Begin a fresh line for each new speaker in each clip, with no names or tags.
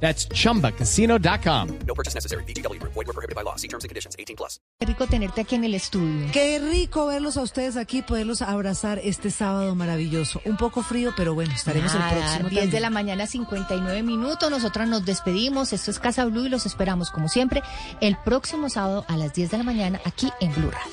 That's chumbacasino.com.
No purchase necessary. BGW. Void were prohibited by law. See terms and conditions. 18 plus.
Qué rico tenerte aquí en el estudio.
Qué rico verlos a ustedes aquí, poderlos abrazar este sábado maravilloso. Un poco frío, pero bueno, estaremos el próximo.
10 de
también.
la mañana, 59 minutos. Nosotras nos despedimos. Esto es Casa Blue y los esperamos, como siempre, el próximo sábado a las 10 de la mañana aquí en Blue Radio.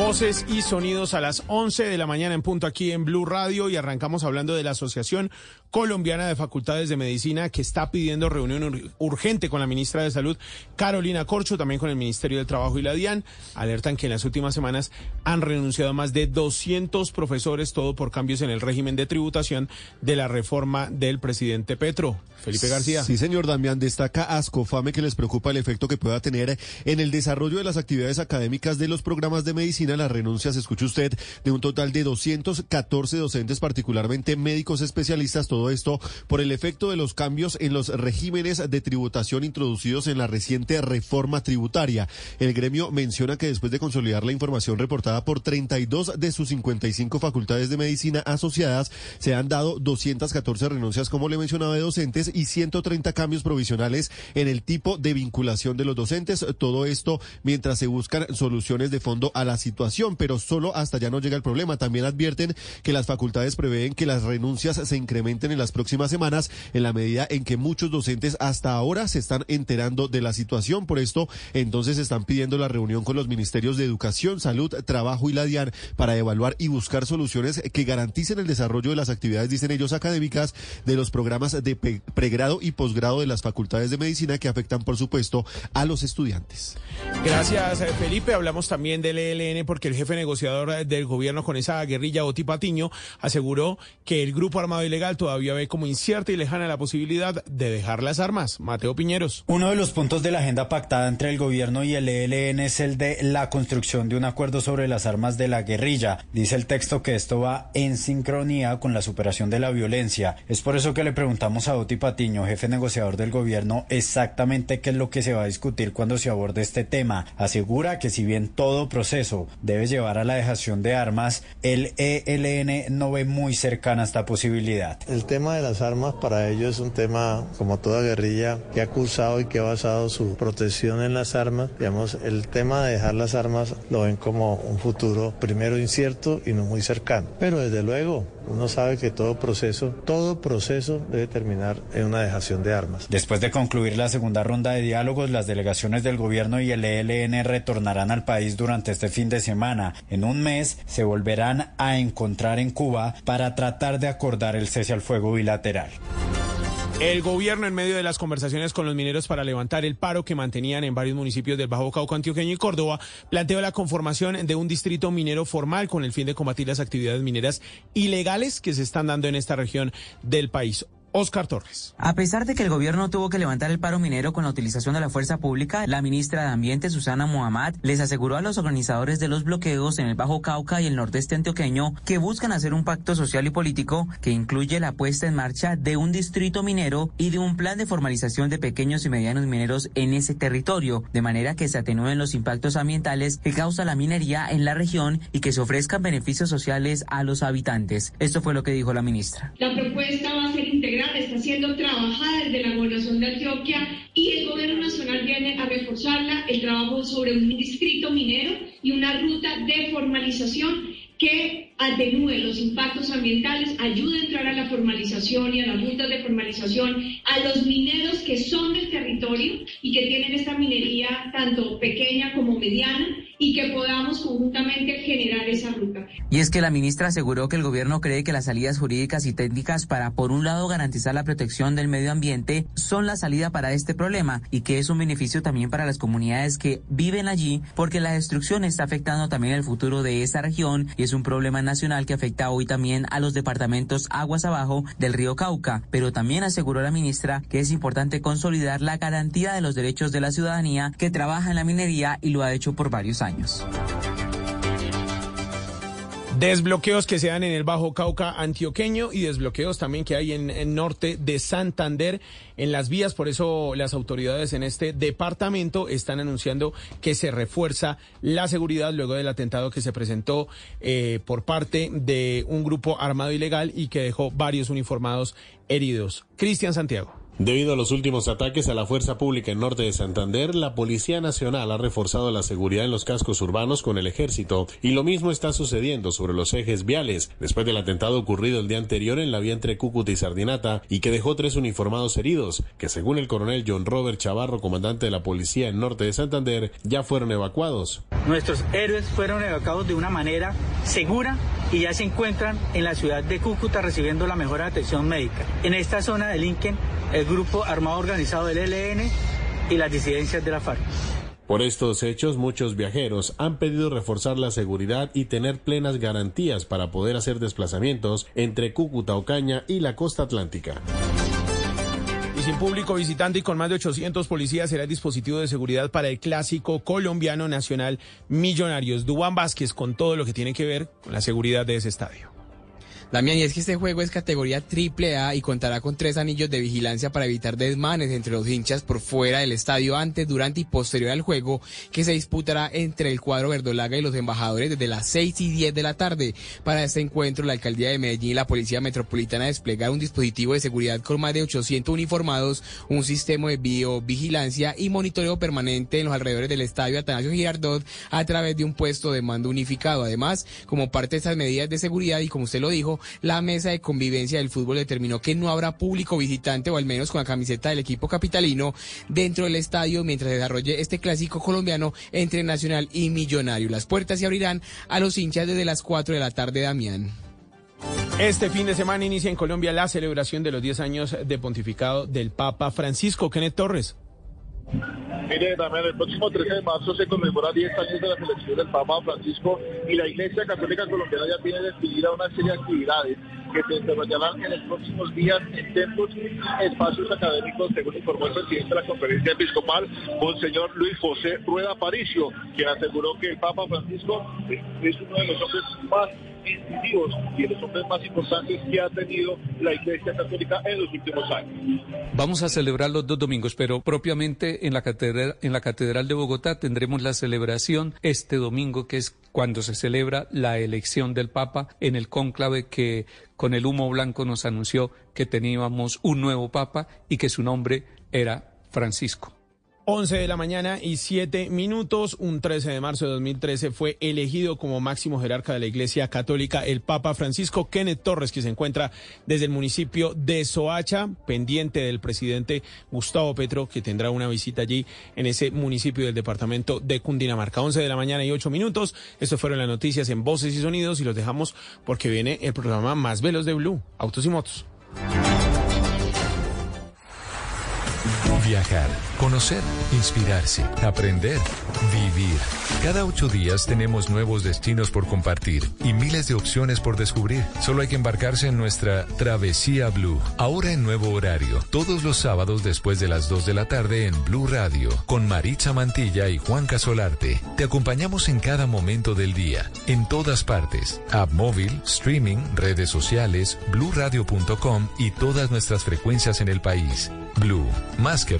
Voces y sonidos a las 11 de la mañana en punto aquí en Blue Radio y arrancamos hablando de la Asociación Colombiana de Facultades de Medicina que está pidiendo reunión ur- urgente con la ministra de Salud Carolina Corcho, también con el Ministerio del Trabajo y la DIAN. Alertan que en las últimas semanas han renunciado más de 200 profesores, todo por cambios en el régimen de tributación de la reforma del presidente Petro. Felipe García.
Sí, señor Damián, destaca Ascofame que les preocupa el efecto que pueda tener en el desarrollo de las actividades académicas de los programas de medicina. Las renuncias, escuche usted, de un total de 214 docentes, particularmente médicos especialistas. Todo esto por el efecto de los cambios en los regímenes de tributación introducidos en la reciente reforma tributaria. El gremio menciona que después de consolidar la información reportada por 32 de sus 55 facultades de medicina asociadas, se han dado 214 renuncias, como le mencionaba, de docentes y 130 cambios provisionales en el tipo de vinculación de los docentes. Todo esto mientras se buscan soluciones de fondo a la situación, pero solo hasta ya no llega el problema. También advierten que las facultades prevén que las renuncias se incrementen en las próximas semanas en la medida en que muchos docentes hasta ahora se están enterando de la situación. Por esto, entonces están pidiendo la reunión con los ministerios de Educación, Salud, Trabajo y la DIAN para evaluar y buscar soluciones que garanticen el desarrollo de las actividades, dicen ellos, académicas de los programas de pregrado y posgrado de las facultades de medicina que afectan, por supuesto, a los estudiantes.
Gracias, eh, Felipe. Hablamos también del ELN porque el jefe negociador eh, del gobierno con esa guerrilla, Oti Patiño, aseguró que el grupo armado ilegal todavía ve como incierta y lejana la posibilidad de dejar las armas. Mateo Piñeros.
Uno de los puntos de la agenda pactada entre el gobierno y el ELN es el de la construcción de un acuerdo sobre las armas de la guerrilla. Dice el texto que esto va en sincronía con la superación de la violencia. Es por eso que le preguntamos a Oti Patiño, jefe negociador del gobierno, exactamente qué es lo que se va a discutir cuando se aborde este tema. Asegura que si bien todo proceso debe llevar a la dejación de armas, el ELN no ve muy cercana esta posibilidad.
El tema de las armas para ellos es un tema, como toda guerrilla, que ha cursado y que ha basado su protección en las armas. Digamos, el tema de dejar las armas lo ven como un futuro primero incierto y no muy cercano. Pero desde luego, uno sabe que todo proceso, todo proceso debe terminar en una dejación de armas.
Después de concluir la segunda ronda de diálogos, las delegaciones del gobierno y el ELN retornarán al país durante este fin de semana. En un mes se volverán a encontrar en Cuba para tratar de acordar el cese al fuego bilateral.
El gobierno, en medio de las conversaciones con los mineros para levantar el paro que mantenían en varios municipios del Bajo Cauca, Antioqueño y Córdoba, planteó la conformación de un distrito minero formal con el fin de combatir las actividades mineras ilegales que se están dando en esta región del país. Oscar Torres.
A pesar de que el gobierno tuvo que levantar el paro minero con la utilización de la fuerza pública, la ministra de Ambiente, Susana Muhammad, les aseguró a los organizadores de los bloqueos en el Bajo Cauca y el nordeste antioqueño que buscan hacer un pacto social y político que incluye la puesta en marcha de un distrito minero y de un plan de formalización de pequeños y medianos mineros en ese territorio, de manera que se atenúen los impactos ambientales que causa la minería en la región y que se ofrezcan beneficios sociales a los habitantes. Esto fue lo que dijo la ministra.
La propuesta va a ser integral, está siendo trabajada desde la gobernación de Antioquia y el gobierno nacional viene a reforzarla, el trabajo sobre un distrito minero y una ruta de formalización que atenúe los impactos ambientales, ayude a entrar a la formalización y a las rutas de formalización a los mineros que son del territorio y que tienen esta minería tanto pequeña como mediana y que podamos conjuntamente generar esa ruta.
Y es que la ministra aseguró que el gobierno cree que las salidas jurídicas y técnicas para, por un lado, garantizar la protección del medio ambiente son la salida para este problema y que es un beneficio también para las comunidades que viven allí porque la destrucción está afectando también el futuro de esa región y es un problema que afecta hoy también a los departamentos aguas abajo del río Cauca. Pero también aseguró la ministra que es importante consolidar la garantía de los derechos de la ciudadanía que trabaja en la minería y lo ha hecho por varios años.
Desbloqueos que se dan en el Bajo Cauca antioqueño y desbloqueos también que hay en el norte de Santander en las vías. Por eso las autoridades en este departamento están anunciando que se refuerza la seguridad luego del atentado que se presentó eh, por parte de un grupo armado ilegal y que dejó varios uniformados heridos. Cristian Santiago.
Debido a los últimos ataques a la fuerza pública en norte de Santander, la Policía Nacional ha reforzado la seguridad en los cascos urbanos con el ejército y lo mismo está sucediendo sobre los ejes viales después del atentado ocurrido el día anterior en la vía entre Cúcuta y Sardinata y que dejó tres uniformados heridos, que según el coronel John Robert Chavarro, comandante de la policía en norte de Santander, ya fueron evacuados.
Nuestros héroes fueron evacuados de una manera segura y ya se encuentran en la ciudad de Cúcuta recibiendo la mejor atención médica. En esta zona delinquen el grupo armado organizado del ELN y las disidencias de la FARC.
Por estos hechos, muchos viajeros han pedido reforzar la seguridad y tener plenas garantías para poder hacer desplazamientos entre Cúcuta, Ocaña y la costa atlántica.
Y sin público visitante y con más de 800 policías será el dispositivo de seguridad para el clásico colombiano nacional Millonarios. Dubán Vázquez con todo lo que tiene que ver con la seguridad de ese estadio.
Damián, y es que este juego es categoría triple A y contará con tres anillos de vigilancia para evitar desmanes entre los hinchas por fuera del estadio antes, durante y posterior al juego que se disputará entre el cuadro verdolaga y los embajadores desde las 6 y 10 de la tarde. Para este encuentro, la alcaldía de Medellín y la Policía Metropolitana desplegaron un dispositivo de seguridad con más de 800 uniformados, un sistema de biovigilancia y monitoreo permanente en los alrededores del estadio Atanasio Girardot a través de un puesto de mando unificado. Además, como parte de estas medidas de seguridad y como usted lo dijo, la mesa de convivencia del fútbol determinó que no habrá público visitante o al menos con la camiseta del equipo capitalino dentro del estadio mientras desarrolle este clásico colombiano entre Nacional y Millonario. Las puertas se abrirán a los hinchas desde las 4 de la tarde, Damián.
Este fin de semana inicia en Colombia la celebración de los 10 años de pontificado del Papa Francisco Kenneth Torres.
Mire, también el próximo 13 de marzo se conmemora 10 años de la elección del Papa Francisco y la Iglesia Católica Colombiana ya tiene decidida una serie de actividades que se desarrollarán en los próximos días en templos y espacios académicos, según informó el presidente de la conferencia episcopal, Monseñor Luis José Rueda Paricio, quien aseguró que el Papa Francisco es uno de los hombres más y los hombres más importantes que ha tenido la Iglesia Católica en los últimos años.
Vamos a celebrar los dos domingos, pero propiamente en la catedral, en la catedral de Bogotá tendremos la celebración este domingo, que es cuando se celebra la elección del Papa en el cónclave que con el humo blanco nos anunció que teníamos un nuevo Papa y que su nombre era Francisco.
11 de la mañana y 7 minutos. Un 13 de marzo de 2013 fue elegido como máximo jerarca de la Iglesia Católica el Papa Francisco Kenneth Torres, que se encuentra desde el municipio de Soacha, pendiente del presidente Gustavo Petro, que tendrá una visita allí en ese municipio del departamento de Cundinamarca. 11 de la mañana y 8 minutos. Estas fueron las noticias en Voces y Sonidos y los dejamos porque viene el programa más veloz de Blue, Autos y Motos.
Viajar, conocer, inspirarse, aprender, vivir. Cada ocho días tenemos nuevos destinos por compartir y miles de opciones por descubrir. Solo hay que embarcarse en nuestra Travesía Blue. Ahora en nuevo horario, todos los sábados después de las 2 de la tarde en Blue Radio, con Maritza Mantilla y Juan Casolarte. Te acompañamos en cada momento del día, en todas partes. App móvil, streaming, redes sociales, bluradio.com y todas nuestras frecuencias en el país. Blue, más que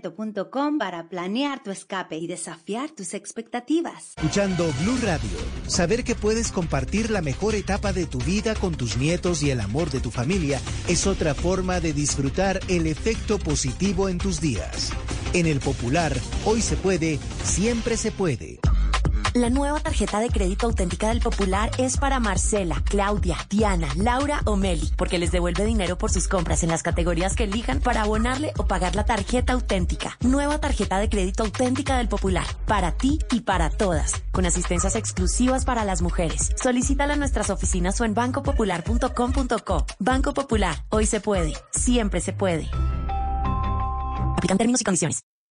para planear tu escape y desafiar tus expectativas.
Escuchando Blue Radio, saber que puedes compartir la mejor etapa de tu vida con tus nietos y el amor de tu familia es otra forma de disfrutar el efecto positivo en tus días. En el Popular, hoy se puede, siempre se puede.
La nueva tarjeta de crédito auténtica del Popular es para Marcela, Claudia, Diana, Laura o Meli, porque les devuelve dinero por sus compras en las categorías que elijan para abonarle o pagar la tarjeta auténtica. Nueva tarjeta de crédito auténtica del Popular, para ti y para todas, con asistencias exclusivas para las mujeres. Solicítala en nuestras oficinas o en bancopopular.com.co. Banco Popular, hoy se puede, siempre se puede. Aplican términos y condiciones.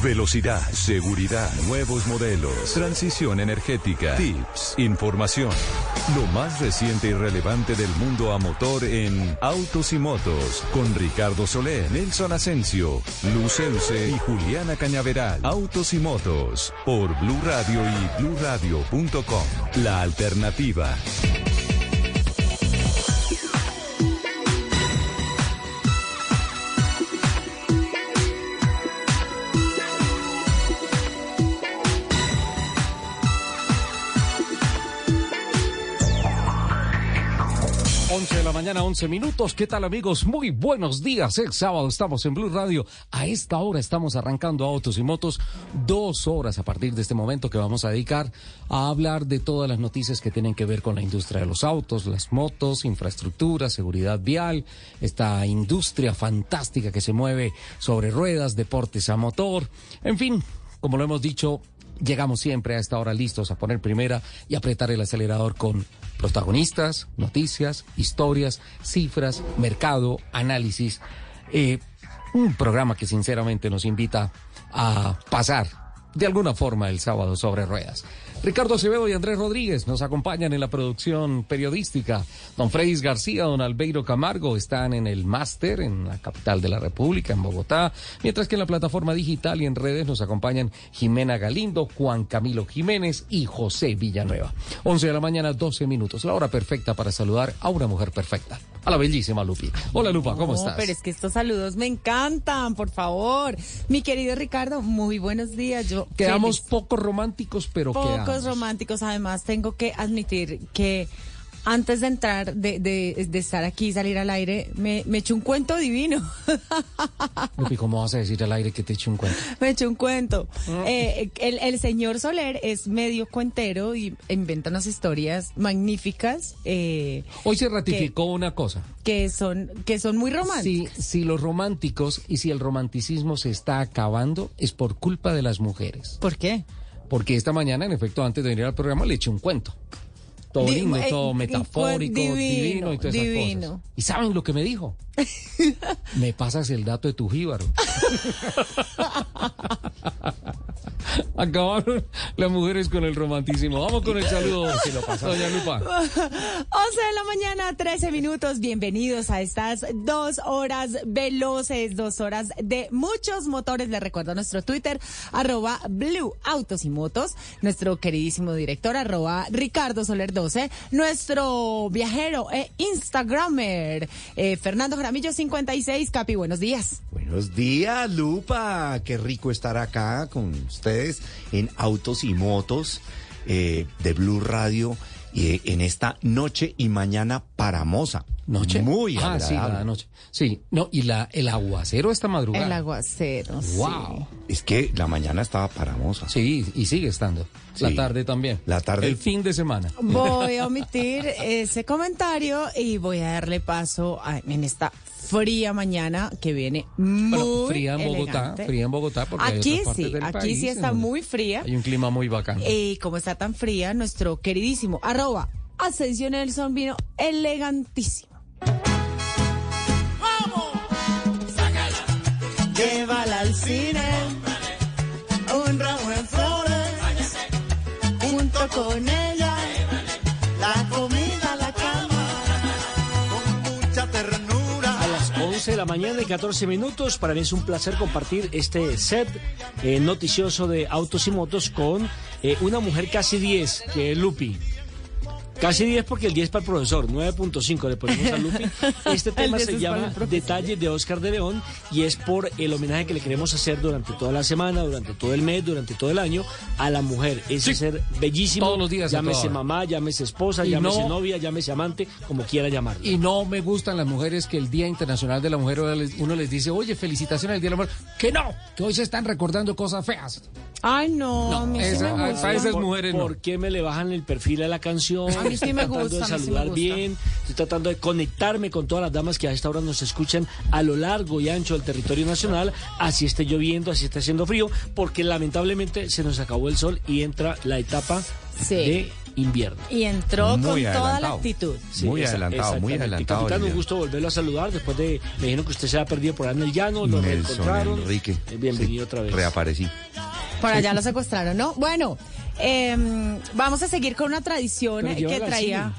Velocidad, seguridad, nuevos modelos, transición energética, tips, información. Lo más reciente y relevante del mundo a motor en Autos y Motos con Ricardo Soler, Nelson Asensio, Lucense y Juliana Cañaveral. Autos y Motos por Blue Radio y bluradio.com. La alternativa.
11 minutos. ¿Qué tal amigos? Muy buenos días. El sábado estamos en Blue Radio. A esta hora estamos arrancando Autos y Motos. Dos horas a partir de este momento que vamos a dedicar a hablar de todas las noticias que tienen que ver con la industria de los autos, las motos, infraestructura, seguridad vial, esta industria fantástica que se mueve sobre ruedas, deportes a motor. En fin, como lo hemos dicho, llegamos siempre a esta hora listos a poner primera y apretar el acelerador con protagonistas, noticias, historias, cifras, mercado, análisis. Eh, un programa que sinceramente nos invita a pasar de alguna forma el sábado sobre ruedas. Ricardo Acevedo y Andrés Rodríguez nos acompañan en la producción periodística. Don Fredis García, don Albeiro Camargo están en el máster en la capital de la República, en Bogotá, mientras que en la plataforma digital y en redes nos acompañan Jimena Galindo, Juan Camilo Jiménez y José Villanueva. 11 de la mañana, 12 minutos, la hora perfecta para saludar a una mujer perfecta, a la bellísima Lupi. Hola Lupa, ¿cómo
No,
estás?
Pero es que estos saludos me encantan, por favor. Mi querido Ricardo, muy buenos días. Yo
Quedamos
feliz.
poco románticos, pero
pocos
quedamos.
Románticos. Además, tengo que admitir que antes de entrar, de, de, de estar aquí y salir al aire, me, me eché un cuento divino.
Lupi, ¿cómo vas a decir al aire que te eche un cuento?
me eché un cuento.
Ah.
Eh, el, el señor Soler es medio cuentero y inventa unas historias magníficas. eh,
Hoy se ratificó una cosa.
que son que son muy románticas.
Si, si los románticos y si el romanticismo se está acabando, es por culpa de las mujeres.
¿Por qué?
Porque esta mañana, en efecto, antes de venir al programa, le eché un cuento. Todo lindo,
eh,
todo metafórico,
divino,
divino, y todas esas
divino.
cosas. ¿Y saben lo que me dijo? me pasas el dato de tu jíbaro. Acabaron las mujeres con el romanticismo. Vamos con el saludo, doña Lupa.
11 de la mañana, 13 minutos. Bienvenidos a estas dos horas veloces, dos horas de muchos motores. Les recuerdo nuestro Twitter, arroba Blue Autos y Motos, nuestro queridísimo director, arroba Ricardo Soler 12, nuestro viajero e Instagramer, eh, Fernando Jaramillo 56. Capi, buenos días.
Buenos días, Lupa. Qué rico estar acá con ustedes en Autos y Motos eh, de Blue Radio y en esta noche y mañana paramosa.
Noche.
Muy
ah, sí,
agradable.
la noche. Sí, no, y la, el aguacero esta madrugada.
El aguacero. sí.
Wow.
Es que la mañana estaba paramosa.
Sí, y sigue estando. La
Sí.
tarde también.
La tarde.
El fin de semana.
Voy a omitir ese comentario y voy a darle paso a- en esta fría mañana que viene muy
Bueno, fría en Bogotá,
elegante.
fría en Bogotá, porque hay
Aquí
otras partes
sí,
del
aquí
país
sí está
en
muy fría.
Hay un clima muy bacano.
Y como está tan fría, nuestro queridísimo arroba Ascensión Nelson vino elegantísimo. Llévala al cine, un ramo de flores, junto con ella,
11 de la mañana y 14 minutos, para mí es un placer compartir este set eh, noticioso de autos y motos con eh, una mujer casi 10, que es Lupi. Casi 10 porque el 10 para el profesor, 9.5 le ponemos a Lupi. Este tema
10
se llama. Detalles de Oscar de León y es por el homenaje que le queremos hacer durante toda la semana, durante todo el mes, durante todo el año a la mujer. Ese ser bellísimo,
todos los días,
llámese mamá, llámese esposa,
Y
llámese
no-
novia, llámese amante, como quiera llamarlo.
Y no me gustan las mujeres que el Día Internacional de la Mujer uno les, uno les dice, oye, felicitaciones al Día de la Mujer. Que no, que hoy se están recordando cosas feas.
Ay, no,
No,
sí
esa-
me
a- esas
¿Por-
mujeres no.
¿Por qué me le bajan el perfil a la canción?
A mí sí
Estoy
me
tratando de
sí
saludar bien. Estoy tratando de conectarme con todas las damas que a esta hora nos escuchan a lo largo y ancho del territorio nacional, así esté lloviendo, así esté haciendo frío, porque lamentablemente se nos acabó el sol y entra la etapa
Sí.
de invierno.
Y entró
Muy
con toda la actitud.
Sí,
Muy adelantado, muy adelantado.
Capitán, un gusto volverlo a saludar después de, me dijeron que usted se ha perdido por ahí en el llano, lo
Nelson
reencontraron.
Enrique.
Eh, Bienvenido
Sí,
otra vez.
Reaparecí.
Por allá lo secuestraron, ¿no? Bueno, em, vamos a seguir con una tradición
Pero
que traía.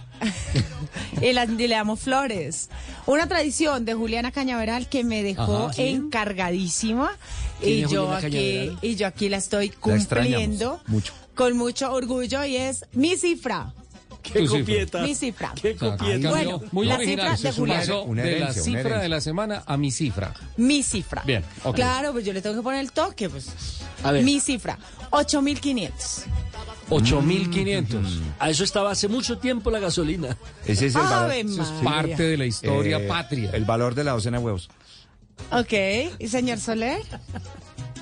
y, la- y le damos flores. Una tradición de Juliana Cañaveral que me dejó
Ajá, ¿sí?
encargadísima.
¿Quién
Y yo,
Juliana
aquí,
Cañaveral?
y yo aquí la estoy
La
cumpliendo
mucho.
con mucho orgullo y es mi cifra.
Qué
Tu cifra.
copieta.
Mi cifra.
Qué copieta.
Bueno,
muy
la
original.
cifra de
pasó
Una
de la
una
cifra de la semana a mi cifra.
Mi cifra.
Bien, ok.
Claro, pues yo le tengo que poner el toque, pues.
A ver.
Mi cifra, 8500.
8500.
A eso estaba hace mucho tiempo la gasolina.
Ese es el valor.
Es parte de la historia
Eh,
patria.
El valor de la docena de huevos.
Ok, ¿y señor Soler?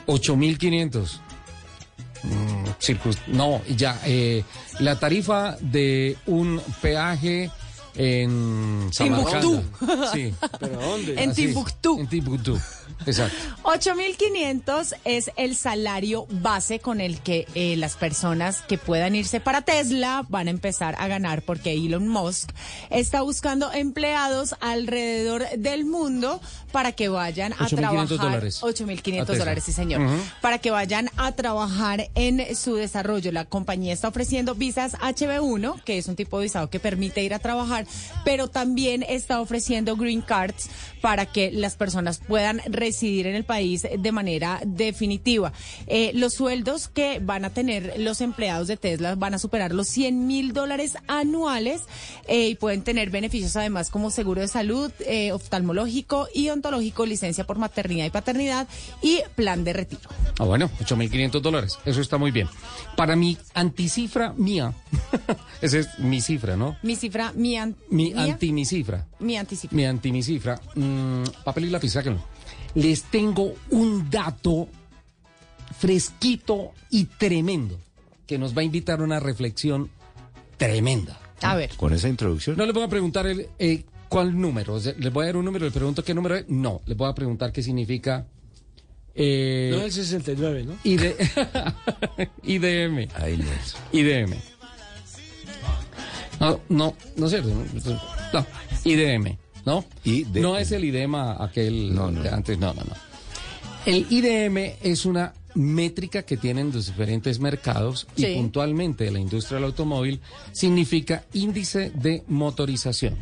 8500. Mm, circus- no, ya. eh, la tarifa de un peaje en
Timbuktu.
Sí.
¿Pero dónde?
En Timbuktu.
En Timbuktu. Exacto.
8.500 es el salario base con el que eh, las personas que puedan irse para Tesla van a empezar a ganar porque Elon Musk está buscando empleados alrededor del mundo para que vayan a
8.500
trabajar.
dólares.
8.500
A Tesla.
dólares, sí señor. Para que vayan a trabajar en su desarrollo. La compañía está ofreciendo visas HB1, que es un tipo de visado que permite ir a trabajar, pero también está ofreciendo green cards para que las personas puedan residir en el país de manera definitiva. Eh, los sueldos que van a tener los empleados de Tesla van a superar los 100 mil dólares anuales eh, y pueden tener beneficios además como seguro de salud, eh, oftalmológico y ontológico, licencia por maternidad y paternidad y plan de retiro.
Ah, bueno, 8.500 dólares. Eso está muy bien. Para mi anticifra mía, esa es mi cifra, ¿no?
Mi cifra, mi, an-
Mi anti mi cifra.
mi anticifra.
Mi anti mi cifra. Mm, papel y lápiz, sáquenlo. Les tengo un dato fresquito y tremendo que nos va a invitar a una reflexión tremenda.
A ver.
Con esa introducción.
No les voy a preguntar el, eh, cuál número. O sea, les voy a dar un número, les pregunto qué número es. No, les voy a preguntar qué significa. Eh,
No es el 69, ¿no?
ID IDM.
Ahí les.
IDM. No, no, no es cierto. No, no, IDM, ¿no?
IDM.
No es el IDEMA aquel
No, no.
de antes, no, no, no. El IDM es una métrica que tienen los diferentes mercados y puntualmente de la industria del automóvil significa índice de motorización.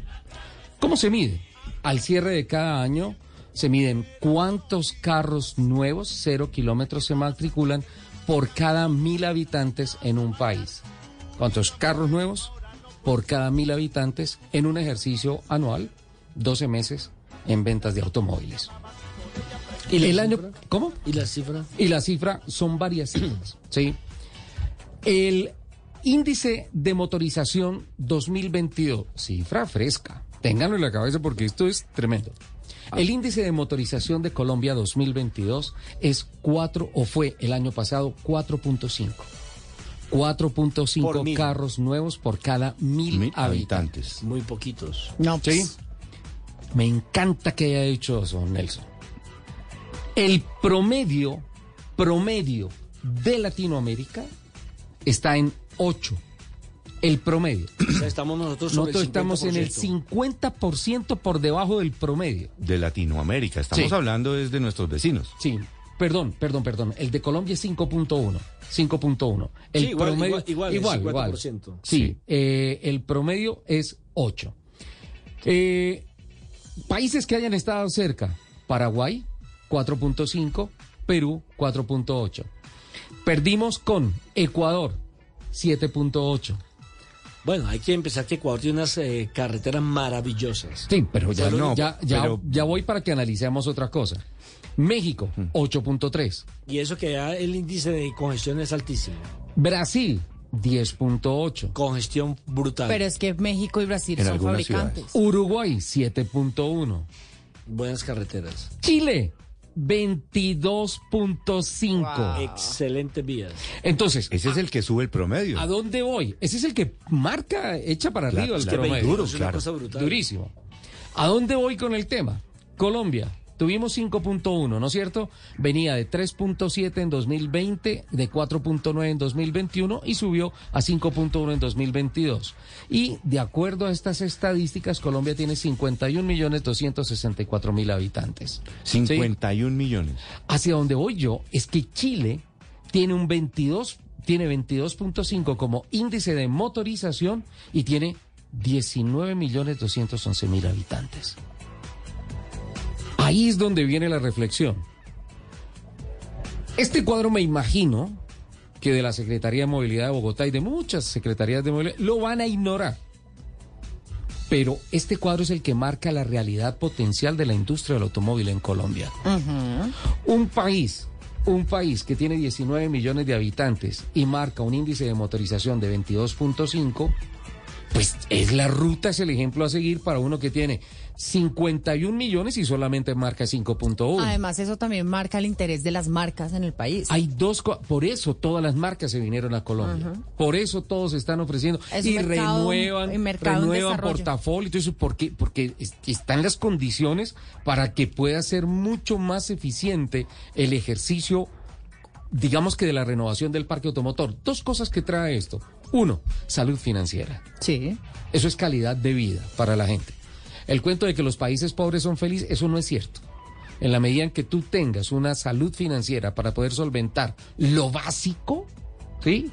¿Cómo se mide? Al cierre de cada año se miden cuántos carros nuevos, cero kilómetros, se matriculan por cada mil habitantes en un país. ¿Cuántos carros nuevos por cada mil habitantes en un ejercicio anual, 12 meses en ventas de automóviles?
¿Y la
el año,
cifra?
¿cómo?
¿Y la cifra?
Y la cifra son varias cifras, ¿sí? El índice de motorización 2022, cifra fresca, ténganlo en la cabeza porque esto es tremendo. El índice de motorización de Colombia 2022 es 4 o fue el año pasado 4.5. 4.5 carros nuevos por cada mil, habitantes.
Muy poquitos.
No,
¿Sí? Me encanta que haya dicho eso, Nelson. El promedio, promedio de Latinoamérica está en 8. El promedio.
O sea, estamos nosotros sobre
Nosotros
el
estamos en el
50%.
50% por debajo del promedio.
De Latinoamérica. Estamos
Sí.
hablando desde nuestros vecinos.
Sí, perdón, perdón, perdón. El de Colombia es 5.1. 5.1. El
Sí, igual,
promedio,
igual, igual,
igual,
el
igual.
50%.
Sí, eh, el promedio es 8. Eh, países que hayan estado cerca. Paraguay, 4.5. Perú, 4.8. Perdimos con Ecuador, 7.8.
Bueno, hay que empezar que Ecuador tiene unas eh, carreteras maravillosas.
Sí, pero ya, no, ya, ya,
pero-
ya voy para que analicemos otra cosa. México, 8.3.
Y eso que ya el índice de congestión es altísimo.
Brasil, 10.8.
Congestión brutal.
Pero es que México y Brasil son fabricantes.
Uruguay, 7.1.
Buenas carreteras.
Chile, 22.5.
Excelentes vías.
Entonces,
Ese es el que sube el promedio.
¿a dónde voy? Ese es el que marca, echa para
Claro,
arriba el
claro,
promedio.
duro, Es una claro. cosa
brutal.
Durísimo. ¿A dónde voy con el tema? Colombia. Tuvimos 5.1, ¿no es cierto? Venía de 3.7 en 2020, de 4.9 en 2021 y subió a 5.1 en 2022. Y de acuerdo a estas estadísticas, Colombia tiene 51 millones 264 mil habitantes. ¿Sí?
51 millones.
Hacia donde voy yo es que Chile tiene un 22, tiene 22.5 como índice de motorización y tiene 19 millones 211 mil habitantes. Ahí es donde viene la reflexión. Este cuadro me imagino que de la Secretaría de Movilidad de Bogotá y de muchas secretarías de movilidad lo van a ignorar. Pero este cuadro es el que marca la realidad potencial de la industria del automóvil en Colombia. Un país, un país que tiene 19 millones de habitantes y marca un índice de motorización de 22.5, pues es la ruta, es el ejemplo a seguir para uno que tiene 51 millones y solamente marca 5.1.
Además, eso también marca el interés de las marcas en el país.
Hay dos, por eso todas las marcas se vinieron a Colombia. Por eso todos están ofreciendo
Es
y
mercado-
renuevan,
mercado
renuevan portafolio eso porque porque es- están las condiciones para que pueda ser mucho más eficiente el ejercicio digamos que de la renovación del parque automotor. Dos cosas que trae esto. Uno, salud financiera.
Sí.
Eso es calidad de vida para la gente. El cuento de que los países pobres son felices, eso no es cierto. En la medida en que tú tengas una salud financiera para poder solventar lo básico, ¿sí?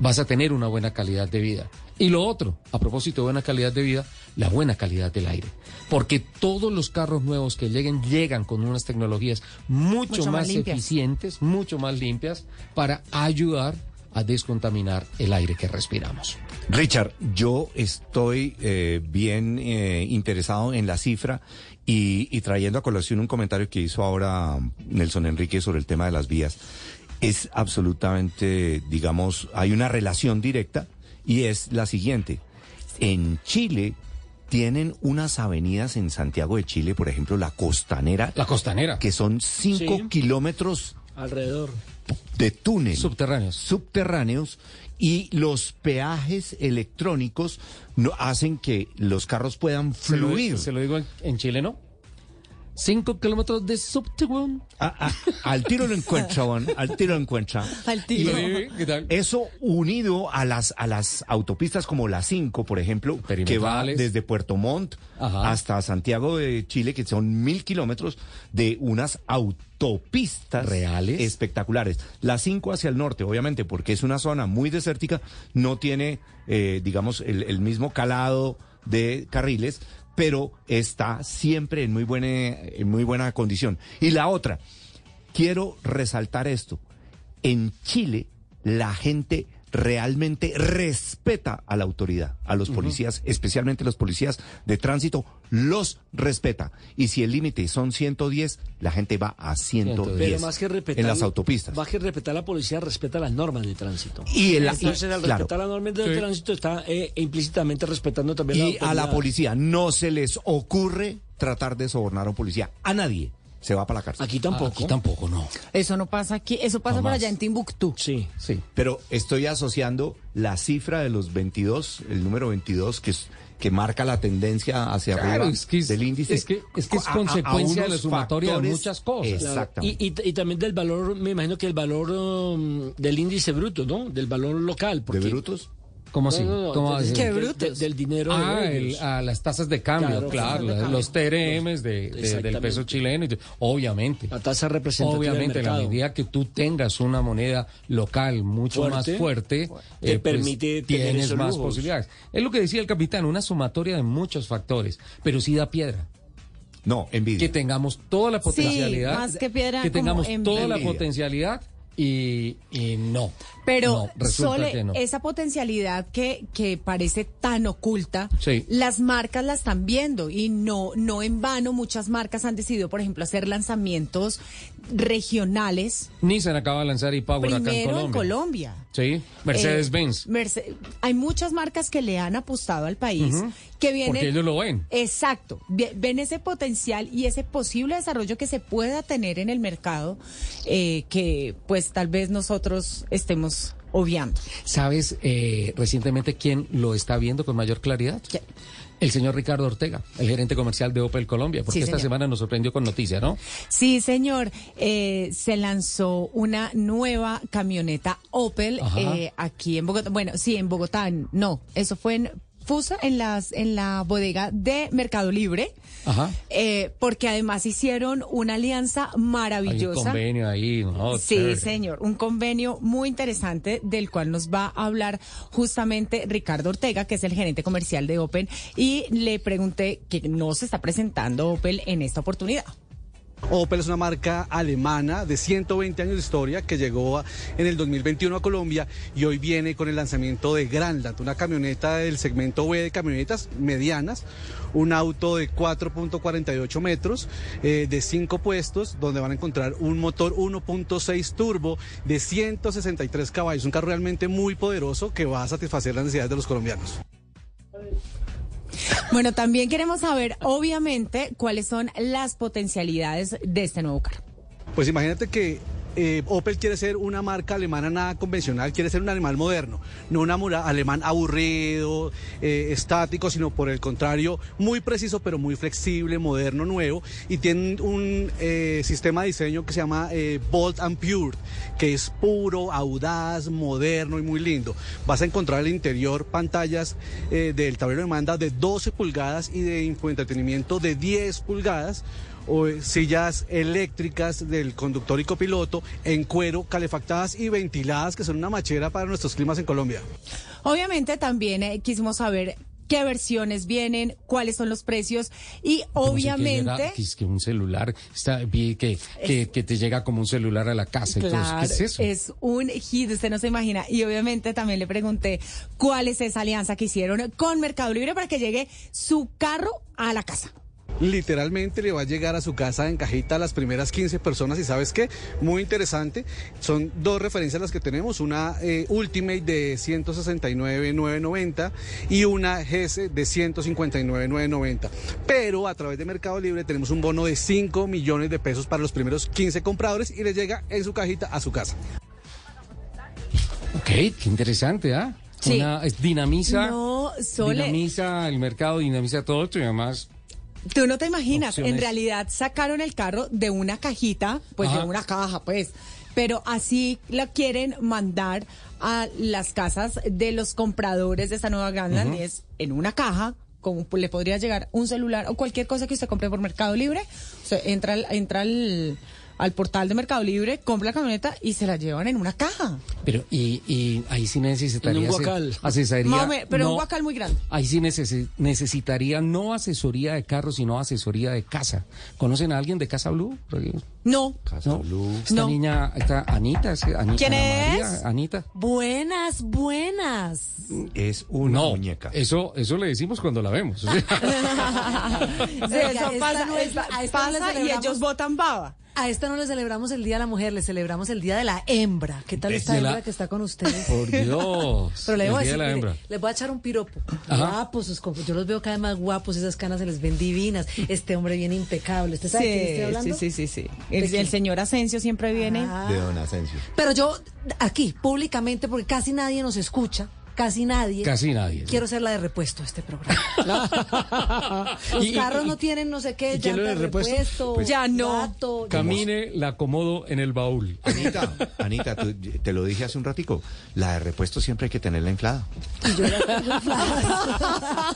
Vas a tener una buena calidad de vida. Y lo otro, a propósito de buena calidad de vida, la buena calidad del aire. Porque todos los carros nuevos que lleguen llegan con unas tecnologías mucho,
Mucho más
más, eficientes, mucho más limpias, para ayudar a descontaminar el aire que respiramos.
Richard, yo estoy eh, bien eh, interesado en la cifra y, y trayendo a colación un comentario que hizo ahora Nelson Enrique sobre el tema de las vías. Es absolutamente, digamos, hay una relación directa y es la siguiente. En Chile tienen unas avenidas en Santiago de Chile, por ejemplo, la Costanera.
La Costanera.
Que son cinco
Sí.
kilómetros
Alrededor.
De túnel.
Subterráneos.
Subterráneos. Y los peajes electrónicos no, hacen que los carros puedan
Se lo-
fluir.
Se lo, digo en, en Chile, ¿no? Cinco kilómetros de subte, weón.
Ah, ah, al tiro lo encuentra, weón, al tiro lo encuentra.
Al tiro.
Sí, ¿qué tal?
Eso unido a las, a las autopistas como la 5, por ejemplo, que va desde Puerto Montt
Ajá.
hasta Santiago de Chile, que son mil kilómetros de unas autopistas
Reales.
espectaculares. La 5 hacia el norte, obviamente, porque es una zona muy desértica, no tiene, eh, digamos, el, el mismo calado de carriles, pero está siempre en muy buena, en muy buena condición. Y la otra, quiero resaltar esto. En Chile, la gente realmente respeta a la autoridad, a los policías, especialmente los policías de tránsito, los respeta. Y si el límite son 110, la gente va a 110
Pero más que respetar,
en las autopistas.
Más que respetar la policía, respeta las normas de tránsito.
Y el-
Entonces, al
claro.
respetar las normas de
Sí.
tránsito, está eh, implícitamente respetando también
Y a la policía no se les ocurre tratar de sobornar a un policía. A nadie se va para la cárcel.
Aquí tampoco.
Aquí tampoco, no.
Eso no pasa aquí, eso pasa por
Jamás.
allá en Timbuktu.
Sí.
Sí.
Pero estoy asociando la cifra de los 22, el número 22, que es que marca la tendencia hacia
Claro,
arriba
es que es-
del índice.
es que- es que es
a- a- a
consecuencia de la
unos
sumatoria de
factores-
muchas cosas.
Claro.
Exactamente.
Y, y- y también del valor, me imagino que el valor um, del índice bruto, ¿no? Del valor local. Porque,
¿De brutos?
¿Cómo así?
No, no, no,
¿Cómo
del-
así?
¿Qué
del-
brutos?
del- del dinero
Ah,
de
el- a las tasas de cambio,
Claro,
claro,
tasas de
la-
cambio.
los TRMs de, de- del peso chileno, obviamente.
La tasa representativa
Obviamente,
del
la medida que tú tengas una moneda local mucho
Fuerte,
más fuerte,
te
eh, pues,
permite tener
tienes
esos
más
lujos.
posibilidades. Es lo que decía el capitán, una sumatoria de muchos factores, pero sí da piedra.
No, envidia.
Que tengamos toda la potencialidad,
más que piedra,
que tengamos
como
toda la potencialidad y, y no.
Pero
No,
Sole,
que no.
esa potencialidad que, que parece tan oculta,
Sí.
las marcas la están viendo y no, no en vano muchas marcas han decidido, por ejemplo, hacer lanzamientos regionales
Nissan acaba de lanzar e-Power acá en Colombia.
en Colombia.
Sí, Mercedes-Benz.
Eh, Merce- hay muchas marcas que le han apostado al país que vienen.
Porque ellos lo ven.
Exacto. Ve- Ven ese potencial y ese posible desarrollo que se pueda tener en el mercado eh, que, pues, tal vez nosotros estemos obviando.
¿Sabes eh, recientemente quién lo está viendo con mayor claridad?
¿Quién?
El señor Ricardo Ortega, el gerente comercial de Opel Colombia, porque
Sí,
esta semana nos sorprendió con noticia, ¿no?
Sí, señor. Eh, se lanzó una nueva camioneta Opel eh, aquí en Bogotá. Bueno, sí, en Bogotá. No, eso fue en Fusa, en las en la bodega de Mercado Libre.
Ajá.
eh, porque además hicieron una alianza
Hay un
maravillosa.
convenio ahí, ¿no?
Sí,
Chévere.
señor, un convenio muy interesante del cual nos va a hablar justamente Ricardo Ortega, que es el gerente comercial de Opel, y le pregunté que no se está presentando Opel en esta oportunidad.
Opel es una marca alemana de 120 años de historia que llegó en el 2021 a Colombia y hoy viene con el lanzamiento de Grandland, una camioneta del segmento B de camionetas medianas, un auto de 4.48 metros, eh, de 5 puestos, donde van a encontrar un motor 1.6 turbo de 163 caballos, un carro realmente muy poderoso que va a satisfacer las necesidades de los colombianos.
Bueno, también queremos saber, obviamente, cuáles son las potencialidades de este nuevo carro.
Pues imagínate que eh, Opel quiere ser una marca alemana nada convencional, quiere ser un animal moderno, no un alemán aburrido, eh, estático, sino por el contrario, muy preciso pero muy flexible, moderno, nuevo, y tiene un eh, sistema de diseño que se llama Bold and Pure, que es puro, audaz, moderno y muy lindo. Vas a encontrar al interior pantallas del tablero de manda de 12 pulgadas y de infoentretenimiento de 10 pulgadas o eh, sillas eléctricas del conductor y copiloto en cuero, calefactadas y ventiladas, que son una machera para nuestros climas en Colombia.
Obviamente también eh, quisimos saber qué versiones vienen, cuáles son los precios y
si que
obviamente...
llega- que es que un celular, está, que, que, que te llega como un celular a la casa. Entonces, ¿qué es eso?
un hit, usted no se imagina. Y obviamente también le pregunté cuál es esa alianza que hicieron con Mercado Libre para que llegue su carro a la casa.
Literalmente le va a llegar a su casa en cajita a las primeras 15 personas y sabes qué, muy interesante, son dos referencias las que tenemos, una eh, Ultimate de 169.990 y una GS de 159.990. Pero a través de Mercado Libre tenemos un bono de 5 millones de pesos para los primeros 15 compradores y le llega en su cajita a su casa.
Ok, qué interesante, ¿ah?
Sí.
Una, es- dinamiza,
No, Sole.
dinamiza el mercado, dinamiza todo esto y además
Tú no te imaginas, en realidad sacaron el carro de una cajita, pues
Ajá.
de una caja, pues, pero así la quieren mandar a las casas de los compradores de esta nueva Grandland, y es en una caja, como le podría llegar un celular o cualquier cosa que usted compre por Mercado Libre, o sea, entra, entra al, al portal de Mercado Libre, compra la camioneta y se la llevan en una caja.
Pero, y, y ahí sí necesitaría...
En un guacal.
asesoría-
menos, pero
no,
un guacal muy grande.
Ahí sí necesi- necesitaría no asesoría de carro, sino asesoría de casa. ¿Conocen a alguien de Casa Blue?
No.
No. Esta
No.
niña, esta Anita, ¿sí? Ani-
¿Quién
Ana
es?
María, Anita.
Buenas, buenas.
Es una
no,
muñeca.
Eso, eso le decimos cuando la vemos. o sea.
Sí, eso
esta
pasa, esta-
esta
y ellos votan baba.
A esta no le celebramos el Día de la Mujer, le celebramos el Día de la Hembra. ¿Qué tal esta
la-
hembra que está con ustedes?
Por Dios.
Pero le
el
debo
día
decir,
de la
mire,
hembra.
les voy a echar un piropo.
Ajá.
Guapos, sus comp- yo los veo cada vez más guapos, esas canas se les ven divinas. Este hombre bien impecable. ¿Usted sabe de quién estoy hablando?
Sí, sí, sí, sí. El señor Asensio siempre viene.
Ah.
De Don Asensio.
Pero yo, aquí, públicamente, porque casi nadie nos escucha, casi nadie.
Casi nadie.
Quiero ser la de repuesto de este programa. Los
Y-
carros
y-
no tienen no sé qué,
¿y quién lo
llanta
de repuesto?
repuesto,
Pues-
Ya no.
gato,
Camine, la acomodo en el baúl.
Anita, Anita, tú- te lo dije hace un ratico. La de repuesto siempre hay que tenerla inflada.
Y yo las tengo infladas.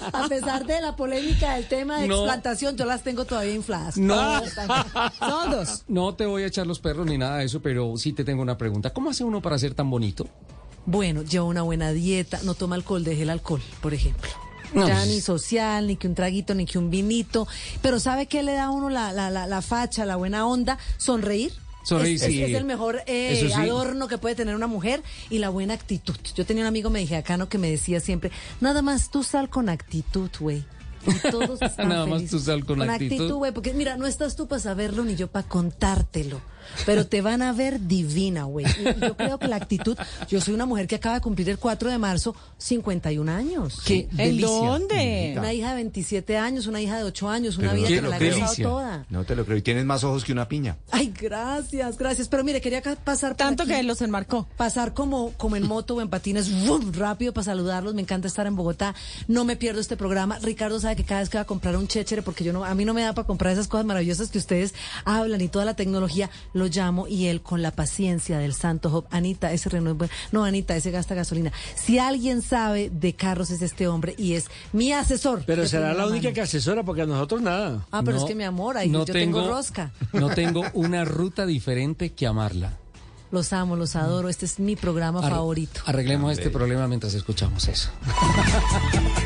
A pesar de la polémica del tema de
No.
explantación, yo las tengo todavía infladas.
No.
Son dos.
No te voy a echar los perros ni nada de eso, pero sí te tengo una pregunta. ¿Cómo hace uno para ser tan bonito?
Bueno, lleva una buena dieta, no toma alcohol, deje el alcohol, por ejemplo.
No,
ya ni social, ni que un traguito, ni que un vinito. Pero ¿sabe qué le da a uno la, la, la, la facha, la buena onda? Sonreír.
Sonreír,
es,
sí.
es- es el mejor eh,
sí.
adorno que puede tener una mujer y la buena actitud. Yo tenía un amigo mexicano que me decía siempre, nada más tú sal con actitud, güey. Y todos están
Nada más tú sal con actitud.
güey, porque mira, no estás tú para saberlo ni yo para contártelo. Pero te van a ver divina, güey. Yo creo que la actitud. Yo soy una mujer que acaba de cumplir el 4 de marzo 51 años.
Qué
¿En
delicia.
dónde?
Una hija de 27 años, una hija de 8 años, una
Pero
vida que la he
Delicia.
toda.
No te lo creo. Y tienes más ojos que una piña.
Ay, gracias, gracias. Pero mire, quería pasar por
Tanto
aquí,
que los enmarcó.
pasar como, como en moto o en patines, ¡vum! rápido para saludarlos. Me encanta estar en Bogotá. No me pierdo este programa. Ricardo sabe que cada vez que va a comprar un chéchere, porque yo no, a mí no me da para comprar esas cosas maravillosas que ustedes hablan y toda la tecnología, lo llamo y él con la paciencia del santo Job. Anita, ese Renault es bueno. No, Anita, ese gasta gasolina. Si alguien sabe de carros es este hombre y es mi asesor.
Pero será la única que asesora porque a nosotros nada.
Ah, pero
No,
es que mi amor, ahí yo tengo, rosca.
No tengo una ruta diferente que amarla.
Los amo, los adoro. Este es mi programa favorito.
Arreglemos este problema mientras escuchamos eso.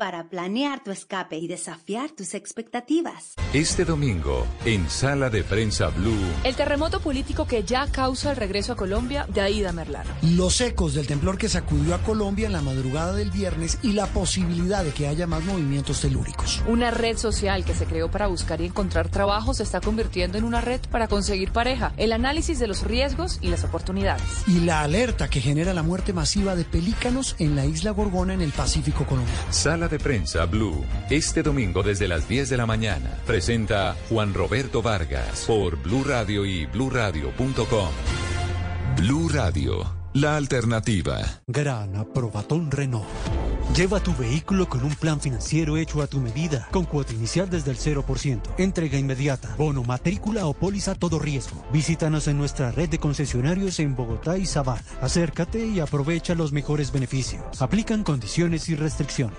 para planear tu escape y desafiar tus expectativas.
Este domingo, en Sala de Prensa Blue,
El terremoto político que ya causa el regreso a Colombia de Aida Merlano.
Los ecos del temblor que sacudió a Colombia en la madrugada del viernes y la posibilidad de que haya más movimientos telúricos.
Una red social que se creó para buscar y encontrar trabajo se está convirtiendo en una red para conseguir pareja. El análisis de los riesgos y las oportunidades.
Y la alerta que genera la muerte masiva de pelícanos en la isla Gorgona en el Pacífico colombiano.
Sala de Prensa Blue, este domingo desde las 10 de la mañana, presenta Juan Roberto Vargas por Blue Radio y bluradio.com. Blue Radio, la alternativa.
Gran aprobatón Renault. Lleva tu vehículo con un plan financiero hecho a tu medida, con cuota inicial desde el 0%, entrega inmediata, bono, matrícula o póliza todo riesgo. Visítanos en nuestra red de concesionarios en Bogotá y Sabana. Acércate y aprovecha los mejores beneficios. Aplican condiciones y restricciones.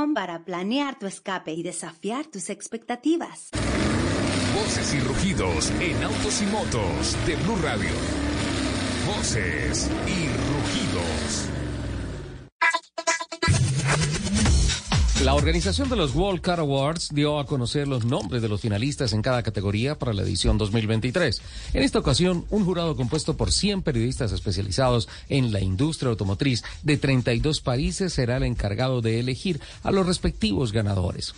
para planear tu escape y desafiar tus expectativas.
Voces y rugidos en autos y motos de Blue Radio. Voces y rugidos.
La organización de los World Car Awards dio a conocer los nombres de los finalistas en cada categoría para la edición 2023. En esta ocasión, un jurado compuesto por 100 periodistas especializados en la industria automotriz de 32 países será el encargado de elegir a los respectivos ganadores.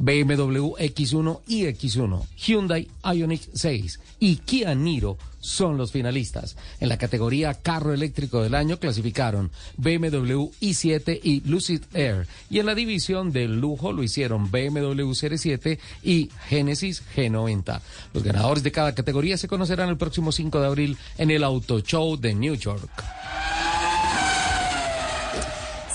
BMW X1 y X1, Hyundai Ioniq 6 y Kia Niro son los finalistas. En la categoría carro eléctrico del año clasificaron BMW i7 y Lucid Air y en la división del lujo lo hicieron BMW Series 7 y Genesis G90. Los ganadores de cada categoría se conocerán el próximo 5 de abril en el Auto Show de New York.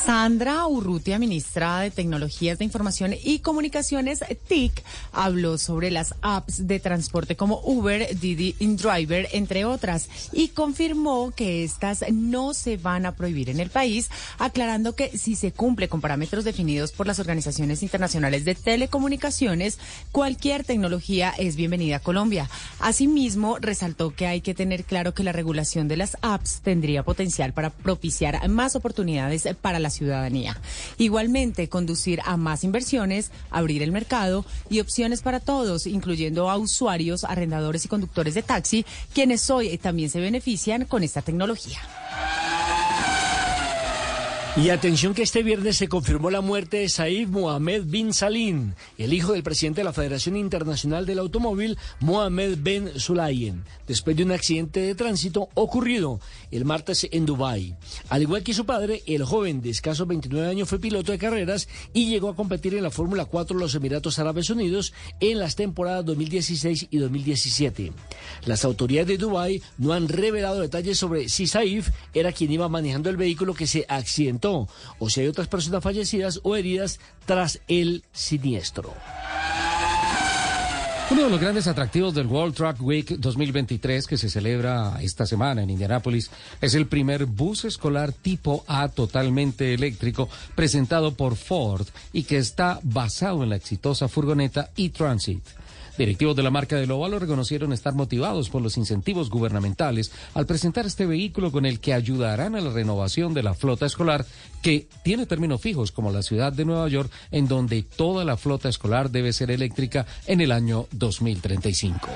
Sandra Urrutia, ministra de Tecnologías de Información y Comunicaciones, TIC, habló sobre las apps de transporte como Uber, Didi InDriver, entre otras, y confirmó que estas no se van a prohibir en el país, aclarando que si se cumple con parámetros definidos por las organizaciones internacionales de telecomunicaciones, cualquier tecnología es bienvenida a Colombia. Asimismo, resaltó que hay que tener claro que la regulación de las apps tendría potencial para propiciar más oportunidades para las ciudadanía. Igualmente, conducir a más inversiones, abrir el mercado y opciones para todos, incluyendo a usuarios, arrendadores y conductores de taxi, quienes hoy también se benefician con esta tecnología.
Y atención que este viernes se confirmó la muerte de Saif Mohamed bin Salim, el hijo del presidente de la Federación Internacional del Automóvil, Mohamed Ben Sulayem, después de un accidente de tránsito ocurrido el martes en Dubái. Al igual que su padre, el joven de escasos 29 años fue piloto de carreras y llegó a competir en la Fórmula 4 de los Emiratos Árabes Unidos en las temporadas 2016 y 2017. Las autoridades de Dubái no han revelado detalles sobre si Saif era quien iba manejando el vehículo que se accidentó o si hay otras personas fallecidas o heridas tras el siniestro.
Uno de los grandes atractivos del World Truck Week 2023 que se celebra esta semana en Indianápolis es el primer bus escolar tipo A totalmente eléctrico presentado por Ford y que está basado en la exitosa furgoneta e-Transit. Directivos de la marca del Óvalo reconocieron estar motivados por los incentivos gubernamentales al presentar este vehículo con el que ayudarán a la renovación de la flota escolar que tiene términos fijos como la ciudad de Nueva York en donde toda la flota escolar debe ser eléctrica en el año 2035.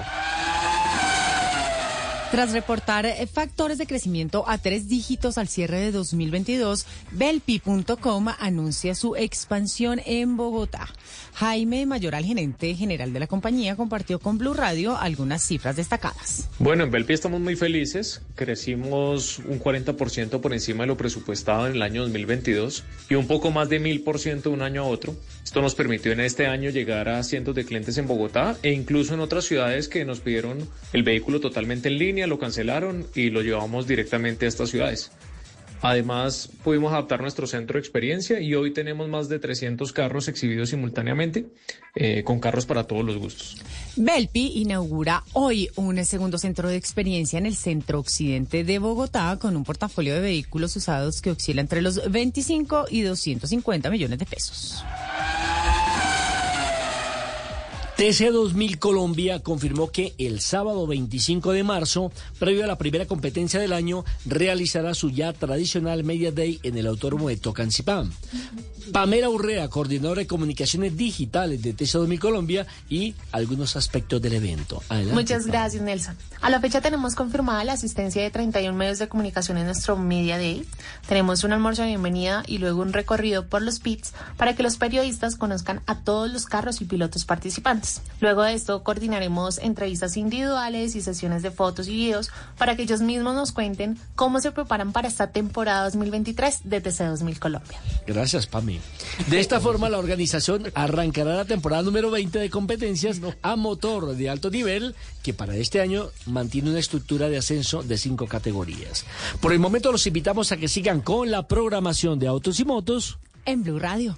Tras reportar eh, factores de crecimiento a tres dígitos al cierre de 2022, Belpi.com anuncia su expansión en Bogotá. Jaime Mayoral, gerente general de la compañía, compartió con Blue Radio algunas cifras destacadas.
Bueno, en Belpi estamos muy felices. Crecimos un 40% por encima de lo presupuestado en el año 2022 y un poco más de 1000% de un año a otro. Esto nos permitió en este año llegar a cientos de clientes en Bogotá e incluso en otras ciudades que nos pidieron el vehículo totalmente en línea, lo cancelaron y lo llevamos directamente a estas ciudades. Además, pudimos adaptar nuestro centro de experiencia y hoy tenemos más de 300 carros exhibidos simultáneamente, eh, con carros para todos los gustos.
Belpi inaugura hoy un segundo centro de experiencia en el centro occidente de Bogotá con un portafolio de vehículos usados que oscila entre los 25 y 250 millones de pesos.
TC2000 Colombia confirmó que el sábado 25 de marzo, previo a la primera competencia del año, realizará su ya tradicional Media Day en el autódromo de Tocancipán. Pamela Urrea, coordinadora de comunicaciones digitales de TC2000 Colombia y algunos aspectos del evento.
Muchas gracias, Nelson. A la fecha tenemos confirmada la asistencia de 31 medios de comunicación en nuestro Media Day. Tenemos un almuerzo de bienvenida y luego un recorrido por los pits para que los periodistas conozcan a todos los carros y pilotos participantes. Luego de esto coordinaremos entrevistas individuales y sesiones de fotos y videos para que ellos mismos nos cuenten cómo se preparan para esta temporada 2023 de TC2000 Colombia.
Gracias, Pami. De esta forma, la organización arrancará la temporada número 20 de competencias a motor de alto nivel, que para este año mantiene una estructura de ascenso de cinco categorías. Por el momento, los invitamos a que sigan con la programación de autos y motos
en Blue Radio.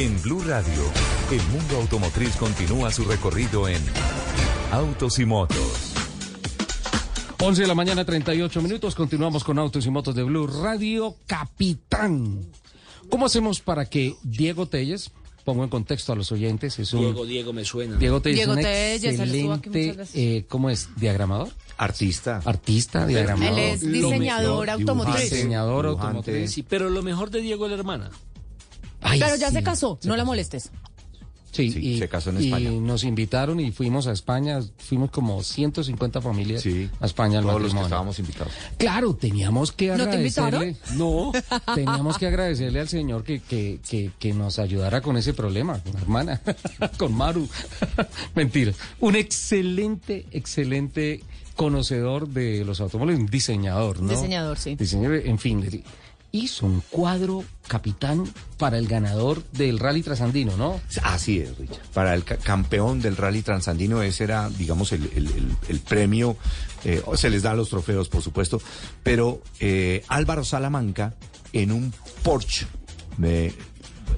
En Blue Radio, el mundo automotriz continúa su recorrido en Autos y Motos.
11 de la mañana, 38 minutos. Continuamos con Autos y Motos de Blue Radio. Capitán. ¿Cómo hacemos para que Diego Telles, pongo en contexto a los oyentes, es un...
Diego, Diego me suena.
Diego Telles,
Diego
un
Telles,
excelente, eh, ¿cómo es? ¿Diagramador?
Artista.
Artista, diagramador.
Él es diseñador automotriz.
Diseñador automotriz.
Sí, pero lo mejor de Diego es la hermana.
Ay,
Pero ya
sí.
se casó, no la molestes.
Sí,
Sí,
y,
se casó en
y
España.
nos invitaron y fuimos a España, fuimos como 150 familias
Sí.
a España al
Todos los que estábamos invitados.
Claro, teníamos que
¿No te
agradecerle.
invitaron?
No, teníamos que agradecerle al señor que, que, que, que nos ayudara con ese problema, con la hermana, con Maru. Mentira. Un excelente, excelente conocedor de los automóviles, un diseñador, ¿no?
Diseñador, sí.
Diseñador, en fin, hizo un cuadro capitán para el ganador del Rally Trasandino, ¿no?
Así es, Richard. Para el ca- campeón del rally transandino, ese era, digamos, el, el- el- el premio. eh, se les dan los trofeos, por supuesto. Pero eh, Álvaro Salamanca, en un Porsche, de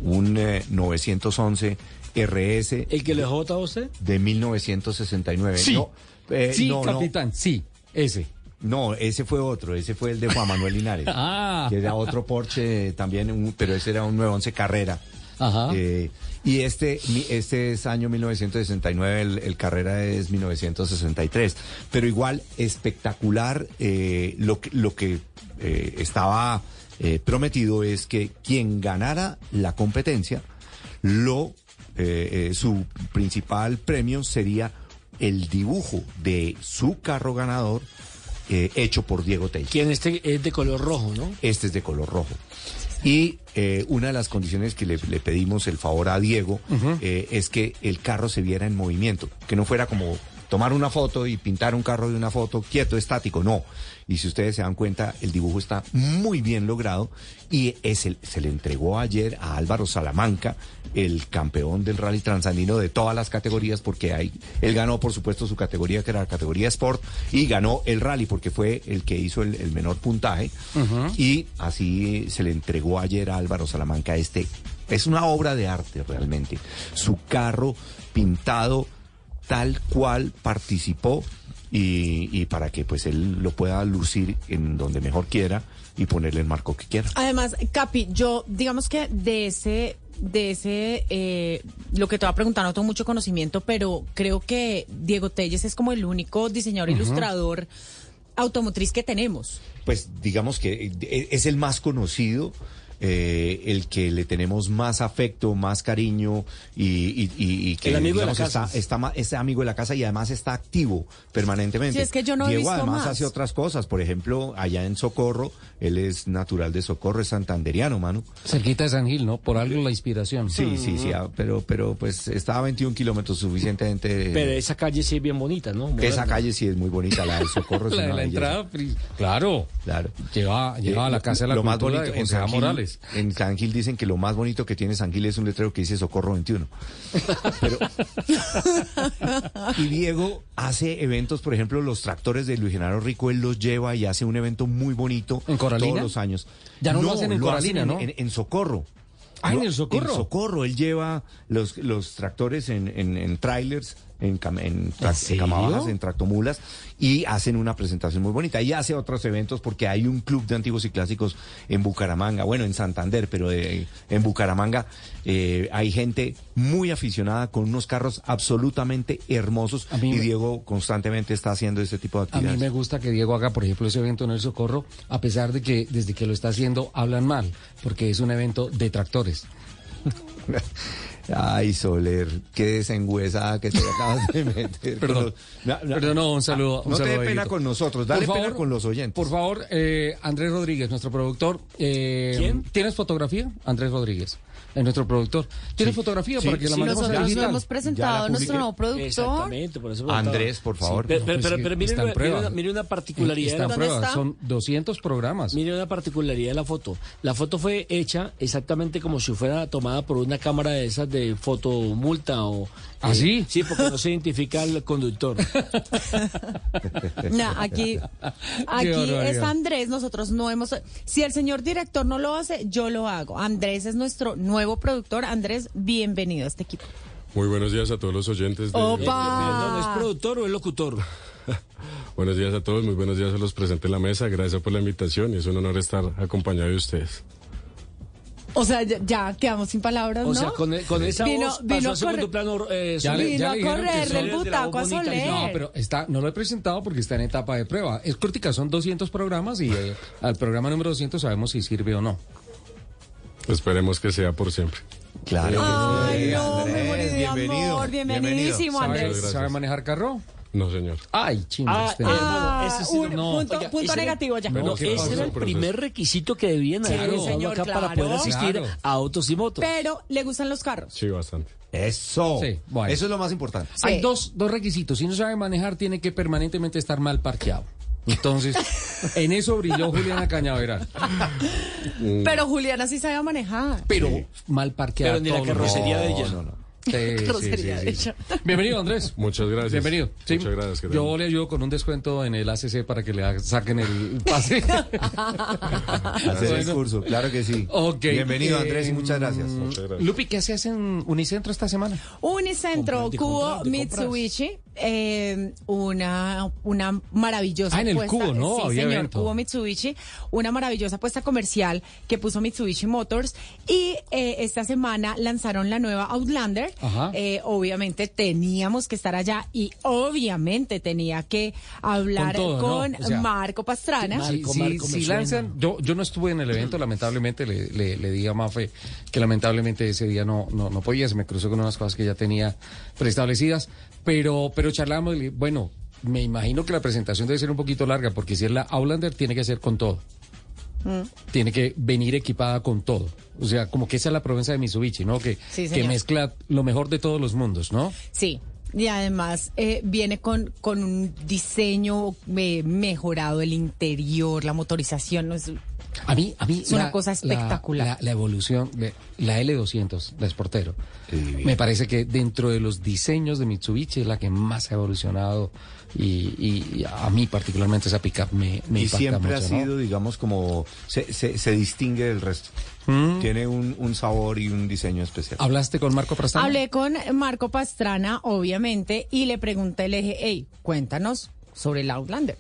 un eh, 911 RS
¿El que le dejó a usted?
de 1969.
Sí.
No, eh,
sí,
no, no.
capitán, sí, ese.
No, ese fue otro, ese fue el de Juan Manuel Linares.
Ah.
Que era otro Porsche también, un- pero ese era un 911 Carrera.
Ajá.
Eh, y este, este es año 1969, el, el Carrera es 1963. Pero igual, espectacular, eh, lo que, lo que eh, estaba eh, prometido es que quien ganara la competencia, lo, eh, eh, su principal premio sería el dibujo de su carro ganador eh, hecho por Diego Teix.
Quien este es de color rojo, ¿no?
Este es de color rojo. Y eh, una de las condiciones que le, le pedimos el favor a Diego eh, es que el carro se viera en movimiento, que no fuera como tomar una foto y pintar un carro de una foto quieto, estático, no. Y si ustedes se dan cuenta, el dibujo está muy bien logrado y es el- se le entregó ayer a Álvaro Salamanca, el campeón del rally transandino de todas las categorías, porque hay, él ganó, por supuesto, su categoría, que era la categoría Sport, y ganó el rally, porque fue el que hizo el, el menor puntaje. Y así se le entregó ayer a Álvaro Salamanca este. Es una obra de arte realmente. Su carro pintado tal cual participó y, y para que pues él lo pueda lucir en donde mejor quiera y ponerle el marco que quiera.
Además, Capi, yo digamos que de ese, de ese, eh, lo que te va a preguntar no tengo mucho conocimiento, pero creo que Diego Telles es como el único diseñador ilustrador automotriz que tenemos.
Pues digamos que eh, es el más conocido. Eh, el que le tenemos más afecto, más cariño y, y- y- y que
El amigo de la casa.
está, está amigo de la casa y además está activo permanentemente.
Sí, es que yo no he
Diego
visto
además
más.
hace otras cosas, por ejemplo, allá en Socorro, él es natural de Socorro, es santanderiano, mano.
Cerquita de San Gil, ¿no? Por algo la inspiración.
Sí, sí, sí, ah, pero, pero pues está a 21 kilómetros suficientemente.
Pero esa calle sí es bien bonita, ¿no?
Esa calle sí es muy bonita, la del Socorro es
La de la
belleza.
entrada, pri- claro.
Claro.
Lleva, lleva a la
Eh,
casa de la
lo más bonito
de José Morales.
En San Gil dicen que lo más bonito que tiene San Gil es un letrero que dice Socorro 21. Pero- y Diego hace eventos, por ejemplo, los tractores de Luis Genaro Rico, él los lleva y hace un evento muy bonito
¿En Coralina?
todos los años.
Ya no lo hacen en Coralina,
en-
¿no?
En, en Socorro.
Ah, ¿en
Lo-
el Socorro?
En Socorro, él lleva los, los tractores en, en, en trailers, en, cam- en, tra- en
serio?
camabajas, en tractomulas, y hacen una presentación muy bonita. Y hace otros eventos porque hay un club de antiguos y clásicos en Bucaramanga, bueno, en Santander, pero eh, en Bucaramanga eh, hay gente muy aficionada con unos carros absolutamente hermosos y
me-
Diego constantemente está haciendo este tipo de
A mí
actividades.
me gusta que Diego haga, por ejemplo, ese evento en el Socorro, a pesar de que desde que lo está haciendo hablan mal, porque es un evento de tractores.
Ay, Soler, qué desengüezada que te acabas de meter.
Perdón.
No, no,
Perdón, no, un saludo. un
No te dé pena con nosotros, dale
Por
pena
favor,
con los oyentes.
Por favor, eh, Andrés Rodríguez, nuestro productor. eh,
¿Quién?
¿Tienes fotografía? Andrés Rodríguez, es nuestro productor. ¿Tienes fotografía
Sí,
para que la
sí,
mandemos
Nosotros
en
hemos presentado a nuestro nuevo productor.
Exactamente, por eso.
Andrés, por favor.
Pero, pero, pero,
sí,
pero mire,
en
una, mire una- particularidad.
Está en
de la-
prueba,
está?
son 200 programas.
Mire una particularidad de la foto. La foto fue hecha exactamente como si fuera tomada por una cámara de esas de fotomulta o...
¿Ah, sí?
Sí, porque no se identifica al conductor.
No, aquí, aquí es Andrés, nosotros no hemos... Si el señor director no lo hace, yo lo hago. Andrés es nuestro nuevo productor. Andrés, bienvenido a este equipo.
Muy buenos días a todos los oyentes. De...
¡Opa!
¿es productor o es locutor?
Buenos días a todos, muy buenos días a los presentes en la mesa. Gracias por la invitación y es un honor estar acompañado de ustedes.
O sea, ya, ya quedamos sin palabras,
O
¿no?
sea, con, con esa
Vino-
voz
vino
pasó a segundo
correr-
plano. Eh,
Ya
Soler.
le- ya
Vino a
le dijeron que
correrle
Soler
el
de la voz
butaco a. Soler.
No, pero está, no lo he presentado porque está en etapa de prueba. Es cortica, son 200 programas y eh, al programa número 200 sabemos si sirve o no.
Esperemos que sea por siempre.
Claro.
Ay, no,
Andrés,
me morí de
bienvenido,
amor. Bienvenidísimo,
¿Sabe,
Andrés.
Sabe manejar carro?
No, señor.
Ay, chingos.
Ah,
este.
hermano, ese sí
un
no.
punto,
Oiga,
punto
ese era-
negativo ya.
Pero
No,
¿qué
ese era el primer requisito que debían
Sí,
haber
señor,
acá para poder asistir
Claro.
a autos y motos.
Pero, ¿le gustan los carros?
Sí, bastante.
Eso.
Sí, bueno.
Eso es lo más importante.
Sí.
Hay dos, dos requisitos. Si no sabe manejar, tiene que permanentemente estar mal parqueado. Entonces, en eso brilló Juliana Cañaveral.
Pero Juliana sí sabe manejar.
Pero mal parqueada.
Pero ni la carrocería
días.
de ella.
No, no, no. Sí, sí,
Carrocería
sí,
de
sí.
ella.
Bienvenido, Andrés.
Muchas gracias.
Bienvenido. Sí.
Muchas gracias.
Yo le ayudo con un descuento en el ACC para que le saquen el pase.
Hacer el
Bueno.
curso, claro que sí.
Ok.
Bienvenido,
eh,
Andrés, y muchas gracias.
Muchas gracias.
Lupi, ¿qué se hace en Unicentro esta semana?
Unicentro, Cubo Mitsubishi, eh, una, una maravillosa
Ah, en el
puesta-
Cubo, ¿no?
Sí,
Había
señor,
evento.
Cubo Mitsubishi, una maravillosa puesta comercial que puso Mitsubishi Motors y eh, esta semana lanzaron la nueva Outlander.
Ajá.
Eh, obviamente teníamos que estar allá y obviamente tenía que hablar
Con todo, ¿no?
con
O sea,
Marco Pastrana.
Si,
Marco, suena.
lanzan, yo, yo no estuve en el evento, lamentablemente le, le, le di a Mafe que lamentablemente ese día no, no, no podía, se me cruzó con unas cosas que ya tenía preestablecidas, pero, pero charlamos, bueno, me imagino que la presentación debe ser un poquito larga, porque si es la Outlander tiene que ser con todo.
Mm.
Tiene que venir equipada con todo. O sea, como que esa es la provincia de Mitsubishi, ¿no? Que,
Sí,
que mezcla lo mejor de todos los mundos, ¿no?
Sí. Y además eh, viene con, con un diseño eh, mejorado, el interior, la motorización. ¿no? Es-
A mí, a mí
Es una cosa espectacular.
La, la evolución de la L200, la Sportero, me parece que dentro de los diseños de Mitsubishi es la que más ha evolucionado y, a mí particularmente esa pickup me, me
y
impacta
siempre
mucho,
ha
¿no?
sido, digamos, como se, se, se distingue del resto.
Mm.
Tiene un, un sabor y un diseño especial.
¿Hablaste con Marco Prastano?
Hablé con Marco Pastrana, obviamente, y le pregunté, le dije, hey, cuéntanos sobre el Outlander.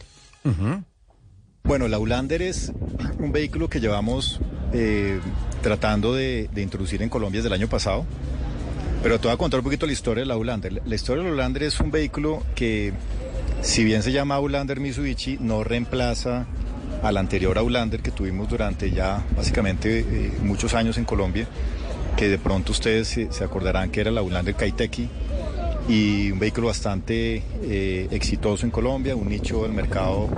Bueno, el Outlander es un vehículo que llevamos eh, tratando de, de introducir en Colombia desde el año pasado. Pero te voy a contar un poquito la historia del Outlander. La historia del Outlander es un vehículo que, si bien se llama Outlander Mitsubishi, no reemplaza al anterior Outlander que tuvimos durante ya básicamente eh, muchos años en Colombia, que de pronto ustedes se, acordarán que era el Outlander Kaiteki y un vehículo bastante eh, exitoso en Colombia, un nicho del mercado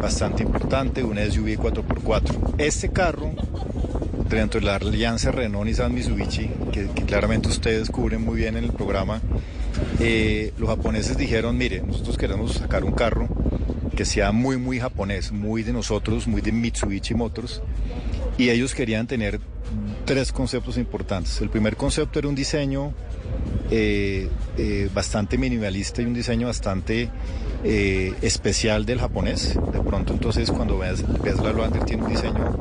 bastante importante, un SUV 4x4. Este carro, dentro de la alianza Renault-Nissan Mitsubishi, que, que claramente ustedes cubren muy bien en el programa, eh, los japoneses dijeron, mire, nosotros queremos sacar un carro que sea muy, muy japonés, muy de nosotros, muy de Mitsubishi Motors. y ellos querían tener tres conceptos importantes. El primer concepto era un diseño eh, eh, bastante minimalista y un diseño bastante eh, especial del japonés. De pronto entonces cuando ves, ves la Luander tiene un diseño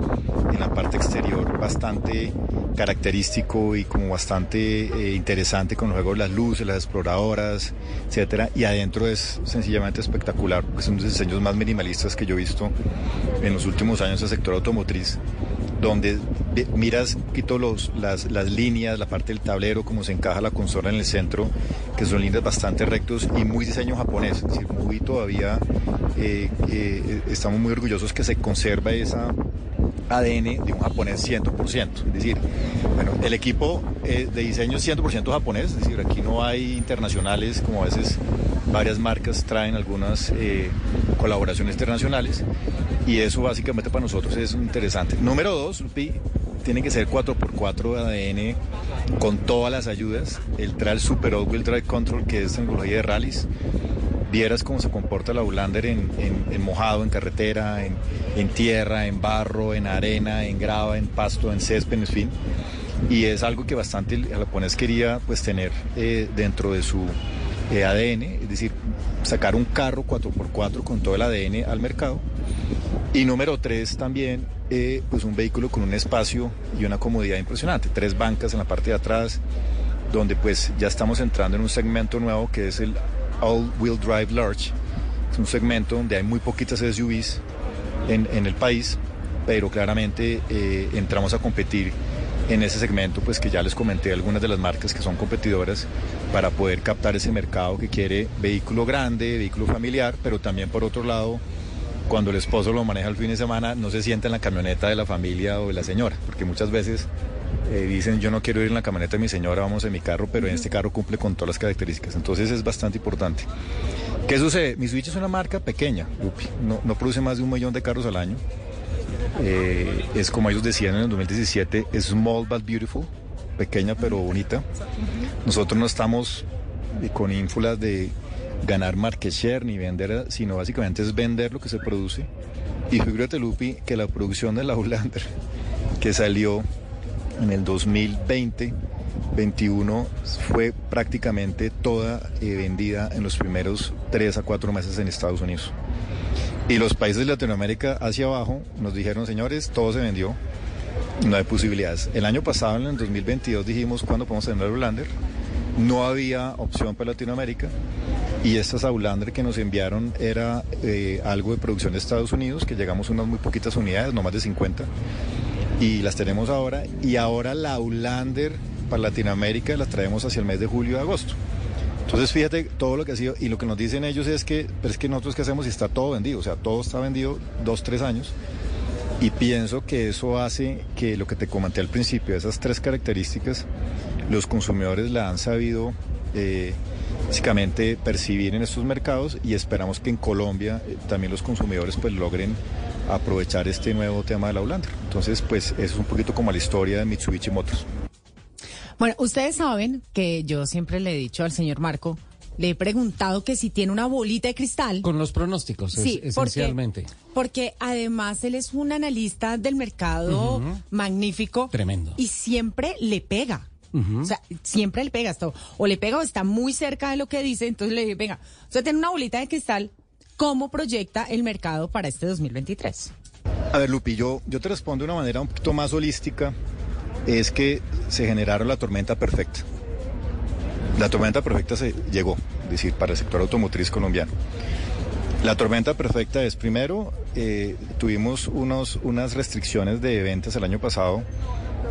en la parte exterior bastante característico y como bastante eh, interesante con luego las luces, las exploradoras, etcétera. Y adentro es sencillamente espectacular porque son los diseños más minimalistas que yo he visto en los últimos años en el sector automotriz donde miras los, las, las líneas, la parte del tablero, cómo se encaja la consola en el centro, que son líneas bastante rectos y muy diseño japonés, es decir, muy todavía eh, eh, estamos muy orgullosos que se conserva esa ADN de un japonés 100%. Es decir, bueno, el equipo eh, de diseño es 100% japonés, es decir, aquí no hay internacionales como a veces varias marcas traen algunas eh, colaboraciones internacionales y eso básicamente para nosotros es interesante. Número dos, Lupi, tiene que ser 4x4 ADN con todas las ayudas. El trae el Super All Wheel Drive Control, que es tecnología de rallies. Vieras cómo se comporta la Ulander en, en- en mojado, en carretera, en, en tierra, en barro, en arena, en grava, en pasto, en césped, en fin. Y es algo que bastante el japonés quería pues tener eh, dentro de su eh, ADN, es decir, sacar un carro 4x4 con todo el ADN al mercado. Y número tres también, eh, pues un vehículo con un espacio y una comodidad impresionante. Tres bancas en la parte de atrás, donde pues ya estamos entrando en un segmento nuevo que es el All Wheel Drive Large. Es un segmento donde hay muy poquitas SUVs en, en el país, pero claramente eh, entramos a competir en ese segmento, pues que ya les comenté algunas de las marcas que son competidoras para poder captar ese mercado que quiere vehículo grande, vehículo familiar, pero también por otro lado cuando el esposo lo maneja el fin de semana, no se sienta en la camioneta de la familia o de la señora, porque muchas veces eh, dicen yo no quiero ir en la camioneta de mi señora, vamos en mi carro, pero en este carro cumple con todas las características. Entonces es bastante importante. ¿Qué sucede? Mitsubishi es una marca pequeña, Lupi, no, no produce más de un millón de carros al año. Eh, es como ellos decían en el 2017, es small but beautiful, pequeña pero bonita. Nosotros no estamos con ínfulas de ganar market share ni vender, sino básicamente es vender lo que se produce. Y figúrate, Lupi, que la producción de la Hollander, que salió en el 2020, 21, fue prácticamente toda eh, vendida en los primeros 3 a 4 meses en Estados Unidos. Y los países de Latinoamérica hacia abajo nos dijeron, señores, todo se vendió, no hay posibilidades. El año pasado, en el 2022, dijimos, ¿cuándo podemos tener el Hollander? No había opción para Latinoamérica y estas Aulander que nos enviaron era eh, algo de producción de Estados Unidos, que llegamos a unas muy poquitas unidades, no más de 50, y las tenemos ahora. Y ahora la Aulander para Latinoamérica las traemos hacia el mes de julio y agosto. Entonces fíjate todo lo que ha sido y lo que nos dicen ellos es que, pero es que nosotros qué hacemos si está todo vendido, o sea, todo está vendido dos, tres años. Y pienso que eso hace que lo que te comenté al principio, esas tres características, los consumidores la han sabido eh, básicamente percibir en estos mercados y esperamos que en Colombia eh, también los consumidores pues logren aprovechar este nuevo tema de la Hollander. Entonces, pues eso es un poquito como la historia de Mitsubishi Motors.
Bueno, ustedes saben que yo siempre le he dicho al señor Marco, le he preguntado que si tiene una bolita de cristal.
Con los pronósticos,
Sí, porque-
esencialmente.
Porque además él es un analista del mercado magnífico.
Tremendo.
Y siempre le pega. O sea, siempre le pega esto. O le pega o está muy cerca de lo que dice. Entonces le digo, venga, usted tiene una bolita de cristal. ¿Cómo proyecta el mercado para este 2023?
A ver, Lupi, yo, yo te respondo de una manera un poquito más holística. Es que se generaron la tormenta perfecta. La tormenta perfecta se llegó, es decir, para el sector automotriz colombiano. La tormenta perfecta es, primero, eh, tuvimos unos, unas restricciones de ventas el año pasado,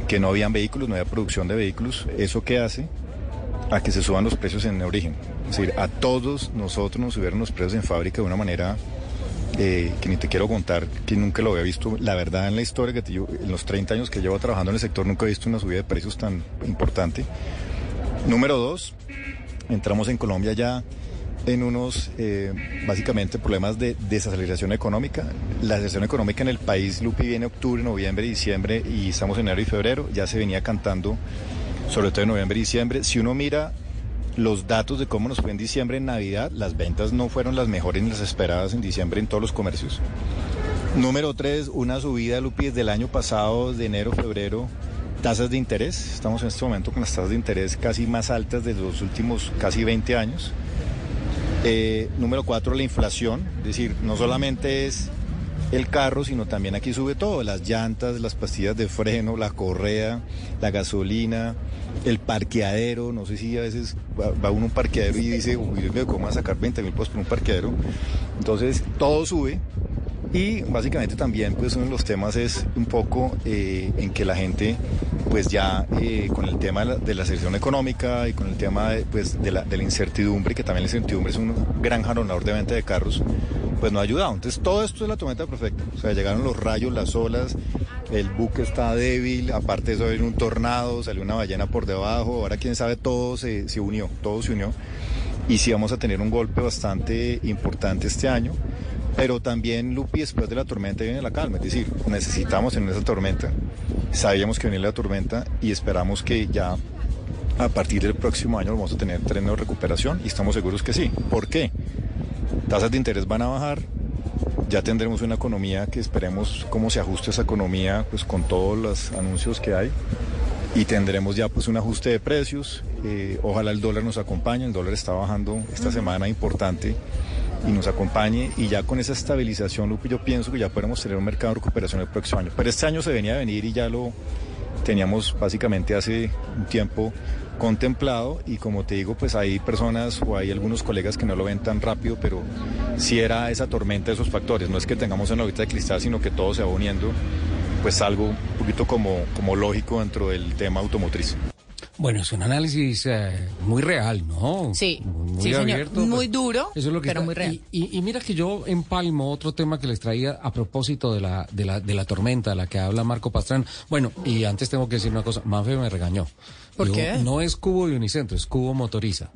que no habían vehículos, no había producción de vehículos. ¿Eso qué hace? A que se suban los precios en origen. Es decir, a todos nosotros nos subieron los precios en fábrica de una manera eh, que ni te quiero contar, que nunca lo había visto. La verdad, en la historia que en los 30 años que llevo trabajando en el sector, nunca he visto una subida de precios tan importante. Número dos, entramos en Colombia ya en unos, eh, básicamente, problemas de desaceleración económica. La desaceleración económica en el país, Lupi, viene octubre, noviembre, diciembre y estamos en enero y febrero. Ya se venía cantando, sobre todo en noviembre y diciembre. Si uno mira los datos de cómo nos fue en diciembre, en Navidad, las ventas no fueron las mejores ni las esperadas en diciembre en todos los comercios. Número tres, una subida, Lupi, desde el año pasado, de enero, febrero, tasas de interés. Estamos en este momento con las tasas de interés casi más altas de los últimos casi 20 años. Eh, número cuatro, la inflación. Es decir, no solamente es el carro, sino también aquí sube todo, las llantas, las pastillas de freno, la correa, la gasolina, el parqueadero, no sé si a veces va, uno a un parqueadero y dice, uy, Dios mío, ¿cómo a sacar 20 mil pesos por un parqueadero? Entonces, todo sube. Y básicamente también pues uno de los temas es un poco eh, en que la gente pues ya eh, con el tema de la, sección económica y con el tema de, pues, de, la, de la incertidumbre, que también la incertidumbre es un gran jalonador de venta de carros, pues no ha ayudado. Entonces todo esto es la tormenta perfecta. O sea, llegaron los rayos, las olas, el buque está débil, aparte de eso hay un tornado, salió una ballena por debajo, ahora quién sabe, todo se, se unió, todo se unió. Y sí vamos a tener un golpe bastante importante este año. Pero también, Lupi, después de la tormenta viene la calma. Es decir, necesitamos en esa tormenta. Sabíamos que venía la tormenta y esperamos que ya a partir del próximo año vamos a tener tren de recuperación y estamos seguros que sí. ¿Por qué? Tasas de interés van a bajar, ya tendremos una economía que esperemos cómo se ajuste esa economía pues con todos los anuncios que hay y tendremos ya pues un ajuste de precios. Eh, ojalá el dólar nos acompañe, el dólar está bajando esta semana importante y nos acompañe y ya con esa estabilización, Lupi, yo pienso que ya podemos tener un mercado de recuperación el próximo año. Pero este año se venía a venir y ya lo teníamos básicamente hace un tiempo contemplado y como te digo, pues hay personas o hay algunos colegas que no lo ven tan rápido, pero sí era esa tormenta de esos factores. No es que tengamos una bolita de cristal, sino que todo se va uniendo, pues algo un poquito como, como lógico dentro del tema automotriz.
Bueno, es un análisis eh, muy real, ¿no?
Sí,
muy
sí, señor.
abierto,
Muy
pues,
duro,
eso es lo que
pero
está-
muy real.
Y, y- y mira que yo empalmo otro tema que les traía a propósito de la, de la, de la tormenta, de la que habla Marco Pastrán. Bueno, y antes tengo que decir una cosa, Manfred me regañó.
¿Por
Dijo,
qué?
No es cubo de unicentro, es cubo motoriza.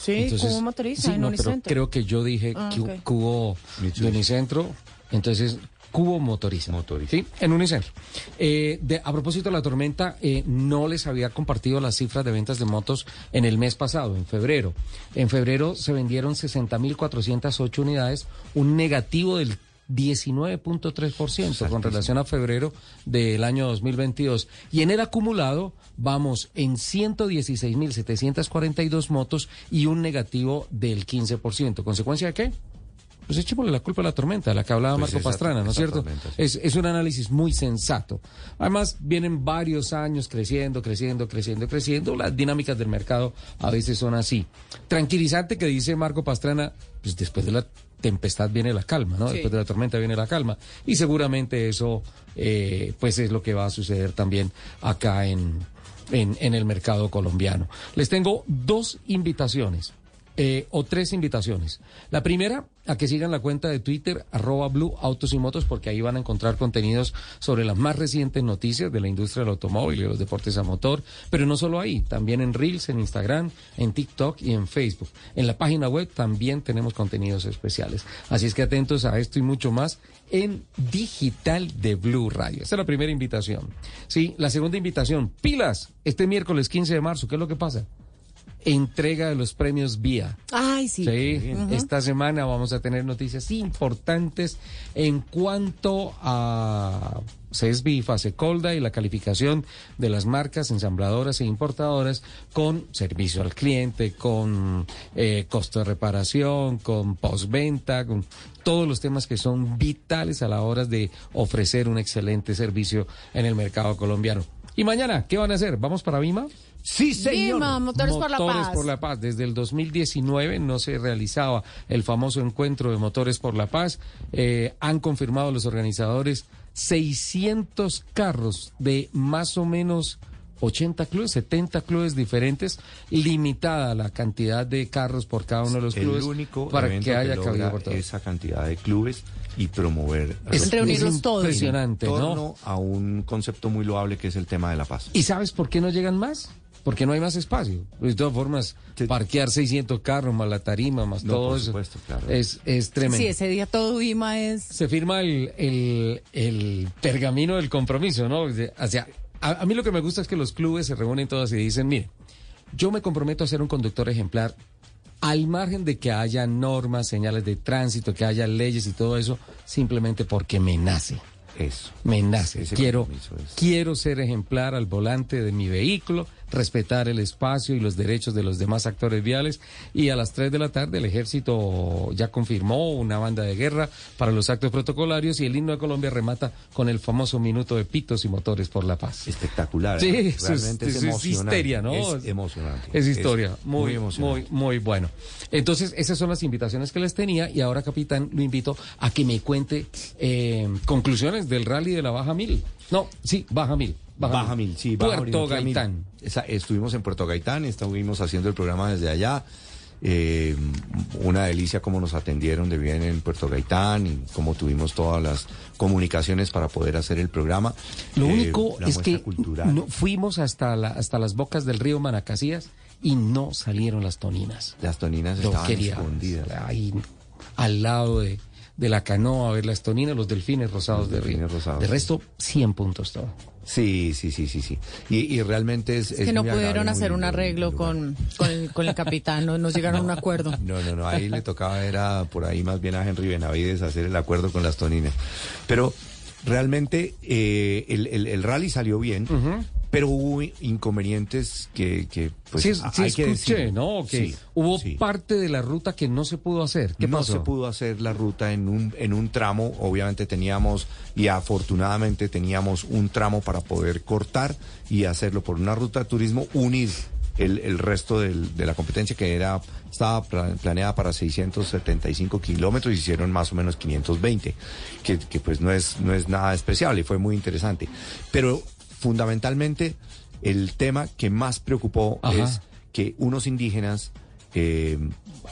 Sí, cubo motoriza
sí,
en
no, pero
Unicentro.
creo que yo dije
Ah,
cubo de unicentro, entonces cubo motoriza. Sí, en unicentro. Eh, de- a propósito de la tormenta, eh, no les había compartido las cifras de ventas de motos en el mes pasado, en febrero. En febrero se vendieron 60.408 unidades, un negativo del 19.3% con relación a febrero del año 2022. Y en el acumulado vamos en 116.742 motos y un negativo del 15%. ¿Consecuencia de qué? Pues echémosle la culpa a la tormenta, la que hablaba
Pues
Marco
esa-
Pastrana, ¿no es cierto?
tormenta, sí.
Es, es un análisis muy sensato. Además, vienen varios años creciendo, creciendo, creciendo, creciendo. Las dinámicas del mercado a veces son así. Tranquilizante que dice Marco Pastrana, pues después de la tempestad viene la calma, ¿no?
Sí.
Después de la tormenta viene la calma. Y seguramente eso, eh, pues es lo que va a suceder también acá en, en, en el mercado colombiano. Les tengo dos invitaciones. Eh, o tres invitaciones. La primera, a que sigan la cuenta de Twitter, arroba Blue Autos y Motos, porque ahí van a encontrar contenidos sobre las más recientes noticias de la industria del automóvil y los deportes a motor, pero no solo ahí, también en Reels, en Instagram, en TikTok y en Facebook. En la página web también tenemos contenidos especiales. Así es que atentos a esto y mucho más en digital de Blue Radio. Esta es la primera invitación. Sí, la segunda invitación, pilas, este miércoles 15 de marzo, ¿qué es lo que pasa? Entrega de los premios Vía.
Ay, sí.
Sí, esta semana vamos a tener noticias importantes en cuanto a CESBI y Fasecolda y la calificación de las marcas ensambladoras e importadoras con servicio al cliente, con eh, costo de reparación, con postventa, con todos los temas que son vitales a la hora de ofrecer un excelente servicio en el mercado colombiano. Y mañana, ¿qué van a hacer? ¿Vamos para Vima?
Sí,
Vima, Motores por la
Motores
Paz.
por la Paz. Desde el 2019 no se realizaba el famoso encuentro de Motores por la Paz. Eh, han confirmado los organizadores 600 carros de más o menos 80 clubes, 70 clubes diferentes, limitada la cantidad de carros por cada uno de los
el
clubes
único
para que haya
logra
cabida por todos.
esa cantidad de clubes y promover
Es- Reunirlos es todos. impresionante,
en
¿no?
torno a un concepto muy loable que es el tema de la paz.
¿Y sabes por qué no llegan más? Porque no hay más espacio. De todas formas, parquear 600 carros más la tarima, más
No,
todo
por
eso,
supuesto, claro.
es, es tremendo.
Sí, ese día todo Vima es...
se firma el, el, el pergamino del compromiso, ¿no? O sea, a, a mí lo que me gusta es que los clubes se reúnen todos y dicen, mire, yo me comprometo a ser un conductor ejemplar al margen de que haya normas, señales de tránsito, que haya leyes y todo eso, simplemente porque me nace.
Eso.
Me nace.
Ese
Quiero, quiero ser ejemplar al volante de mi vehículo, respetar el espacio y los derechos de los demás actores viales. Y a las 3 de la tarde el ejército ya confirmó una banda de guerra para los actos protocolarios y el himno de Colombia remata con el famoso minuto de pitos y motores por la paz.
Espectacular.
Sí,
¿eh?
es,
Realmente es
es
emocionante.
histeria, ¿no?
Es emocionante.
Es historia,
Es
muy,
muy
muy, bueno. Entonces, esas son las invitaciones que les tenía y ahora, capitán, lo invito a que me cuente eh, conclusiones del rally de la Baja Mil. No, sí, Baja Mil.
Baja, Mil, sí, Baja
Puerto. Gaitán.
Esa- estuvimos en Puerto Gaitán, estuvimos haciendo el programa desde allá. Eh, una delicia cómo nos atendieron de bien en Puerto Gaitán y cómo tuvimos todas las comunicaciones para poder hacer el programa.
Lo
Eh,
único es que no- fuimos hasta, la, hasta las bocas del río Manacasías y no salieron las toninas.
Las toninas estaban escondidas.
ahí al lado de, de la canoa a ver las toninas, los delfines rosados de río.
delfines rosados,
De resto, 100 puntos todo.
Sí, sí, sí, sí, sí. Y, y realmente es,
Es que no pudieron
agradable,
hacer
muy
un arreglo con, con, el, con el capitán, no, no llegaron a un acuerdo.
No, no, no, ahí le tocaba, era por ahí más bien a Henry Benavides hacer el acuerdo con las toninas. Pero realmente eh, el, el- el rally salió bien, pero hubo inconvenientes que, que pues,
sí,
que
escuché,
decir.
¿no? Que
Sí,
hubo parte de la ruta que no se pudo hacer. ¿Qué
no
pasó?
se pudo hacer la ruta en un, en un tramo, obviamente teníamos y afortunadamente teníamos un tramo para poder cortar y hacerlo por una ruta de turismo, unir el, el resto del- de la competencia que era estaba pla- planeada para 675 kilómetros, hicieron más o menos 520, que, que pues no es, no es nada especial y fue muy interesante. Pero fundamentalmente el tema que más preocupó
Ajá.
es que unos indígenas eh,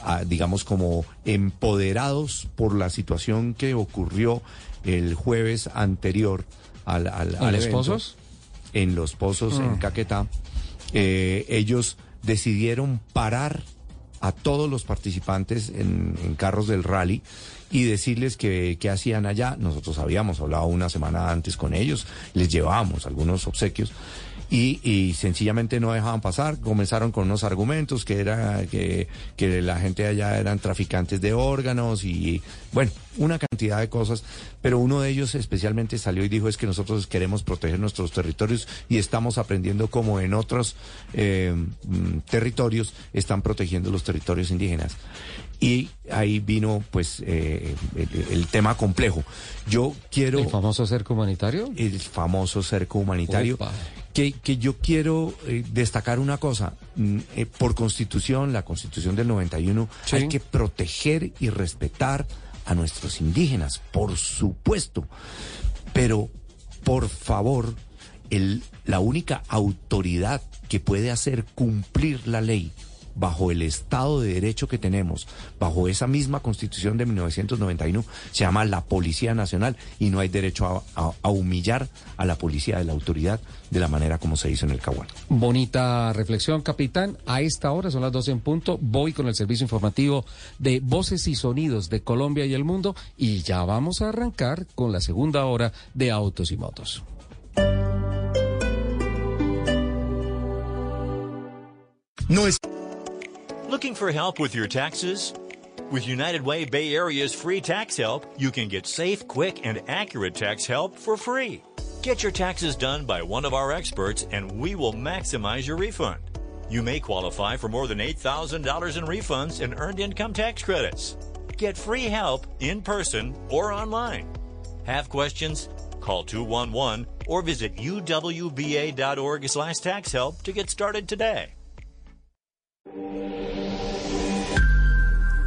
a- digamos como empoderados por la situación que ocurrió el jueves anterior al, al,
¿En
al
los
evento,
pozos?
en los pozos en
Mm.
Caquetá, eh, ellos decidieron parar a todos los participantes en, en carros del rally y decirles que, que hacían allá. Nosotros habíamos hablado una semana antes con ellos, les llevábamos algunos obsequios y, y sencillamente no dejaban pasar. Comenzaron con unos argumentos que era que, que la gente allá eran traficantes de órganos y bueno, una cantidad de cosas, pero uno de ellos especialmente salió y dijo es que nosotros queremos proteger nuestros territorios y estamos aprendiendo como en otros eh, mm, territorios están protegiendo los territorios indígenas. Y ahí vino pues eh, el, el tema complejo. Yo quiero...
¿El famoso cerco humanitario?
El famoso cerco humanitario. Que, que yo quiero eh, destacar una cosa. Mm, eh, por constitución, la constitución del 91,
Sí.
hay que proteger y respetar a nuestros indígenas, por supuesto. Pero, por favor, el, la única autoridad que puede hacer cumplir la ley bajo el Estado de Derecho que tenemos, bajo esa misma Constitución de 1991, se llama la Policía Nacional y no hay derecho a, a- a humillar a la policía de la autoridad de la manera como se hizo en el Caguán.
Bonita reflexión, capitán. A esta hora son las 12 en punto. Voy con el servicio informativo de Voces y Sonidos de Colombia y el mundo y ya vamos a arrancar con la segunda hora de Autos y Motos.
No es
Looking for help with your taxes? With United Way Bay Area's free tax help, you can get safe, quick, and accurate tax help for free. Get your taxes done by one of our experts, and we will maximize your refund. You may qualify for more than $8,000 in refunds and earned income tax credits. Get free help in person or online. Have questions? Call 211 or visit uwba.org slash tax to get started today.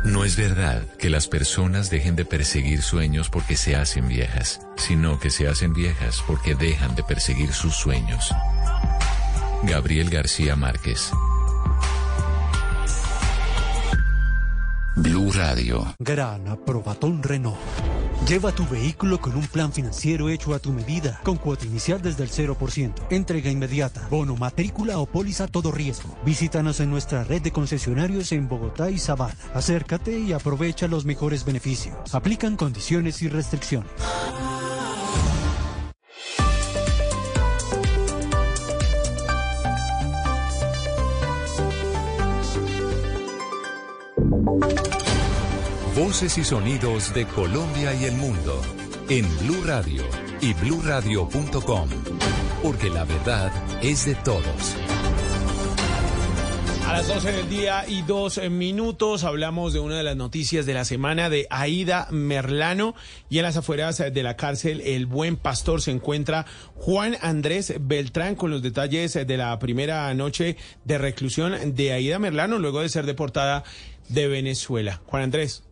No es verdad que las personas dejen de perseguir sueños porque se hacen viejas, sino que se hacen viejas porque dejan de perseguir sus sueños. Gabriel García Márquez. Blue Radio.
Gran aprobatón Renault. Lleva tu vehículo con un plan financiero hecho a tu medida, con cuota inicial desde el 0%, entrega inmediata, bono, matrícula o póliza todo riesgo. Visítanos en nuestra red de concesionarios en Bogotá y Sabana. Acércate y aprovecha los mejores beneficios. Aplican condiciones y restricciones.
Voces y sonidos de Colombia y el mundo en Blue Radio y bluradio.com, porque la verdad es de todos.
A las 12 del día y dos minutos hablamos de una de las noticias de la semana de Aida Merlano y en las afueras de la cárcel El Buen Pastor se encuentra Juan Andrés Beltrán con los detalles de la primera noche de reclusión de Aida Merlano luego de ser deportada de Venezuela. Juan Andrés.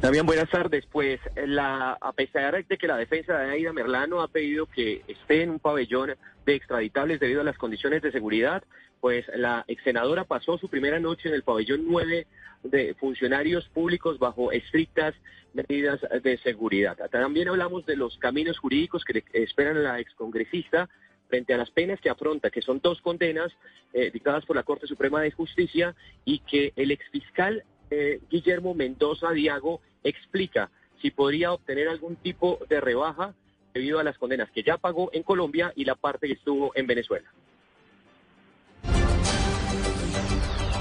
También buenas tardes. Pues la, a pesar de que la defensa de Aida Merlano ha pedido que esté en un pabellón de extraditables debido a las condiciones de seguridad, pues la ex senadora pasó su primera noche en el pabellón 9 de funcionarios públicos bajo estrictas medidas de seguridad. También hablamos de los caminos jurídicos que esperan a la excongresista frente a las penas que afronta, que son dos condenas eh, dictadas por la Corte Suprema de Justicia y que el exfiscal eh, Guillermo Mendoza Diago explica si podría obtener algún tipo de rebaja debido a las condenas que ya pagó en Colombia y la parte que estuvo en Venezuela.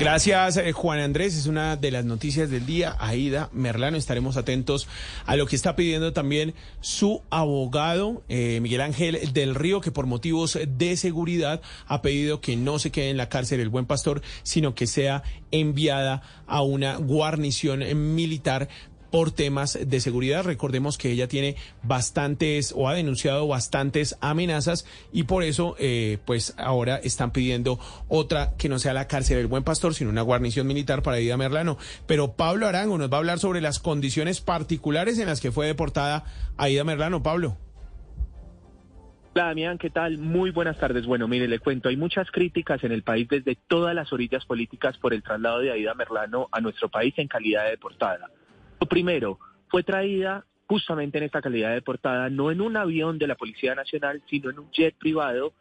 Gracias, eh, Juan Andrés. Es una de las noticias del día. Aida Merlano, estaremos atentos a lo que está pidiendo también su abogado, eh, Miguel Ángel del Río, que por motivos de seguridad ha pedido que no se quede en la cárcel el buen pastor, sino que sea enviada a una guarnición militar por temas de seguridad. Recordemos que ella tiene bastantes o ha denunciado bastantes amenazas y por eso eh, pues ahora están pidiendo otra que no sea la cárcel del Buen Pastor, sino una guarnición militar para Ida Merlano. Pero Pablo Arango nos va a hablar sobre las condiciones particulares en las que fue deportada Aida Merlano. Pablo.
Hola Damián, ¿qué tal? Muy buenas tardes. Bueno, mire, le cuento, hay muchas críticas en el país desde todas las orillas políticas por el traslado de Aida Merlano a nuestro país en calidad de deportada. Lo primero, fue traída justamente en esta calidad de deportada, no en un avión de la Policía Nacional, sino en un jet privado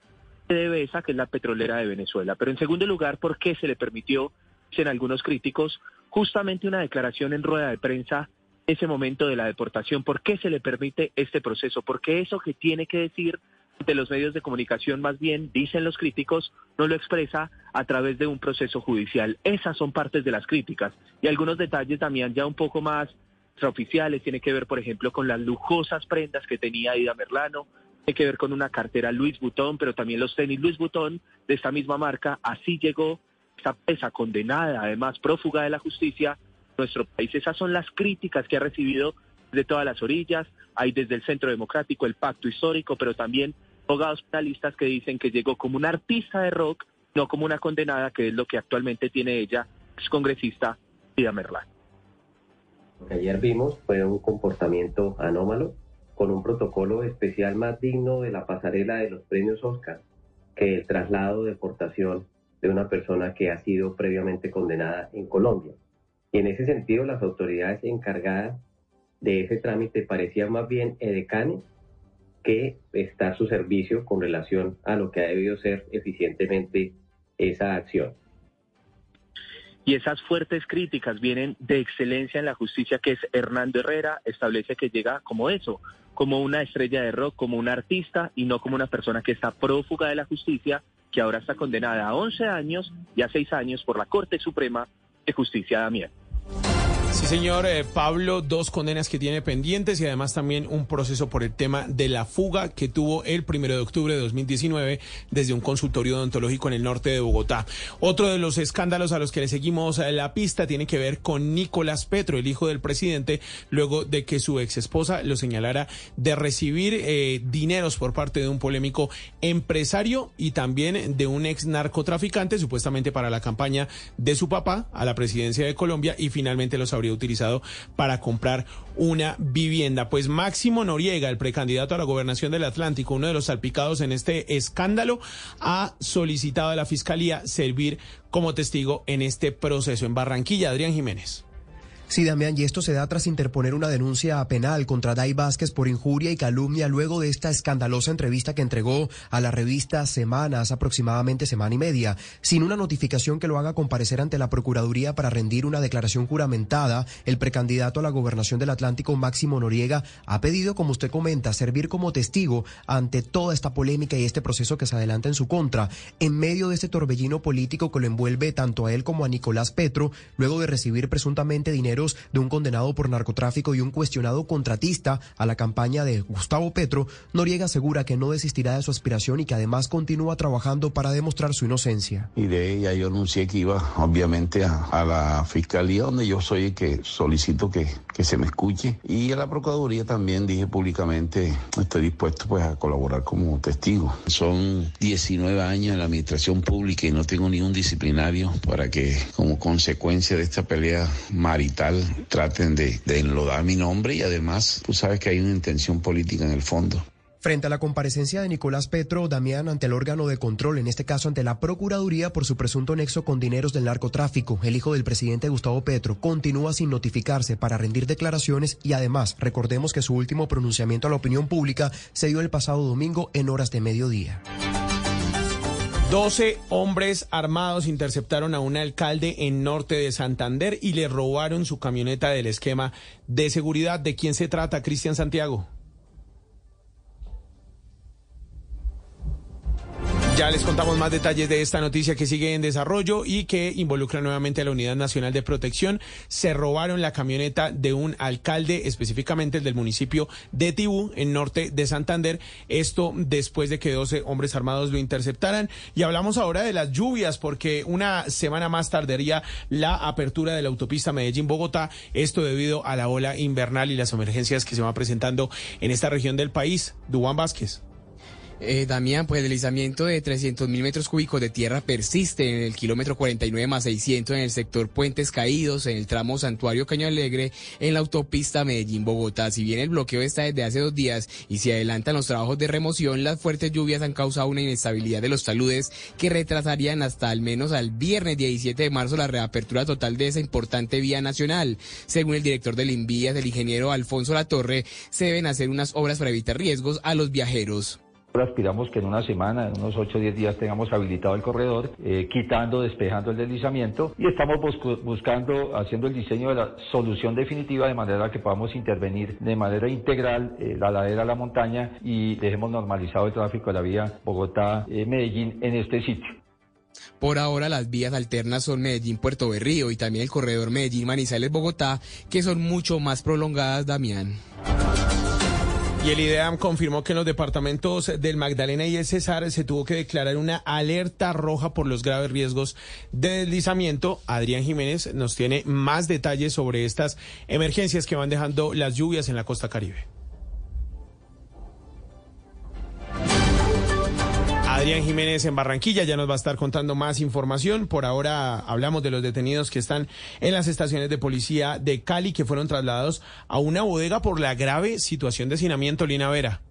de DBSA, que es la petrolera de Venezuela. Pero en segundo lugar, ¿por qué se le permitió, dicen algunos críticos, justamente una declaración en rueda de prensa ese momento de la deportación? ¿Por qué se le permite este proceso? Porque eso que tiene que decir de los medios de comunicación, más bien, dicen los críticos, no lo expresa a través de un proceso judicial. Esas son partes de las críticas. Y algunos detalles también ya un poco más oficiales, tiene que ver, por ejemplo, con las lujosas prendas que tenía Ida Merlano, tiene que ver con una cartera Luis Butón, pero también los tenis Luis Butón de esta misma marca. Así llegó pesa condenada, además prófuga de la justicia, nuestro país. Esas son las críticas que ha recibido de todas las orillas. Hay desde el Centro Democrático el Pacto Histórico, pero también abogados penalistas que dicen que llegó como una artista de rock, no como una condenada, que es lo que actualmente tiene ella, ex congresista Ida Merlán.
Lo que ayer vimos fue un comportamiento anómalo, con un protocolo especial más digno de la pasarela de los premios Oscar que el traslado de deportación de una persona que ha sido previamente condenada en Colombia. Y en ese sentido, las autoridades encargadas de ese trámite parecían más bien edecanes que está a su servicio con relación a lo que ha debido ser eficientemente esa acción.
Y esas fuertes críticas vienen de excelencia en la justicia, que es Hernando Herrera, establece que llega como eso, como una estrella de rock, como un artista y no como una persona que está prófuga de la justicia, que ahora está condenada a 11 años y a 6 años por la Corte Suprema de Justicia de
Sí, señor eh, Pablo, dos condenas que tiene pendientes y además también un proceso por el tema de la fuga que tuvo el primero de octubre de 2019 desde un consultorio odontológico en el norte de Bogotá. Otro de los escándalos a los que le seguimos eh, la pista tiene que ver con Nicolás Petro, el hijo del presidente, luego de que su ex esposa lo señalara de recibir eh, dineros por parte de un polémico empresario y también de un ex narcotraficante, supuestamente para la campaña de su papá a la presidencia de Colombia y finalmente los habría utilizado para comprar una vivienda. Pues Máximo Noriega, el precandidato a la gobernación del Atlántico, uno de los salpicados en este escándalo, ha solicitado a la Fiscalía servir como testigo en este proceso en Barranquilla. Adrián Jiménez.
Sí, Damián, y esto se da tras interponer una denuncia penal contra Dai Vázquez por injuria y calumnia luego de esta escandalosa entrevista que entregó a la revista Semanas, aproximadamente semana y media, sin una notificación que lo haga comparecer ante la Procuraduría para rendir una declaración juramentada. El precandidato a la gobernación del Atlántico, Máximo Noriega, ha pedido, como usted comenta, servir como testigo ante toda esta polémica y este proceso que se adelanta en su contra, en medio de este torbellino político que lo envuelve tanto a él como a Nicolás Petro, luego de recibir presuntamente dinero de un condenado por narcotráfico y un cuestionado contratista a la campaña de Gustavo Petro, Noriega asegura que no desistirá de su aspiración y que además continúa trabajando para demostrar su inocencia.
Y de ella yo anuncié que iba obviamente a, a la fiscalía donde yo soy el que solicito que, que se me escuche y a la Procuraduría también dije públicamente estoy dispuesto pues a colaborar como testigo. Son 19 años en la administración pública y no tengo ni un disciplinario para que como consecuencia de esta pelea marital traten de, de enlodar mi nombre y además tú sabes que hay una intención política en el fondo.
Frente a la comparecencia de Nicolás Petro, Damián ante el órgano de control, en este caso ante la Procuraduría por su presunto nexo con dineros del narcotráfico, el hijo del presidente Gustavo Petro continúa sin notificarse para rendir declaraciones y además recordemos que su último pronunciamiento a la opinión pública se dio el pasado domingo en horas de mediodía.
12 hombres armados interceptaron a un alcalde en norte de Santander y le robaron su camioneta del esquema de seguridad. ¿De quién se trata, Cristian Santiago? Ya les contamos más detalles de esta noticia que sigue en desarrollo y que involucra nuevamente a la Unidad Nacional de Protección. Se robaron la camioneta de un alcalde, específicamente el del municipio de Tibú, en norte de Santander. Esto después de que 12 hombres armados lo interceptaran. Y hablamos ahora de las lluvias, porque una semana más tardaría la apertura de la autopista Medellín-Bogotá. Esto debido a la ola invernal y las emergencias que se van presentando en esta región del país. Dubán Vázquez.
Eh, Damián, pues el deslizamiento de 300 mil metros cúbicos de tierra persiste en el kilómetro 49 más 600 en el sector Puentes Caídos, en el tramo Santuario Caño Alegre, en la autopista Medellín-Bogotá. Si bien el bloqueo está desde hace dos días y se adelantan los trabajos de remoción, las fuertes lluvias han causado una inestabilidad de los taludes que retrasarían hasta al menos al viernes 17 de marzo la reapertura total de esa importante vía nacional. Según el director del Invías, el ingeniero Alfonso Latorre, se deben hacer unas obras para evitar riesgos a los viajeros.
Aspiramos que en una semana, en unos 8 o 10 días tengamos habilitado el corredor, eh, quitando, despejando el deslizamiento y estamos buscando, haciendo el diseño de la solución definitiva de manera que podamos intervenir de manera integral eh, la ladera la montaña y dejemos normalizado el tráfico de la vía Bogotá-Medellín en este sitio.
Por ahora las vías alternas son Medellín-Puerto Berrío y también el corredor Medellín-Manizales-Bogotá, que son mucho más prolongadas, Damián.
Y el IDEAM confirmó que en los departamentos del Magdalena y el Cesar se tuvo que declarar una alerta roja por los graves riesgos de deslizamiento. Adrián Jiménez nos tiene más detalles sobre estas emergencias que van dejando las lluvias en la costa caribe. Adrián Jiménez en Barranquilla ya nos va a estar contando más información. Por ahora hablamos de los detenidos que están en las estaciones de policía de Cali que fueron trasladados a una bodega por la grave situación de hacinamiento. Lina Vera.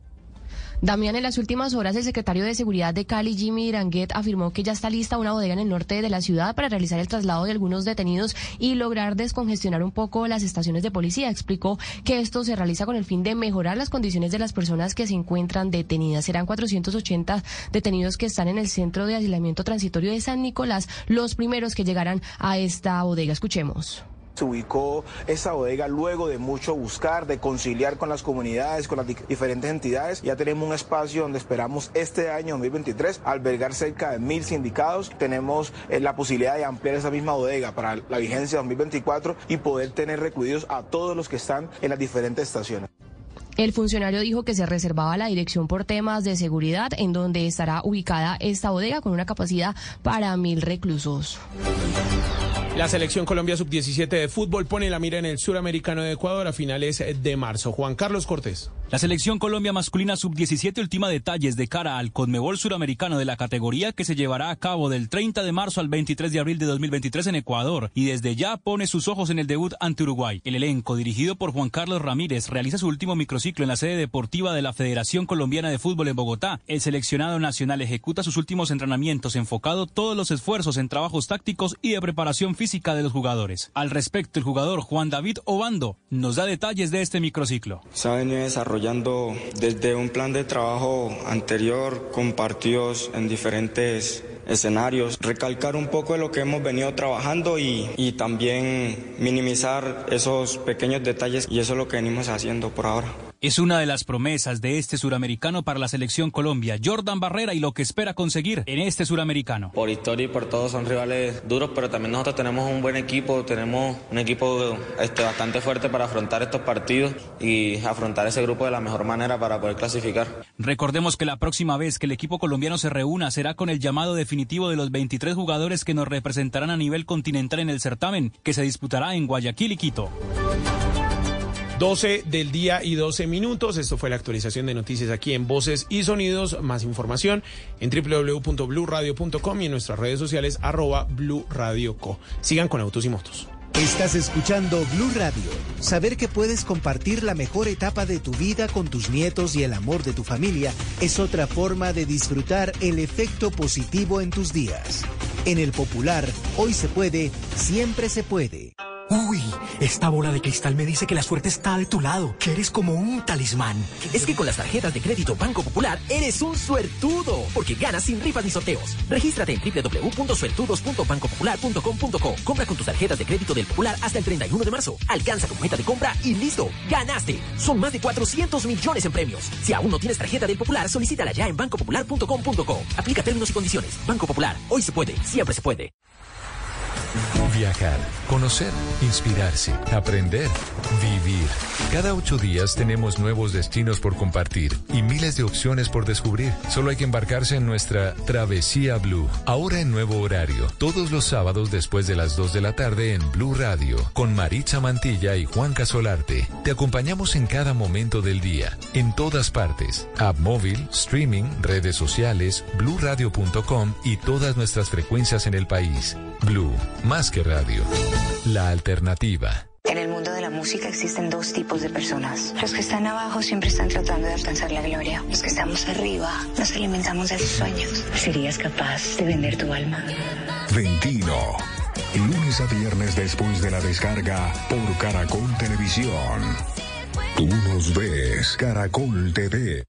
Damián, en las últimas horas, el secretario de Seguridad de Cali, Jimmy Iranguet, afirmó que ya está lista una bodega en el norte de la ciudad para realizar el traslado de algunos detenidos y lograr descongestionar un poco las estaciones de policía. Explicó que esto se realiza con el fin de mejorar las condiciones de las personas que se encuentran detenidas. Serán 480 detenidos que están en el centro de aislamiento transitorio de San Nicolás, los primeros que llegarán a esta bodega. Escuchemos
se ubicó esa bodega luego de mucho buscar, de conciliar con las comunidades, con las diferentes entidades. Ya tenemos un espacio donde esperamos este año 2023 albergar cerca de mil sindicados. Tenemos eh, la posibilidad de ampliar esa misma bodega para la vigencia 2024 y poder tener recluidos a todos los que están en las diferentes estaciones.
El funcionario dijo que se reservaba la dirección por temas de seguridad en donde estará ubicada esta bodega con una capacidad para mil reclusos.
La selección Colombia sub-17 de fútbol pone la mira en el suramericano de Ecuador a finales de marzo. Juan Carlos Cortés.
La selección Colombia masculina sub-17 ultima detalles de cara al Conmebol suramericano de la categoría que se llevará a cabo del 30 de marzo al 23 de abril de 2023 en Ecuador y desde ya pone sus ojos en el debut ante Uruguay. El elenco, dirigido por Juan Carlos Ramírez, realiza su último microciclo en la sede deportiva de la Federación Colombiana de Fútbol en Bogotá. El seleccionado nacional ejecuta sus últimos entrenamientos enfocado todos los esfuerzos en trabajos tácticos y de preparación física de los jugadores. Al respecto, el jugador Juan David Obando nos da detalles de este microciclo.
Se ha venido desarrollando desde un plan de trabajo anterior con partidos en diferentes
escenarios, recalcar un poco de lo que hemos venido trabajando y, y también minimizar esos pequeños detalles y eso es lo que venimos haciendo por ahora.
Es una de las promesas de este suramericano para la selección Colombia, Jordan Barrera, y lo que espera conseguir en este suramericano.
Por historia y por todo son rivales duros, pero también nosotros tenemos un buen equipo, tenemos un equipo este, bastante fuerte para afrontar estos partidos y afrontar ese grupo de la mejor manera para poder clasificar.
Recordemos que la próxima vez que el equipo colombiano se reúna será con el llamado definitivo de los 23 jugadores que nos representarán a nivel continental en el certamen, que se disputará en Guayaquil y Quito.
12 del día y 12 minutos. Esto fue la actualización de noticias aquí en Voces y Sonidos. Más información en www.bluradio.com y en nuestras redes sociales arroba Blue Radio Co. Sigan con Autos y Motos.
Estás escuchando Blue Radio. Saber que puedes compartir la mejor etapa de tu vida con tus nietos y el amor de tu familia es otra forma de disfrutar el efecto positivo en tus días. En el popular, hoy se puede, siempre se puede.
Uy, esta bola de cristal me dice que la suerte está de tu lado, que eres como un talismán.
Es que con las tarjetas de crédito Banco Popular eres un suertudo, porque ganas sin rifas ni sorteos. Regístrate en www.suertudos.bancopopular.com.co. Compra con tus tarjetas de crédito del Popular hasta el 31 de marzo. Alcanza tu meta de compra y listo, ganaste. Son más de 400 millones en premios. Si aún no tienes tarjeta del Popular, solicítala ya en bancopopular.com.co. Aplica términos y condiciones. Banco Popular, hoy se puede, siempre se puede.
Viajar, conocer, inspirarse, aprender, vivir. Cada ocho días tenemos nuevos destinos por compartir y miles de opciones por descubrir. Solo hay que embarcarse en nuestra Travesía Blue. Ahora en nuevo horario, todos los sábados después de las 2 de la tarde en Blue Radio, con Maritza Mantilla y Juan Casolarte. Te acompañamos en cada momento del día, en todas partes. App móvil, streaming, redes sociales, bluradio.com y todas nuestras frecuencias en el país. Blue, más que radio. La alternativa.
En el mundo de la música existen dos tipos de personas. Los que están abajo siempre están tratando de alcanzar la gloria. Los que estamos arriba nos alimentamos de sus sueños. ¿Serías capaz de vender tu alma?
Ventino. Lunes a viernes después de la descarga por Caracol Televisión. Tú nos ves, Caracol TV.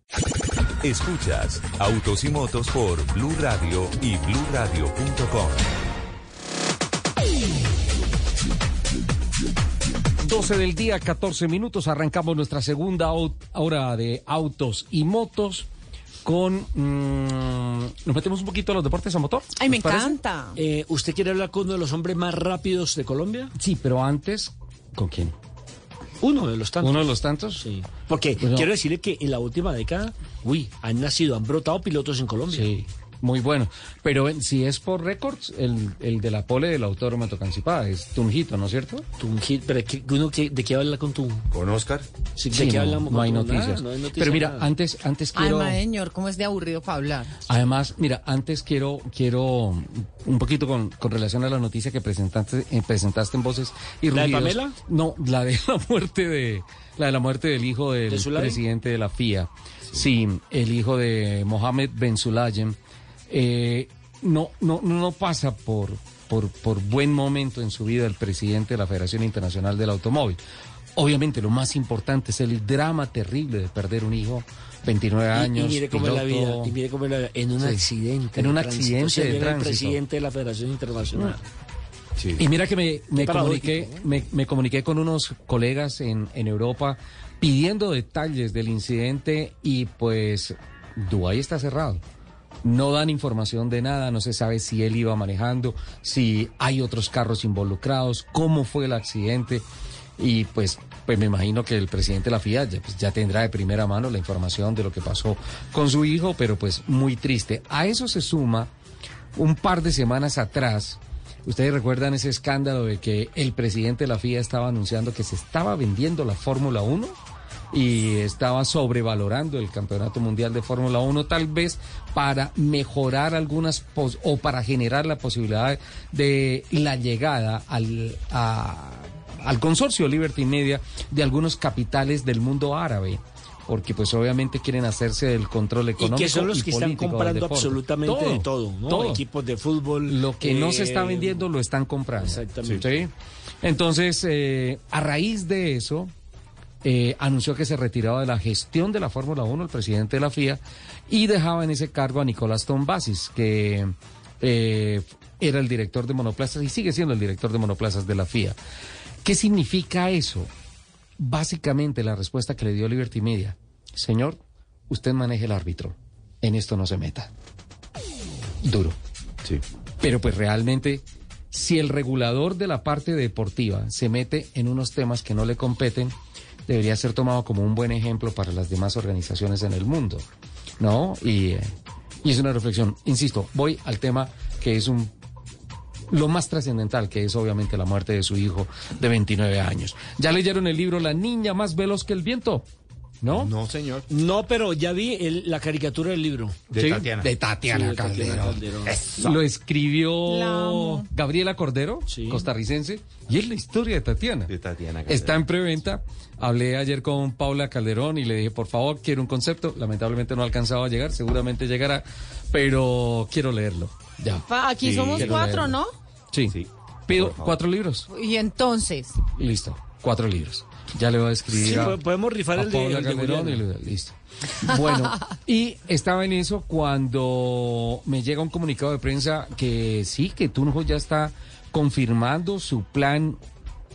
Escuchas Autos y Motos por Blue Radio y bluradio.com.
12 del día, 14 minutos. Arrancamos nuestra segunda hora de autos y motos con... mm, ¿Nos metemos un poquito a los deportes a motor?
Ay, me encanta.
Eh,
¿Usted quiere hablar con uno de los hombres más rápidos de Colombia?
Sí, pero antes, ¿con quién?
Uno de los tantos.
¿Uno de los tantos?
Sí. Porque
Bueno.
quiero decirle que en la última década, uy, han nacido, han brotado pilotos en Colombia.
Sí, muy bueno. Pero en- si es por récords, el, el de la pole del autódromo Tocancipá es Tunjito, ¿no es cierto?
Tunjito, pero ¿qué- uno que- ¿de qué habla con tu?
¿Con Oscar?
Sí, ¿De
Sí,
qué
no,
hablamos?
no
con
hay noticias.
Nada, no hay noticia,
Pero mira,
nada.
antes, antes
Ay,
quiero...
maeñor, ¿cómo es de aburrido para hablar?
Además, mira, antes quiero, quiero un poquito con, con relación a la noticia que presentaste, eh, presentaste en Voces y
¿La de. Pamela?
No, la de la muerte de, la de la muerte del hijo del presidente de la FIA. Sí, el hijo de Mohamed Ben Sulayem. Eh, no, no, no pasa por, por, por buen momento en su vida el presidente de la Federación Internacional del Automóvil. Obviamente lo más importante es el drama terrible de perder un hijo, 29
Y-
años.
Y, mire cómo es la vida, y mire cómo es la vida, en un
Sí.
accidente.
En
de
un accidente de tránsito.
el presidente de la Federación Internacional.
Y mira que me, comuniqué, me, me comuniqué con unos colegas en, en Europa pidiendo detalles del incidente y pues Dubái está cerrado. No dan información de nada, no se sabe si él iba manejando, si hay otros carros involucrados, cómo fue el accidente y pues pues me imagino que el presidente de la FIA ya, pues, ya tendrá de primera mano la información de lo que pasó con su hijo, pero pues muy triste. A eso se suma un par de semanas atrás, ustedes recuerdan ese escándalo de que el presidente de la FIA estaba anunciando que se estaba vendiendo la Fórmula 1 y estaba sobrevalorando el Campeonato Mundial de Fórmula 1, tal vez para mejorar algunas pos- o para generar la posibilidad de la llegada al, a- al consorcio Liberty Media de algunos capitales del mundo árabe. Porque pues obviamente quieren hacerse del control
Y
económico.
que son los que están comprando absolutamente de todo, ¿no? Equipos de fútbol.
Lo que no se está
eh,
vendiendo lo están comprando.
Exactamente.
¿Sí? Entonces, eh, a raíz de eso, eh, anunció que se retiraba de la gestión de la Fórmula 1 el presidente de la FIA y dejaba en ese cargo a Nicolás Tombasis, que eh, era el director de monoplazas y sigue siendo el director de monoplazas de la FIA. ¿Qué significa eso? Básicamente la respuesta que le dio Liberty Media, señor, usted maneje el árbitro, en esto no se meta. Duro.
Sí.
Pero pues realmente, si el regulador de la parte deportiva se mete en unos temas que no le competen, debería ser tomado como un buen ejemplo para las demás organizaciones en el mundo, ¿no? Y, y es una reflexión. Insisto, voy al tema que es un lo más trascendental, que es obviamente la muerte de su hijo de 29 años. ¿Ya leyeron el libro La niña más veloz que el viento? ¿No?
No, señor.
No, pero ya vi el- la caricatura del libro.
Sí, De Tatiana
Sí, de Tatiana
Calderón.
Calderón.
Lo escribió. Gabriela Cordero, costarricense, y es la historia de Tatiana.
De Tatiana
Está en preventa. Hablé ayer con Paula Calderón y le dije, por favor, quiero un concepto. Lamentablemente no ha alcanzado a llegar, seguramente llegará, pero quiero leerlo. Ya.
Pa- Aquí
Sí,
somos cuatro,
leerlo.
¿no?
Sí. Pido cuatro libros.
Y entonces,
Listo, cuatro libros. Ya le voy a escribir.
Sí,
a-
podemos rifar
a
el de-
Paula
el de
Calderón y
Juliana.
le- listo. Bueno, y estaba en eso cuando me llega un comunicado de prensa que sí, que Tunjo ya está confirmando su plan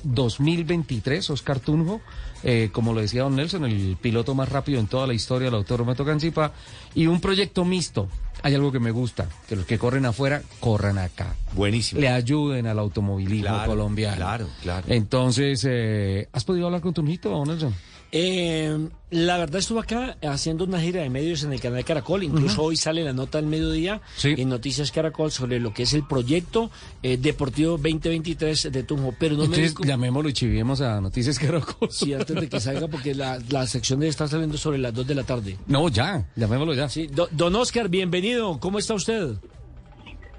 2023, Oscar Tunjo, eh, como lo decía don Nelson, el piloto más rápido en toda la historia del autódromo Tocancipá, y un proyecto mixto. Hay algo que me gusta, que los que corren afuera, corran acá.
Buenísimo.
Le ayuden al automovilismo
Claro,
colombiano.
claro, claro.
Entonces, eh, ¿has podido hablar con Tunjito, don Nelson?
Eh, la verdad estuve acá haciendo una gira de medios en el canal Caracol. Incluso hoy sale la nota al mediodía en Noticias Caracol sobre lo que es el proyecto eh, deportivo 2023 de Tunjo. Pero no me
Entonces, llamémoslo y chivemos a Noticias Caracol.
Sí, antes de que salga, porque la, la sección debe estar saliendo sobre las 2 de la tarde.
No, ya, llamémoslo ya.
Sí, do- don Oscar, bienvenido. ¿Cómo está usted?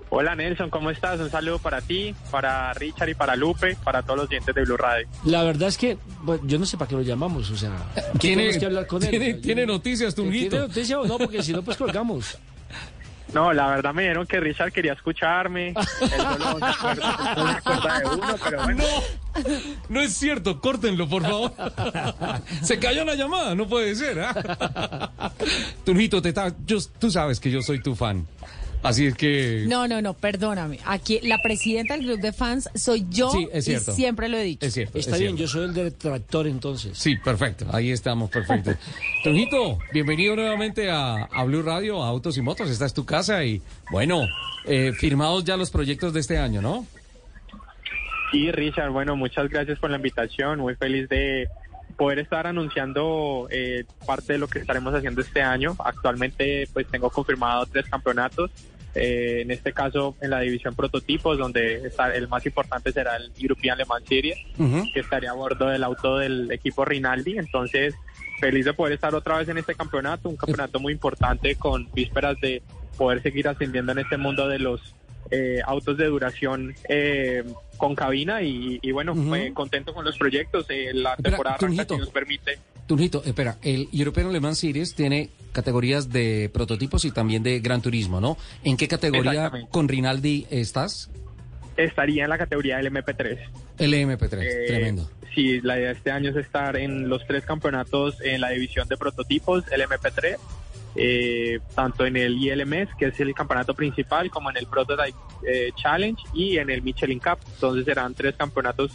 Hola Nelson, ¿cómo estás? Un saludo para ti, para Richard y para Lupe, para todos los dientes de Blue Radio.
La verdad es que bueno, yo no sé para qué lo llamamos, o sea, ¿qué
¿Tiene-
tenemos que hablar con él?
tiene-
O sea,
tiene
yo-
noticias,
¿Tiene
Tunguito?
o no? Porque si no, pues colgamos.
No, la verdad me dijeron que Richard quería escucharme. No de uno, pero bueno.
No es cierto, córtenlo, por favor. Se cayó la llamada, no puede ser. ¿ah? Tunjito, te ta- yo- tú sabes que yo soy tu fan. Así es que...
no, no, no, perdóname. Aquí la presidenta del club de fans soy yo
Sí, es cierto.
y siempre lo he dicho.
Es cierto.
Está
es
bien,
cierto.
yo soy el detractor entonces.
Sí, perfecto. Ahí estamos, perfecto. Tunjito, bienvenido nuevamente a, a Blue Radio, a Autos y Motos. Esta es tu casa y, bueno, eh, firmados ya los proyectos de este año, ¿no?
Sí, Richard, bueno, muchas gracias por la invitación. Muy feliz de poder estar anunciando eh, parte de lo que estaremos haciendo este año. Actualmente, pues tengo confirmado tres campeonatos. Eh, en este caso, en la división prototipos, donde está, el más importante será el European Le Mans Series, que estaría a bordo del auto del equipo Rinaldi. Entonces, feliz de poder estar otra vez en este campeonato, un campeonato muy importante con vísperas de poder seguir ascendiendo en este mundo de los eh, autos de duración eh, con cabina y, y bueno, eh, contento con los proyectos. eh, la
Espera,
temporada
Tunjito.
si nos permite.
Tunjito, espera, el European Le Mans Series tiene categorías de prototipos y también de Gran Turismo, ¿no? ¿En qué categoría con Rinaldi estás?
Estaría en la categoría del MP3.
El MP3,
Eh,
tremendo.
Sí, la idea de este año es estar en los tres campeonatos en la división de prototipos, el MP3, eh, tanto en el ILMS, que es el campeonato principal, como en el Prototype eh, Challenge y en el Michelin Cup. Entonces serán tres campeonatos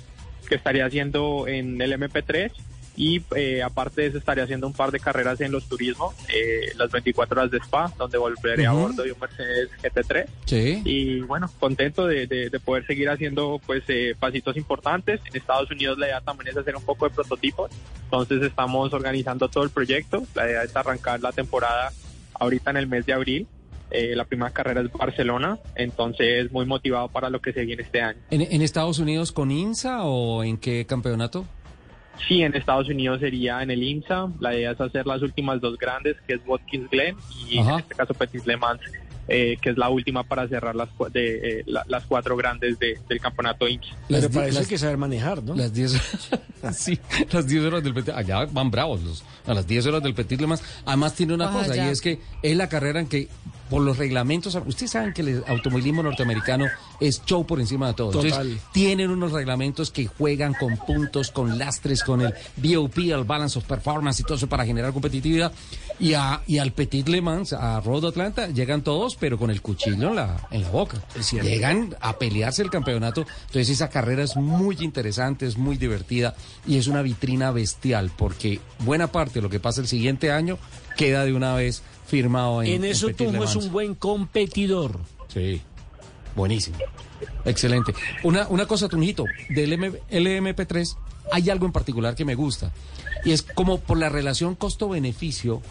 que estaría haciendo en el MP3 y eh, aparte de eso estaría haciendo un par de carreras en los turismos, eh, las 24 horas de Spa, donde volveré a
Ujú.
bordo de un Mercedes GT3
Sí.
y bueno, contento de, de- de poder seguir haciendo pues eh, pasitos importantes. En Estados Unidos la idea también es hacer un poco de prototipos, entonces estamos organizando todo el proyecto. La idea es arrancar la temporada ahorita en el mes de abril. Eh, la primera carrera es Barcelona, entonces muy motivado para lo que se viene este año.
¿En, en Estados Unidos con INSA o en qué campeonato?
Sí, en Estados Unidos sería en el IMSA. La idea es hacer las últimas dos grandes, que es Watkins Glen y en este caso Petit Le Mans, eh, que es la última para cerrar las, de, eh, las cuatro grandes del campeonato IMSA.
Pero para eso hay que saber manejar, ¿no?
Las 10 sí, las 10 horas del Petit Allá van bravos los, a las 10 horas del Petit Le Mans. Además tiene una cosa, y es que es la carrera en que por los reglamentos, ustedes saben que el automovilismo norteamericano es show por encima de todo. Total. tienen unos reglamentos que juegan con puntos, con lastres, con el BOP, el Balance of Performance y todo eso para generar competitividad. Y, a, y al Petit Le Mans, a Road Atlanta, llegan todos, pero con el cuchillo en la, en la boca. Llegan a pelearse el campeonato. Entonces esa carrera es muy interesante, es muy divertida y es una vitrina bestial porque buena parte de lo que pasa el siguiente año queda de una vez firmado en
En eso Tunjo es un buen competidor.
Sí, buenísimo. Excelente. Una, una cosa, Tunjito, del LMP3 hay algo en particular que me gusta. Y es como por la relación costo-beneficio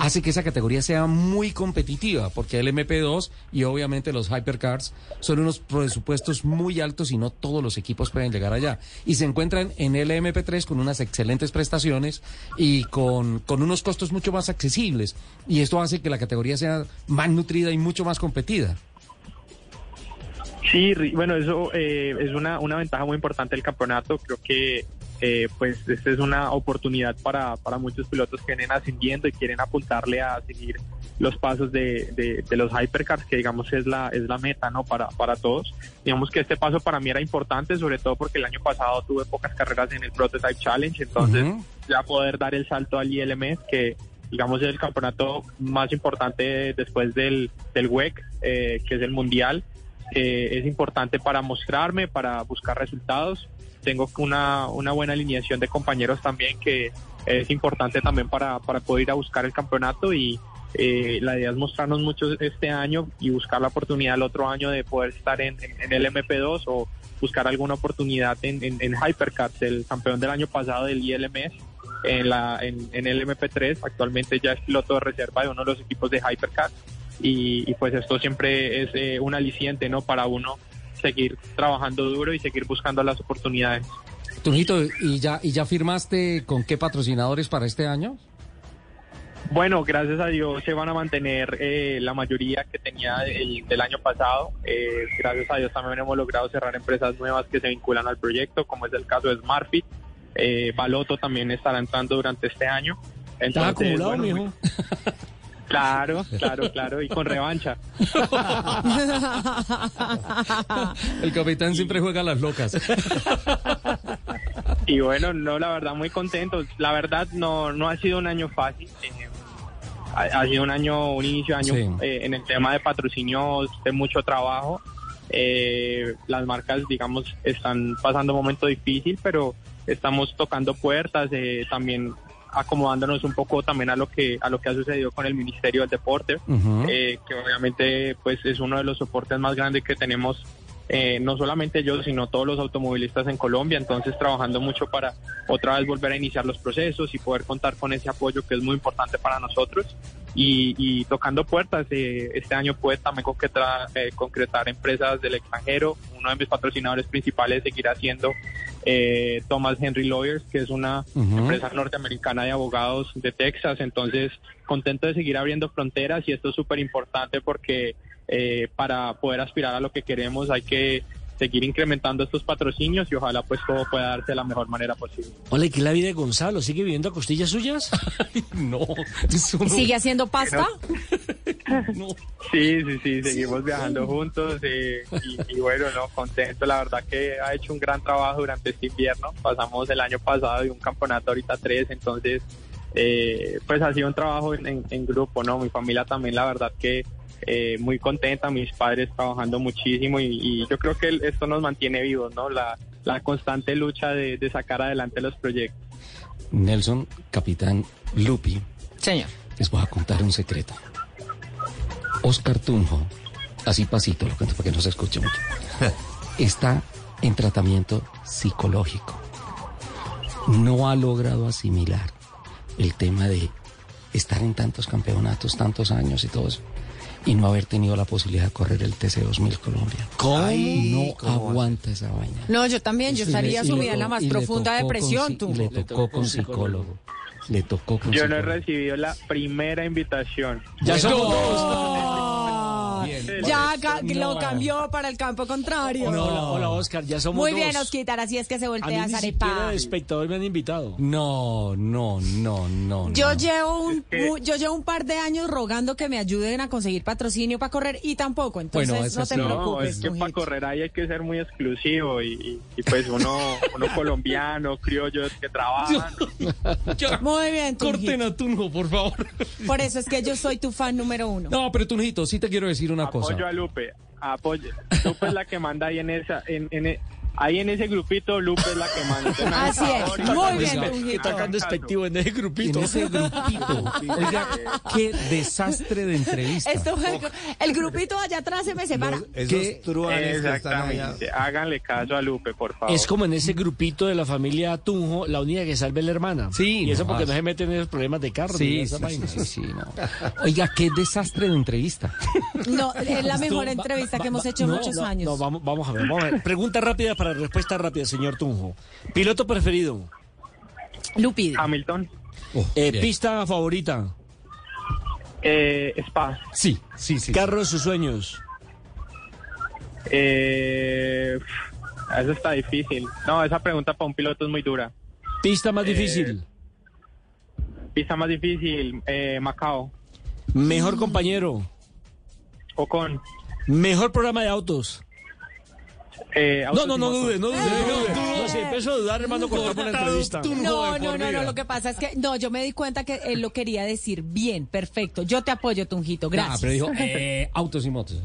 hace que esa categoría sea muy competitiva, porque el MP2 y obviamente los Hypercars son unos presupuestos muy altos y no todos los equipos pueden llegar allá. Y se encuentran en el MP3 con unas excelentes prestaciones y con, con unos costos mucho más accesibles. Y esto hace que la categoría sea más nutrida y mucho más competida.
Sí, bueno, eso eh, es una, una ventaja muy importante del campeonato. Creo que eh, pues esta es una oportunidad para, para muchos pilotos que vienen ascendiendo y quieren apuntarle a seguir los pasos de, de, los hypercars, que digamos es la, es la meta ¿no? para, para todos. Digamos que este paso para mí era importante, sobre todo porque el año pasado tuve pocas carreras en el Prototype Challenge, entonces ya poder dar el salto al ILM, que digamos es el campeonato más importante después del, del WEC, eh, que es el Mundial, eh, es importante para mostrarme, para buscar resultados tengo una, una buena alineación de compañeros también que es importante también para, para poder ir a buscar el campeonato y eh, la idea es mostrarnos mucho este año y buscar la oportunidad el otro año de poder estar en, el MP2 o buscar alguna oportunidad en, en, en Hypercats, el campeón del año pasado del ILMS en, la, en, el MP3, actualmente ya es piloto de reserva de uno de los equipos de Hypercats y, y pues esto siempre es eh, un aliciente ¿no? para uno seguir trabajando duro y seguir buscando las oportunidades.
Tunito, ¿y ya, ¿y ya firmaste con qué patrocinadores para este año?
Bueno, gracias a Dios se van a mantener eh, la mayoría que tenía del, año pasado. Eh, gracias a Dios también hemos logrado cerrar empresas nuevas que se vinculan al proyecto, como es el caso de SmartFit. Eh, Baloto también estará entrando durante este año.
Entonces, acumulado, mijo?
Claro, claro, claro, y con revancha.
El capitán siempre juega a las locas.
Y bueno, no, la verdad, muy contento. La verdad, no, no ha sido un año fácil. Eh, ha, sido un año, un inicio de año eh, en el tema de patrocinios, de mucho trabajo. Eh, las marcas, digamos, están pasando un momento difícil, pero estamos tocando puertas. también acomodándonos un poco también a lo que a lo que ha sucedido con el Ministerio del Deporte, eh, que obviamente pues es uno de los soportes más grandes que tenemos eh, no solamente yo, sino todos los automovilistas en Colombia, entonces trabajando mucho para otra vez volver a iniciar los procesos y poder contar con ese apoyo que es muy importante para nosotros y, tocando puertas. Eh, este año puede también concretar, concretar empresas del extranjero, uno de mis patrocinadores principales seguirá siendo eh, Thomas Henry Lawyers, que es una empresa norteamericana de abogados de Texas. Entonces, contento de seguir abriendo fronteras y esto es súper importante porque eh, para poder aspirar a lo que queremos hay que seguir incrementando estos patrocinios y ojalá pues todo pueda darse de la mejor manera posible.
Hola, ¿y qué es la vida de Gonzalo? ¿Sigue viviendo a costillas suyas?
no,
¿Sigue haciendo pasta?
Sí, sí, sí, seguimos viajando juntos eh, y, bueno, no, contento, la verdad que ha hecho un gran trabajo durante este invierno, pasamos el año pasado de un campeonato ahorita tres, entonces eh, pues ha sido un trabajo en, en grupo, ¿no? Mi familia también, la verdad que eh, muy contenta, mis padres trabajando muchísimo y, yo creo que esto nos mantiene vivos, ¿no? La, constante lucha de, sacar adelante los proyectos.
Nelson, capitán Lupi.
Señor.
Les voy a contar un secreto. Oscar Tunjo, así pasito, lo cuento para que no se escuche mucho, está en tratamiento psicológico. No ha logrado asimilar el tema de estar en tantos campeonatos, tantos años y todo eso. Y no haber tenido la posibilidad de correr el TC 2000 Colombia.
Ay,
no
¿cómo?
aguanta esa vaina.
No, yo también, yo estaría sumida en la más profunda depresión, tú.
le tocó con psicólogo. Le tocó con
Yo no he recibido la primera invitación.
Ya somos
Ah, Ya ca- lo cambió para el campo contrario.
Hola, hola, Oscar, ya somos
Muy
dos.
bien, Osquitar, así es que se
A mí
voltea
ni
Zarepa.
siquiera de espectador me han invitado.
No, no, no, no.
Yo
no.
llevo un un- yo llevo un par de años rogando que me ayuden a conseguir patrocinio para correr y tampoco, entonces
Bueno,
no te.
No,
preocupes.
es que para correr ahí hay que ser muy exclusivo y, y- y pues uno, uno colombiano, criollo que trabajan.
Muy bien, Tunjito.
Corten a Tunjo, por favor.
Por eso es que yo soy tu fan número uno.
No, pero Tunjito, sí te quiero decir una cosa.
Apoyo a Lupe, apoyo. Lupe es la que manda ahí en esa, en, en e- ahí en ese grupito, Lupe es la que manda.
Así es, muy bien. Tunjito.
Está tan despectivo en ese grupito.
En ese grupito. Oiga, qué desastre de entrevista.
Esto fue- el grupito allá atrás se me separa.
¿Qué?
Exactamente. Háganle caso a Lupe, por favor.
Es como en ese grupito de la familia Tunjo, la única que salve es la hermana.
Sí,
Y eso
no
porque no se meten en esos problemas de carne. y
Sí, sí, sí, sí, no. Oiga, qué desastre de entrevista.
No, es la mejor entrevista
va-
que hemos hecho en
no,
muchos
no,
años.
No, vamos, vamos a ver, vamos a ver. Pregunta rápida para respuesta rápida, señor Tunjo. Piloto preferido.
Lupi.
Hamilton.
Eh,
bien.
pista favorita.
Eh, Spa.
Sí, sí, sí.
Carro de sus sueños.
Eh, eso está difícil. No, esa pregunta para un piloto es muy dura.
Pista más
Eh,
difícil.
Pista más difícil, eh, Macao.
Mejor compañero.
Ocon.
Mejor programa de autos.
Eh,
No,
autos
no,
y
no
motos.
dude, no dude, no. No, si empiezo a dudar, hermano, cortamos la entrevista.
No, no, no, no, lo que pasa es que no, yo me di cuenta que él lo quería decir bien, perfecto. Yo te apoyo, Tunjito,
Ah,
gracias.
pero dijo eh, autos y motos.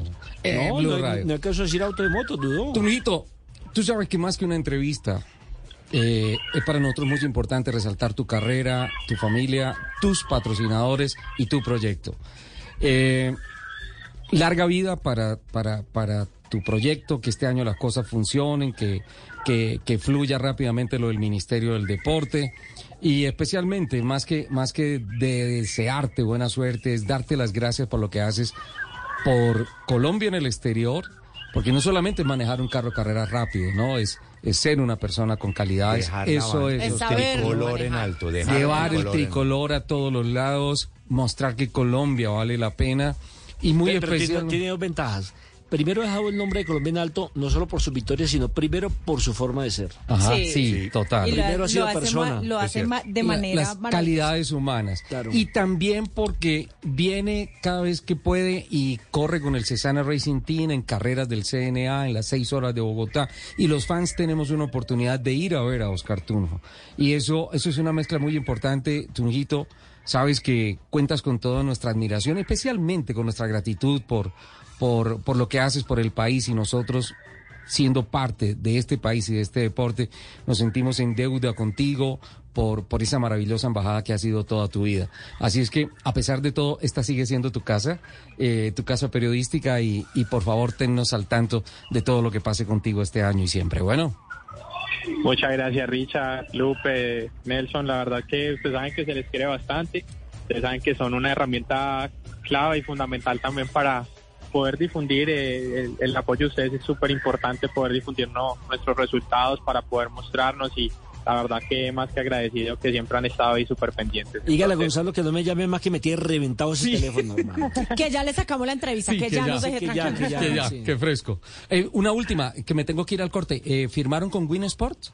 Eh,
No, no, no hay caso de decir auto de moto, dudó.
Tunjito, tú sabes que más que una entrevista, eh, es para nosotros muy importante resaltar tu carrera, tu familia, tus patrocinadores y tu proyecto. Eh, larga vida para, para, para tu proyecto, que este año las cosas funcionen, que, que, que fluya rápidamente lo del Ministerio del Deporte. Y especialmente, más que, más que de desearte buena suerte, es darte las gracias por lo que haces por Colombia en el exterior, porque no solamente es manejar un carro de carreras rápido, ¿no? Es, es ser una persona con calidades.
Dejar
Eso es.
Es saber
tricolor en alto. dejar
Llevar el
tricolor en-
a todos los lados, mostrar que Colombia vale la pena y muy
tiene-
especial.
Tiene, dos ventajas. Primero, ha dejado el nombre de Colombia en alto, no solo por sus victorias, sino primero por su forma de ser.
Ajá,
Sí.
sí, total.
Y lo,
Primero ha sido
lo hace,
persona,
ma- lo hace de
La-
manera
las calidades humanas
Claro.
y también porque viene cada vez que puede y corre con el Cesana Racing Team en carreras del CNA en las seis horas de Bogotá y los fans tenemos una oportunidad de ir a ver a Oscar Tunjo y eso eso es una mezcla muy importante Tunjito sabes que cuentas con toda nuestra admiración especialmente con nuestra gratitud por por por lo que haces por el país y nosotros siendo parte de este país y de este deporte, nos sentimos en deuda contigo por, por esa maravillosa embajada que ha sido toda tu vida. Así es que, a pesar de todo, esta sigue siendo tu casa, eh, tu casa periodística y, y por favor tennos al tanto de todo lo que pase contigo este año y siempre. Bueno,
Muchas gracias, Richard, Lupe, Nelson. La verdad que ustedes saben que se les quiere bastante. Ustedes saben que son una herramienta clave y fundamental también para poder difundir. eh, el, el apoyo de ustedes es súper importante, poder difundir no, nuestros resultados para poder mostrarnos y la verdad que más que agradecido que siempre han estado ahí súper pendientes.
Dígale a Gonzalo que no me llame más que me tiene reventado ese teléfono, hermano.
Que ya le sacamos la entrevista,
Sí,
que,
que
ya,
ya,
nos deje
que ya, que ya.
que ya,
sí.
qué fresco. Eh, una última, que me tengo que ir al corte. Eh, ¿Firmaron con Win Sports?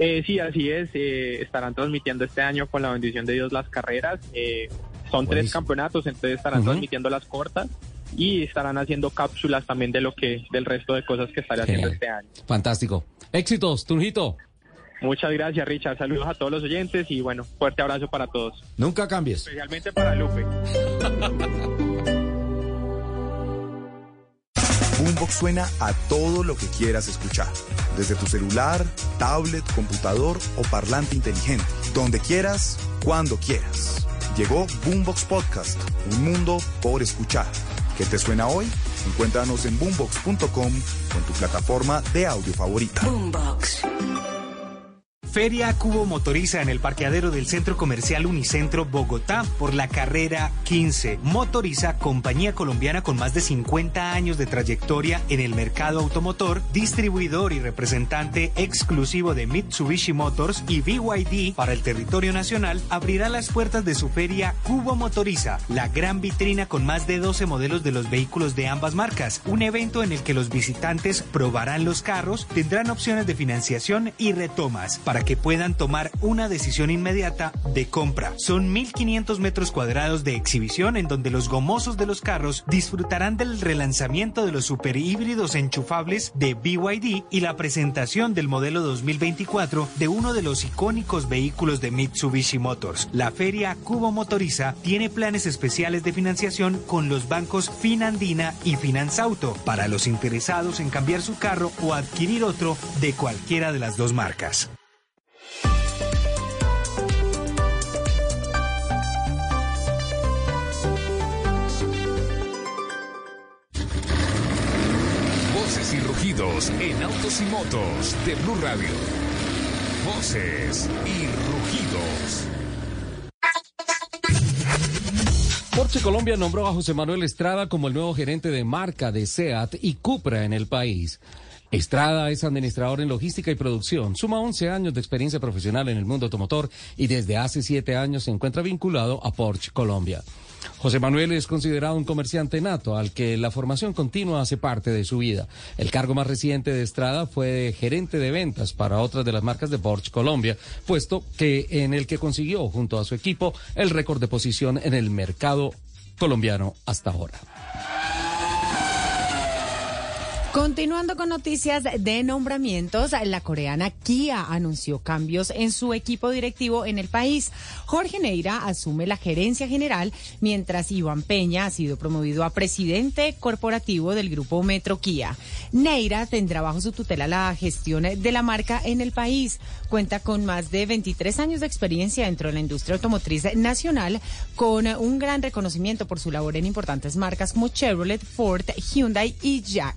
Eh, sí, así es. eh, estarán transmitiendo este año con la bendición de Dios las carreras. eh, son tres campeonatos, entonces estarán
Ujú.
transmitiendo las cortas y estarán haciendo cápsulas también de lo que del resto de cosas que estaré haciendo
Genial.
este año.
Fantástico. Éxitos, Tunjito.
Muchas gracias, Richard. Saludos a todos los oyentes y bueno, fuerte abrazo para todos,
Nunca cambies.
especialmente para Lupe.
Boombox suena a todo lo que quieras escuchar. Desde tu celular, tablet, computador o parlante inteligente. Donde quieras, cuando quieras. Llegó Boombox Podcast, un mundo por escuchar. ¿Qué te suena hoy? Encuéntranos en boombox.com con tu plataforma de audio favorita.
Boombox.
Feria Cubo Motoriza en el parqueadero del Centro Comercial Unicentro Bogotá por la carrera 15. Motoriza, compañía colombiana con más de 50 años de trayectoria en el mercado automotor, distribuidor y representante exclusivo de Mitsubishi Motors y BYD para el territorio nacional, abrirá las puertas de su feria Cubo Motoriza, la gran vitrina con más de 12 modelos de los vehículos de ambas marcas, un evento en el que los visitantes probarán los carros, tendrán opciones de financiación y retomas para que puedan tomar una decisión inmediata de compra. Son 1.500 metros cuadrados de exhibición en donde los gomosos de los carros disfrutarán del relanzamiento de los superhíbridos enchufables de BYD y la presentación del modelo 2024 de uno de los icónicos vehículos de Mitsubishi Motors. La feria Cubo Motoriza tiene planes especiales de financiación con los bancos Finandina y Finanzauto para los interesados en cambiar su carro o adquirir otro de cualquiera de las dos marcas.
Y rugidos en autos y motos de Blue Radio. Voces y rugidos.
Porsche Colombia nombró a José Manuel Estrada como el nuevo gerente de marca de SEAT y Cupra en el país. Estrada es administrador en logística y producción, suma 11 años de experiencia profesional en el mundo automotor y desde hace 7 años se encuentra vinculado a Porsche Colombia. José Manuel es considerado un comerciante nato al que la formación continua hace parte de su vida. El cargo más reciente de Estrada fue de gerente de ventas para otras de las marcas de Porsche Colombia, puesto que en el que consiguió junto a su equipo el récord de posición en el mercado colombiano hasta ahora.
Continuando con noticias de nombramientos, la coreana Kia anunció cambios en su equipo directivo en el país. Jorge Neira asume la gerencia general, mientras Iván Peña ha sido promovido a presidente corporativo del grupo Metro Kia. Neira tendrá bajo su tutela la gestión de la marca en el país. Cuenta con más de 23 años de experiencia dentro de la industria automotriz nacional, con un gran reconocimiento por su labor en importantes marcas como Chevrolet, Ford, Hyundai y Jack.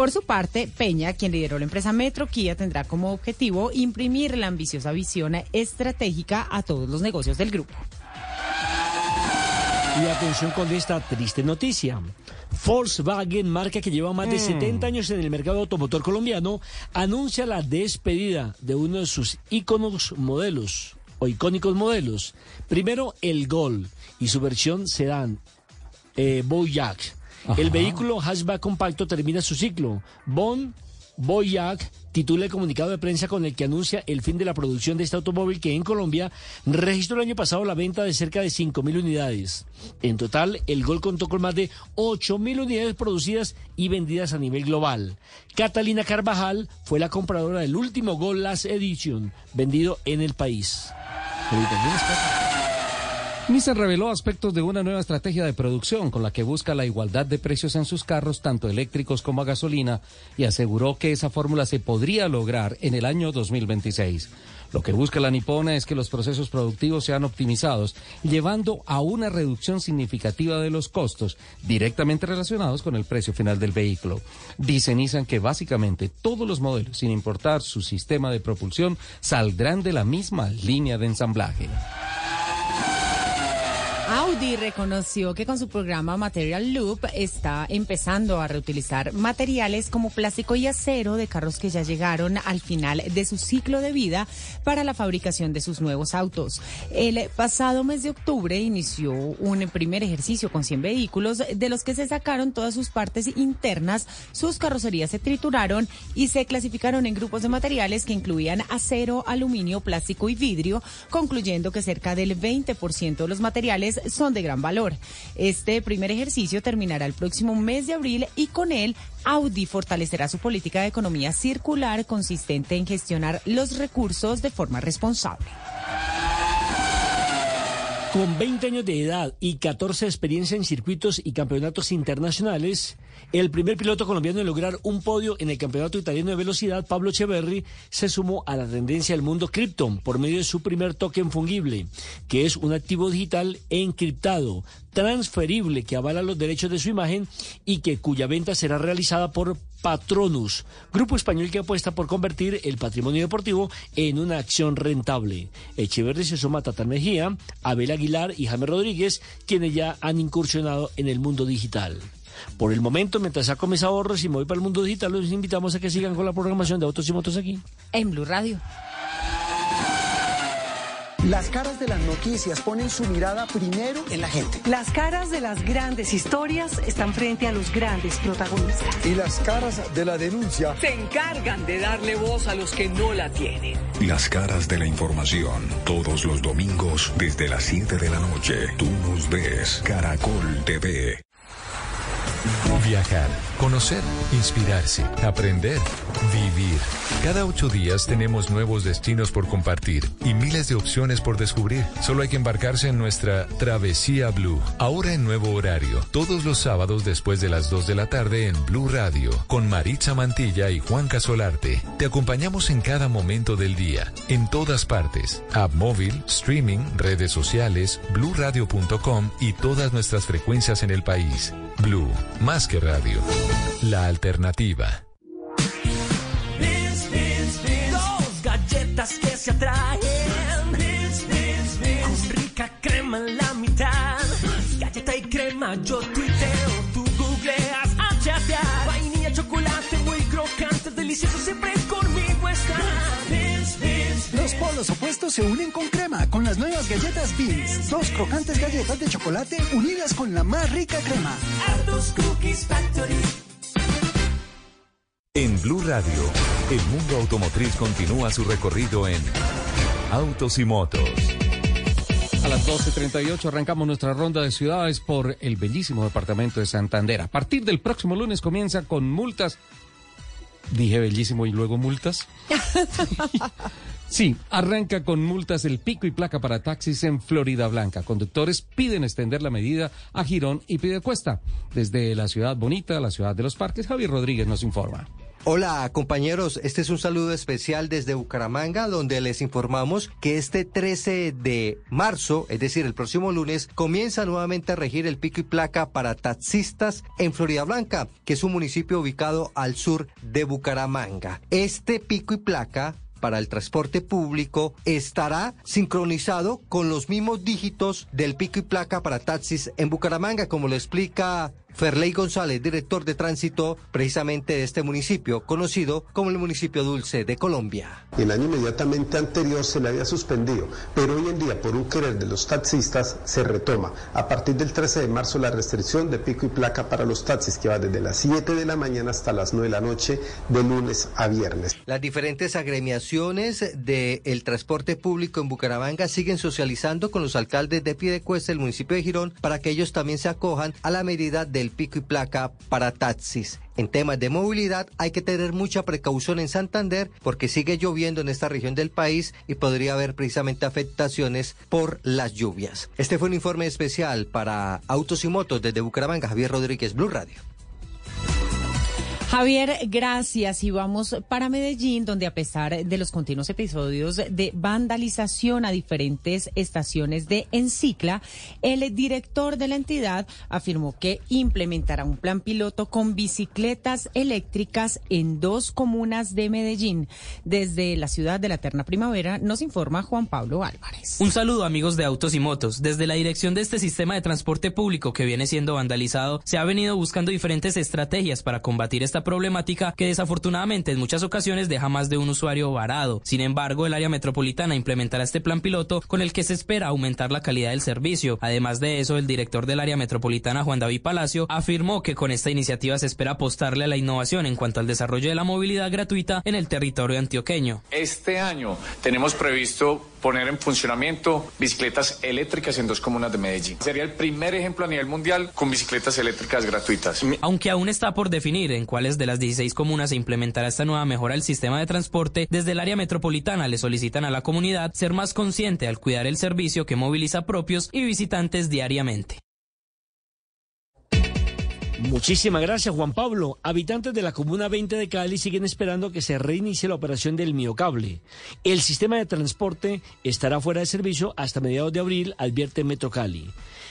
Por su parte, Peña, quien lideró la empresa Metro Kia, tendrá como objetivo imprimir la ambiciosa visión estratégica a todos los negocios del grupo.
Y atención con esta triste noticia. Volkswagen, marca que lleva más de 70 años en el mercado automotor colombiano, anuncia la despedida de uno de sus íconos modelos o icónicos modelos. Primero, el Gol y su versión sedán, eh, Boyac. El vehículo hatchback compacto termina su ciclo. Bon Boyac titula el comunicado de prensa con el que anuncia el fin de la producción de este automóvil que en Colombia registró el año pasado la venta de cerca de 5.000 unidades. En total, el Gol contó con más de 8.000 unidades producidas y vendidas a nivel global. Catalina Carvajal fue la compradora del último Gol Last Edition vendido en el país.
Nissan reveló aspectos de una nueva estrategia de producción con la que busca la igualdad de precios en sus carros, tanto eléctricos como a gasolina, y aseguró que esa fórmula se podría lograr en el año 2026. Lo que busca la nipona es que los procesos productivos sean optimizados, llevando a una reducción significativa de los costos directamente relacionados con el precio final del vehículo. Dice Nissan que básicamente todos los modelos, sin importar su sistema de propulsión, saldrán de la misma línea de ensamblaje.
Audi reconoció que con su programa Material Loop está empezando a reutilizar materiales como plástico y acero de carros que ya llegaron al final de su ciclo de vida para la fabricación de sus nuevos autos. El pasado mes de octubre inició un primer ejercicio con 100 vehículos de los que se sacaron todas sus partes internas, sus carrocerías se trituraron y se clasificaron en grupos de materiales que incluían acero, aluminio, plástico y vidrio, concluyendo que cerca del 20% de los materiales son de gran valor. Este primer ejercicio terminará el próximo mes de abril y con él Audi fortalecerá su política de economía circular consistente en gestionar los recursos de forma responsable.
Con 20 años de edad y 14 de experiencia en circuitos y campeonatos internacionales, el primer piloto colombiano en lograr un podio en el campeonato italiano de velocidad, Pablo Echeverry, se sumó a la tendencia del mundo Krypton por medio de su primer token fungible, que es un activo digital encriptado transferible que avala los derechos de su imagen y que cuya venta será realizada por Patronus, grupo español que apuesta por convertir el patrimonio deportivo en una acción rentable. Echeverri se suma a Tata Mejía, Abel Aguilar y Jaime Rodríguez, quienes ya han incursionado en el mundo digital. Por el momento, mientras saco mis ahorros y me voy para el mundo digital, los invitamos a que sigan con la programación de Autos y Motos aquí.
En Blue Radio.
Las caras de las noticias ponen su mirada primero en la gente.
Las caras de las grandes historias están frente a los grandes protagonistas.
Y las caras de la denuncia
se encargan de darle voz a los que no la tienen.
Las caras de la información, todos los domingos desde las 7 de la noche. Tú nos ves, Caracol TV.
Viajar, conocer, inspirarse, aprender, vivir. Cada ocho días tenemos nuevos destinos por compartir y miles de opciones por descubrir. Solo hay que embarcarse en nuestra Travesía Blue. Ahora en nuevo horario, todos los sábados después de las 2 de la tarde en Blue Radio, con Maritza Mantilla y Juan Casolarte. Te acompañamos en cada momento del día, en todas partes. App móvil, streaming, redes sociales, bluradio.com y todas nuestras frecuencias en el país. Blue, más que radio. La alternativa.
Dos galletas que se atraen. Con rica crema en la mitad. Galleta y crema, yo tuiteo, tú googleas a chatear. Vainilla, chocolate, muy crocante, delicioso, siempre conmigo están.
Los polos opuestos se unen con crema nuevas galletas Beans. Dos crocantes galletas de chocolate unidas con la más rica crema.
Arthur's Cookies Factory.
En Blue Radio, el mundo automotriz continúa su recorrido en Autos y Motos.
A las 12.38 arrancamos nuestra ronda de ciudades por el bellísimo departamento de Santander. A partir del próximo lunes comienza con multas. Dije bellísimo y luego multas. Sí, arranca con multas el pico y placa para taxis en Florida Blanca. Conductores piden extender la medida a Girón y Pidecuesta. Desde la ciudad bonita, la ciudad de los parques, Javier Rodríguez nos informa.
Hola compañeros, este es un saludo especial desde Bucaramanga donde les informamos que este 13 de marzo, es decir, el próximo lunes, comienza nuevamente a regir el pico y placa para taxistas en Florida Blanca, que es un municipio ubicado al sur de Bucaramanga. Este pico y placa para el transporte público estará sincronizado con los mismos dígitos del pico y placa para taxis en Bucaramanga, como lo explica Ferley González, director de tránsito precisamente de este municipio, conocido como el municipio dulce de Colombia.
El año inmediatamente anterior se le había suspendido, pero hoy en día, por un querer de los taxistas, se retoma. A partir del 13 de marzo, la restricción de pico y placa para los taxis, que va desde las 7 de la mañana hasta las 9 de la noche, de lunes a viernes.
Las diferentes agremiaciones del transporte público en Bucaramanga siguen socializando con los alcaldes de Piedecuesta, el municipio de Girón, para que ellos también se acojan a la medida del pico y placa para taxis. En temas de movilidad hay que tener mucha precaución en Santander porque sigue lloviendo en esta región del país y podría haber precisamente afectaciones por las lluvias. Este fue un informe especial para Autos y Motos desde Bucaramanga, Javier Rodríguez, Blue Radio.
Javier, gracias. Y vamos para Medellín, donde a pesar de los continuos episodios de vandalización a diferentes estaciones de Encicla, el director de la entidad afirmó que implementará un plan piloto con bicicletas eléctricas en dos comunas de Medellín. Desde la ciudad de la Eterna Primavera nos informa Juan Pablo Álvarez.
Un saludo amigos de Autos y Motos. Desde la dirección de este sistema de transporte público que viene siendo vandalizado, se ha venido buscando diferentes estrategias para combatir esta problemática que desafortunadamente en muchas ocasiones deja más de un usuario varado. Sin embargo, el área metropolitana implementará este plan piloto con el que se espera aumentar la calidad del servicio. Además de eso, el director del área metropolitana, Juan David Palacio, afirmó que con esta iniciativa se espera apostarle a la innovación en cuanto al desarrollo de la movilidad gratuita en el territorio antioqueño.
Este año tenemos previsto poner en funcionamiento bicicletas eléctricas en dos comunas de Medellín. Sería el primer ejemplo a nivel mundial con bicicletas eléctricas gratuitas.
Aunque aún está por definir en cuáles de las 16 comunas se implementará esta nueva mejora al sistema de transporte, desde el área metropolitana le solicitan a la comunidad ser más consciente al cuidar el servicio que moviliza propios y visitantes diariamente.
Muchísimas gracias, Juan Pablo. Habitantes de la Comuna 20 de Cali siguen esperando que se reinicie la operación del miocable. El sistema de transporte estará fuera de servicio hasta mediados de abril, advierte Metro Cali.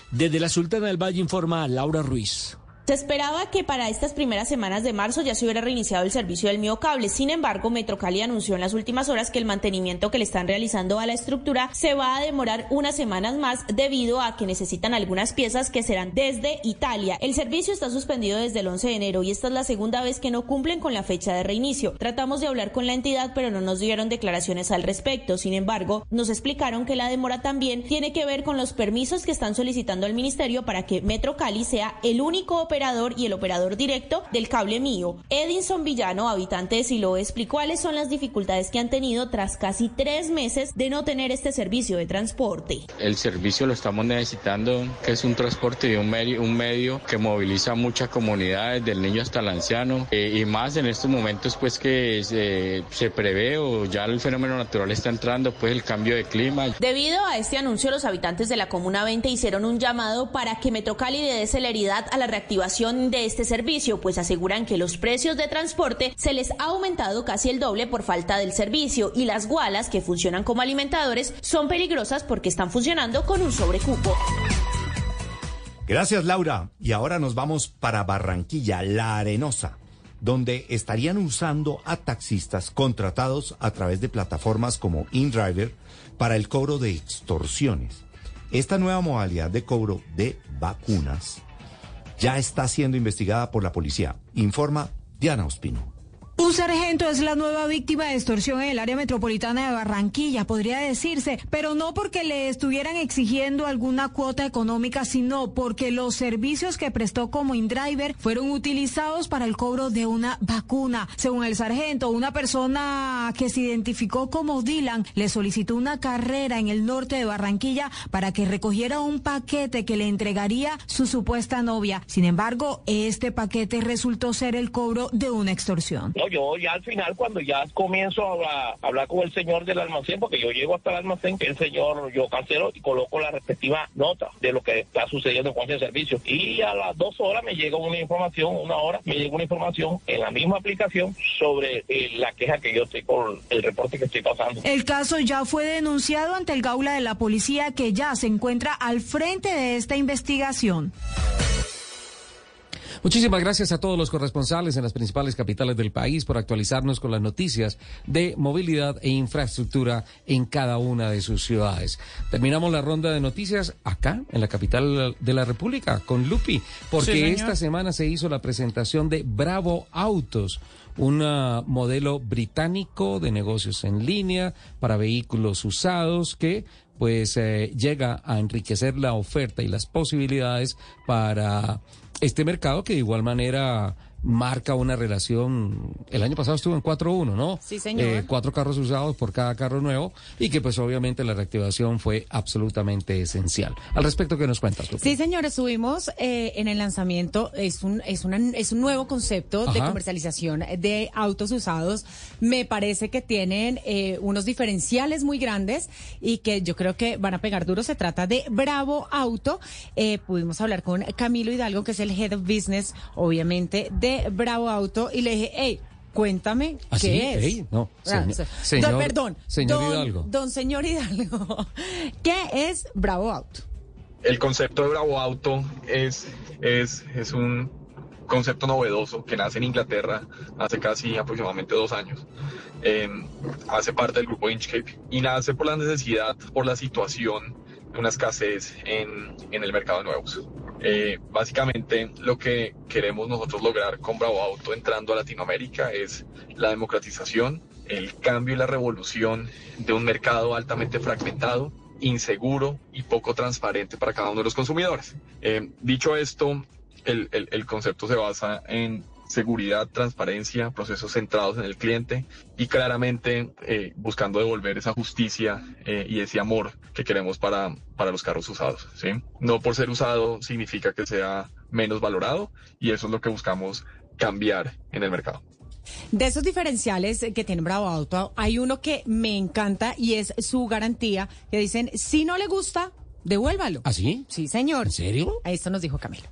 Desde la Sultana del Valle informa Laura Ruiz.
Se esperaba que para estas primeras semanas de marzo ya se hubiera reiniciado el servicio del miocable. Sin embargo, Metrocali anunció en las últimas horas que el mantenimiento que le están realizando a la estructura se va a demorar unas semanas más debido a que necesitan algunas piezas que serán desde Italia. El servicio está suspendido desde el 11 de enero y esta es la segunda vez que no cumplen con la fecha de reinicio. Tratamos de hablar con la entidad, pero no nos dieron declaraciones al respecto. Sin embargo, nos explicaron que la demora también tiene que ver con los permisos que están solicitando al ministerio para que Metrocali sea el único operador y el operador directo del cable mío. Edinson Villano, habitante de Siloé, explicó cuáles son las dificultades que han tenido tras casi tres meses de no tener este servicio de transporte.
El servicio lo estamos necesitando, que es un transporte y un medio, un medio que moviliza muchas comunidades, del niño hasta el anciano, eh, y más en estos momentos pues que se, se prevé o ya el fenómeno natural está entrando, pues el cambio de clima.
Debido a este anuncio, los habitantes de la Comuna 20 hicieron un llamado para que Metrocali dé celeridad a la reactivación de este servicio, pues aseguran que los precios de transporte se les ha aumentado casi el doble por falta del servicio y las gualas que funcionan como alimentadores son peligrosas porque están funcionando con un sobrecupo.
Gracias Laura. Y ahora nos vamos para Barranquilla, La Arenosa, donde estarían usando a taxistas contratados a través de plataformas como InDriver para el cobro de extorsiones. Esta nueva modalidad de cobro de vacunas ya está siendo investigada por la policía, informa Diana Ospino.
Un sargento es la nueva víctima de extorsión en el área metropolitana de Barranquilla, podría decirse, pero no porque le estuvieran exigiendo alguna cuota económica, sino porque los servicios que prestó como InDriver fueron utilizados para el cobro de una vacuna. Según el sargento, una persona que se identificó como Dylan le solicitó una carrera en el norte de Barranquilla para que recogiera un paquete que le entregaría su supuesta novia. Sin embargo, este paquete resultó ser el cobro de una extorsión
yo ya al final, cuando ya comienzo a hablar, con el señor del almacén, porque yo llego hasta el almacén, el señor, yo cancelo y coloco la respectiva nota de lo que está sucediendo con ese servicio. Y a las dos horas me llega una información, una hora, me llega una información en la misma aplicación sobre eh, la queja que yo estoy con el reporte que estoy pasando.
El caso ya fue denunciado ante el Gaula de la policía que ya se encuentra al frente de esta investigación.
Muchísimas gracias a todos los corresponsales en las principales capitales del país por actualizarnos con las noticias de movilidad e infraestructura en cada una de sus ciudades. Terminamos la ronda de noticias acá, en la capital de la República, con Lupi, porque esta semana se hizo la presentación de Bravo Autos un modelo británico de negocios en línea para vehículos usados que pues eh, llega a enriquecer la oferta y las posibilidades para este mercado que de igual manera marca una relación. El año pasado estuvo en 4-1, ¿no?
Sí, señor.
Eh, cuatro carros usados por cada carro nuevo y que pues obviamente la reactivación fue absolutamente esencial. Al respecto, ¿qué nos cuentas?
Sí, señor, estuvimos eh, en el lanzamiento, es un, es, una, es un nuevo concepto de comercialización de autos usados. Me parece que tienen eh, unos diferenciales muy grandes y que yo creo que van a pegar duro. Se trata de Bravo Auto. pudimos hablar con Camilo Hidalgo, que es el Head of Business, obviamente, de Bravo Auto y le dije, hey, cuéntame
¿Ah,
qué
es. no,
ah,
señor,
perdón,
señor
don,
Hidalgo.
Don señor Hidalgo, ¿qué es Bravo Auto?
El concepto de Bravo Auto es, es, es un concepto novedoso que nace en Inglaterra hace casi aproximadamente dos años. Em, hace parte del grupo Inchcape y nace por la necesidad, por la situación de una escasez en, en el mercado de nuevos. Eh, básicamente lo que queremos nosotros lograr con Bravo Auto entrando a Latinoamérica es la democratización, el cambio y la revolución de un mercado altamente fragmentado, inseguro y poco transparente para cada uno de los consumidores. Eh, dicho esto, el, el concepto se basa en seguridad, transparencia, procesos centrados en el cliente y claramente eh, buscando devolver esa justicia eh, y ese amor que queremos para, para los carros usados. ¿sí? No por ser usado significa que sea menos valorado y eso es lo que buscamos cambiar en el mercado.
De esos diferenciales que tiene Bravo Auto, hay uno que me encanta y es su garantía, que dicen, si no le gusta, devuélvalo.
¿Ah, sí?
Sí, señor.
¿En serio?
Esto nos dijo Camilo.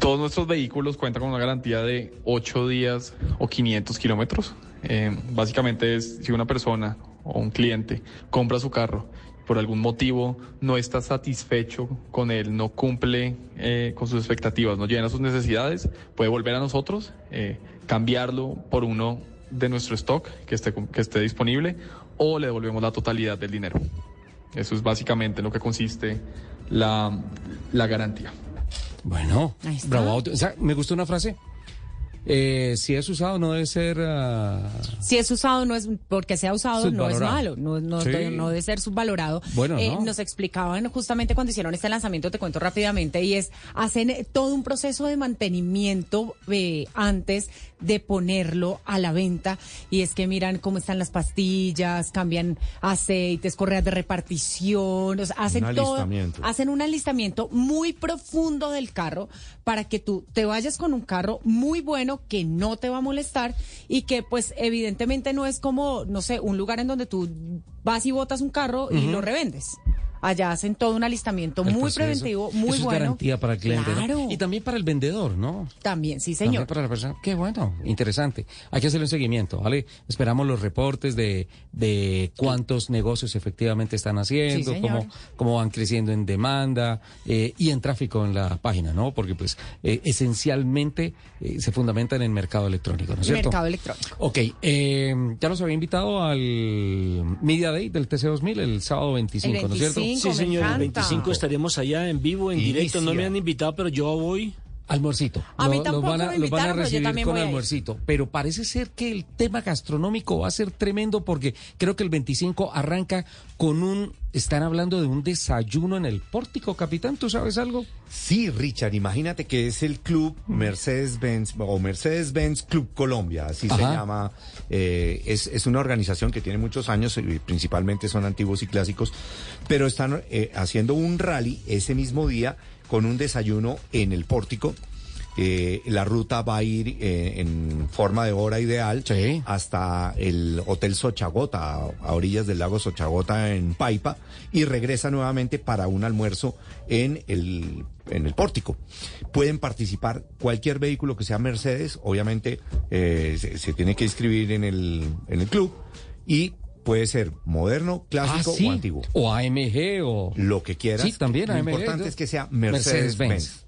Todos nuestros vehículos cuentan con una garantía de 8 días o 500 kilómetros. Eh, básicamente es si una persona o un cliente compra su carro por algún motivo no está satisfecho con él, no cumple eh, con sus expectativas, no llena sus necesidades, puede volver a nosotros, eh, cambiarlo por uno de nuestro stock que esté, que esté disponible o le devolvemos la totalidad del dinero. Eso es básicamente en lo que consiste la, la garantía.
Bueno, bravo. O sea, me gustó una frase. Eh, si es usado no debe ser... ah,
Si es usado, no es porque sea usado, no es malo, no, no,
Sí.
no debe ser subvalorado.
Bueno,
Eh,
no.
Nos explicaban justamente cuando hicieron este lanzamiento, te cuento rápidamente, y es, hacen todo un proceso de mantenimiento eh, antes de ponerlo a la venta, y es que miran cómo están las pastillas, cambian aceites, correas de repartición, o sea, hacen
Un
todo, hacen un alistamiento muy profundo del carro para que tú te vayas con un carro muy bueno que no te va a molestar y que pues evidentemente no es como, no sé, un lugar en donde tú vas y botas un carro y lo revendes. Allá hacen todo un alistamiento
el
muy
proceso.
preventivo, muy
Eso es
bueno.
garantía para el cliente. ¿no?
Claro.
Y también para el vendedor, ¿no?
También, sí,
También
señor.
para la persona. Qué bueno, interesante. Hay que hacerle un seguimiento, ¿vale? Esperamos los reportes de, de cuántos negocios efectivamente están haciendo,
Sí,
cómo, cómo van creciendo en demanda eh, y en tráfico en la página, ¿no? Porque pues eh, esencialmente eh, se fundamenta en el mercado electrónico, ¿no es cierto?
Mercado electrónico.
Ok, eh, ya los había invitado al Media Day del TC2000 el sábado 25, ¿no es cierto?
Sí, señor, el 25 estaremos allá en vivo, en directo. No me han invitado, pero yo voy.
Almuercito.
A mí tampoco
los van a,
me
los van a
invitaron, pero yo
recibir
también
con
voy a ir.
almuercito. Pero parece ser que el tema gastronómico va a ser tremendo porque creo que el 25 arranca con un... Están hablando de un desayuno en el pórtico, capitán. ¿Tú sabes algo?
Sí, Richard, imagínate que es el club Mercedes-Benz o Mercedes-Benz Club Colombia, así se llama. Eh, es, es una organización que tiene muchos años, y principalmente son antiguos y clásicos, pero están eh, haciendo un rally ese mismo día con un desayuno en el pórtico. Eh, la ruta va a ir eh, en forma de hora ideal hasta el Hotel Sochagota, a, a orillas del lago Sochagota en Paipa, y regresa nuevamente para un almuerzo en el, en el pórtico. Pueden participar cualquier vehículo que sea Mercedes, obviamente eh, se, se tiene que inscribir en el, en el club, y puede ser moderno, clásico
Ah, sí.
o antiguo.
O AMG o...
Lo que quieras.
Sí, también
Lo
AMG.
importante es que sea Mercedes-Benz.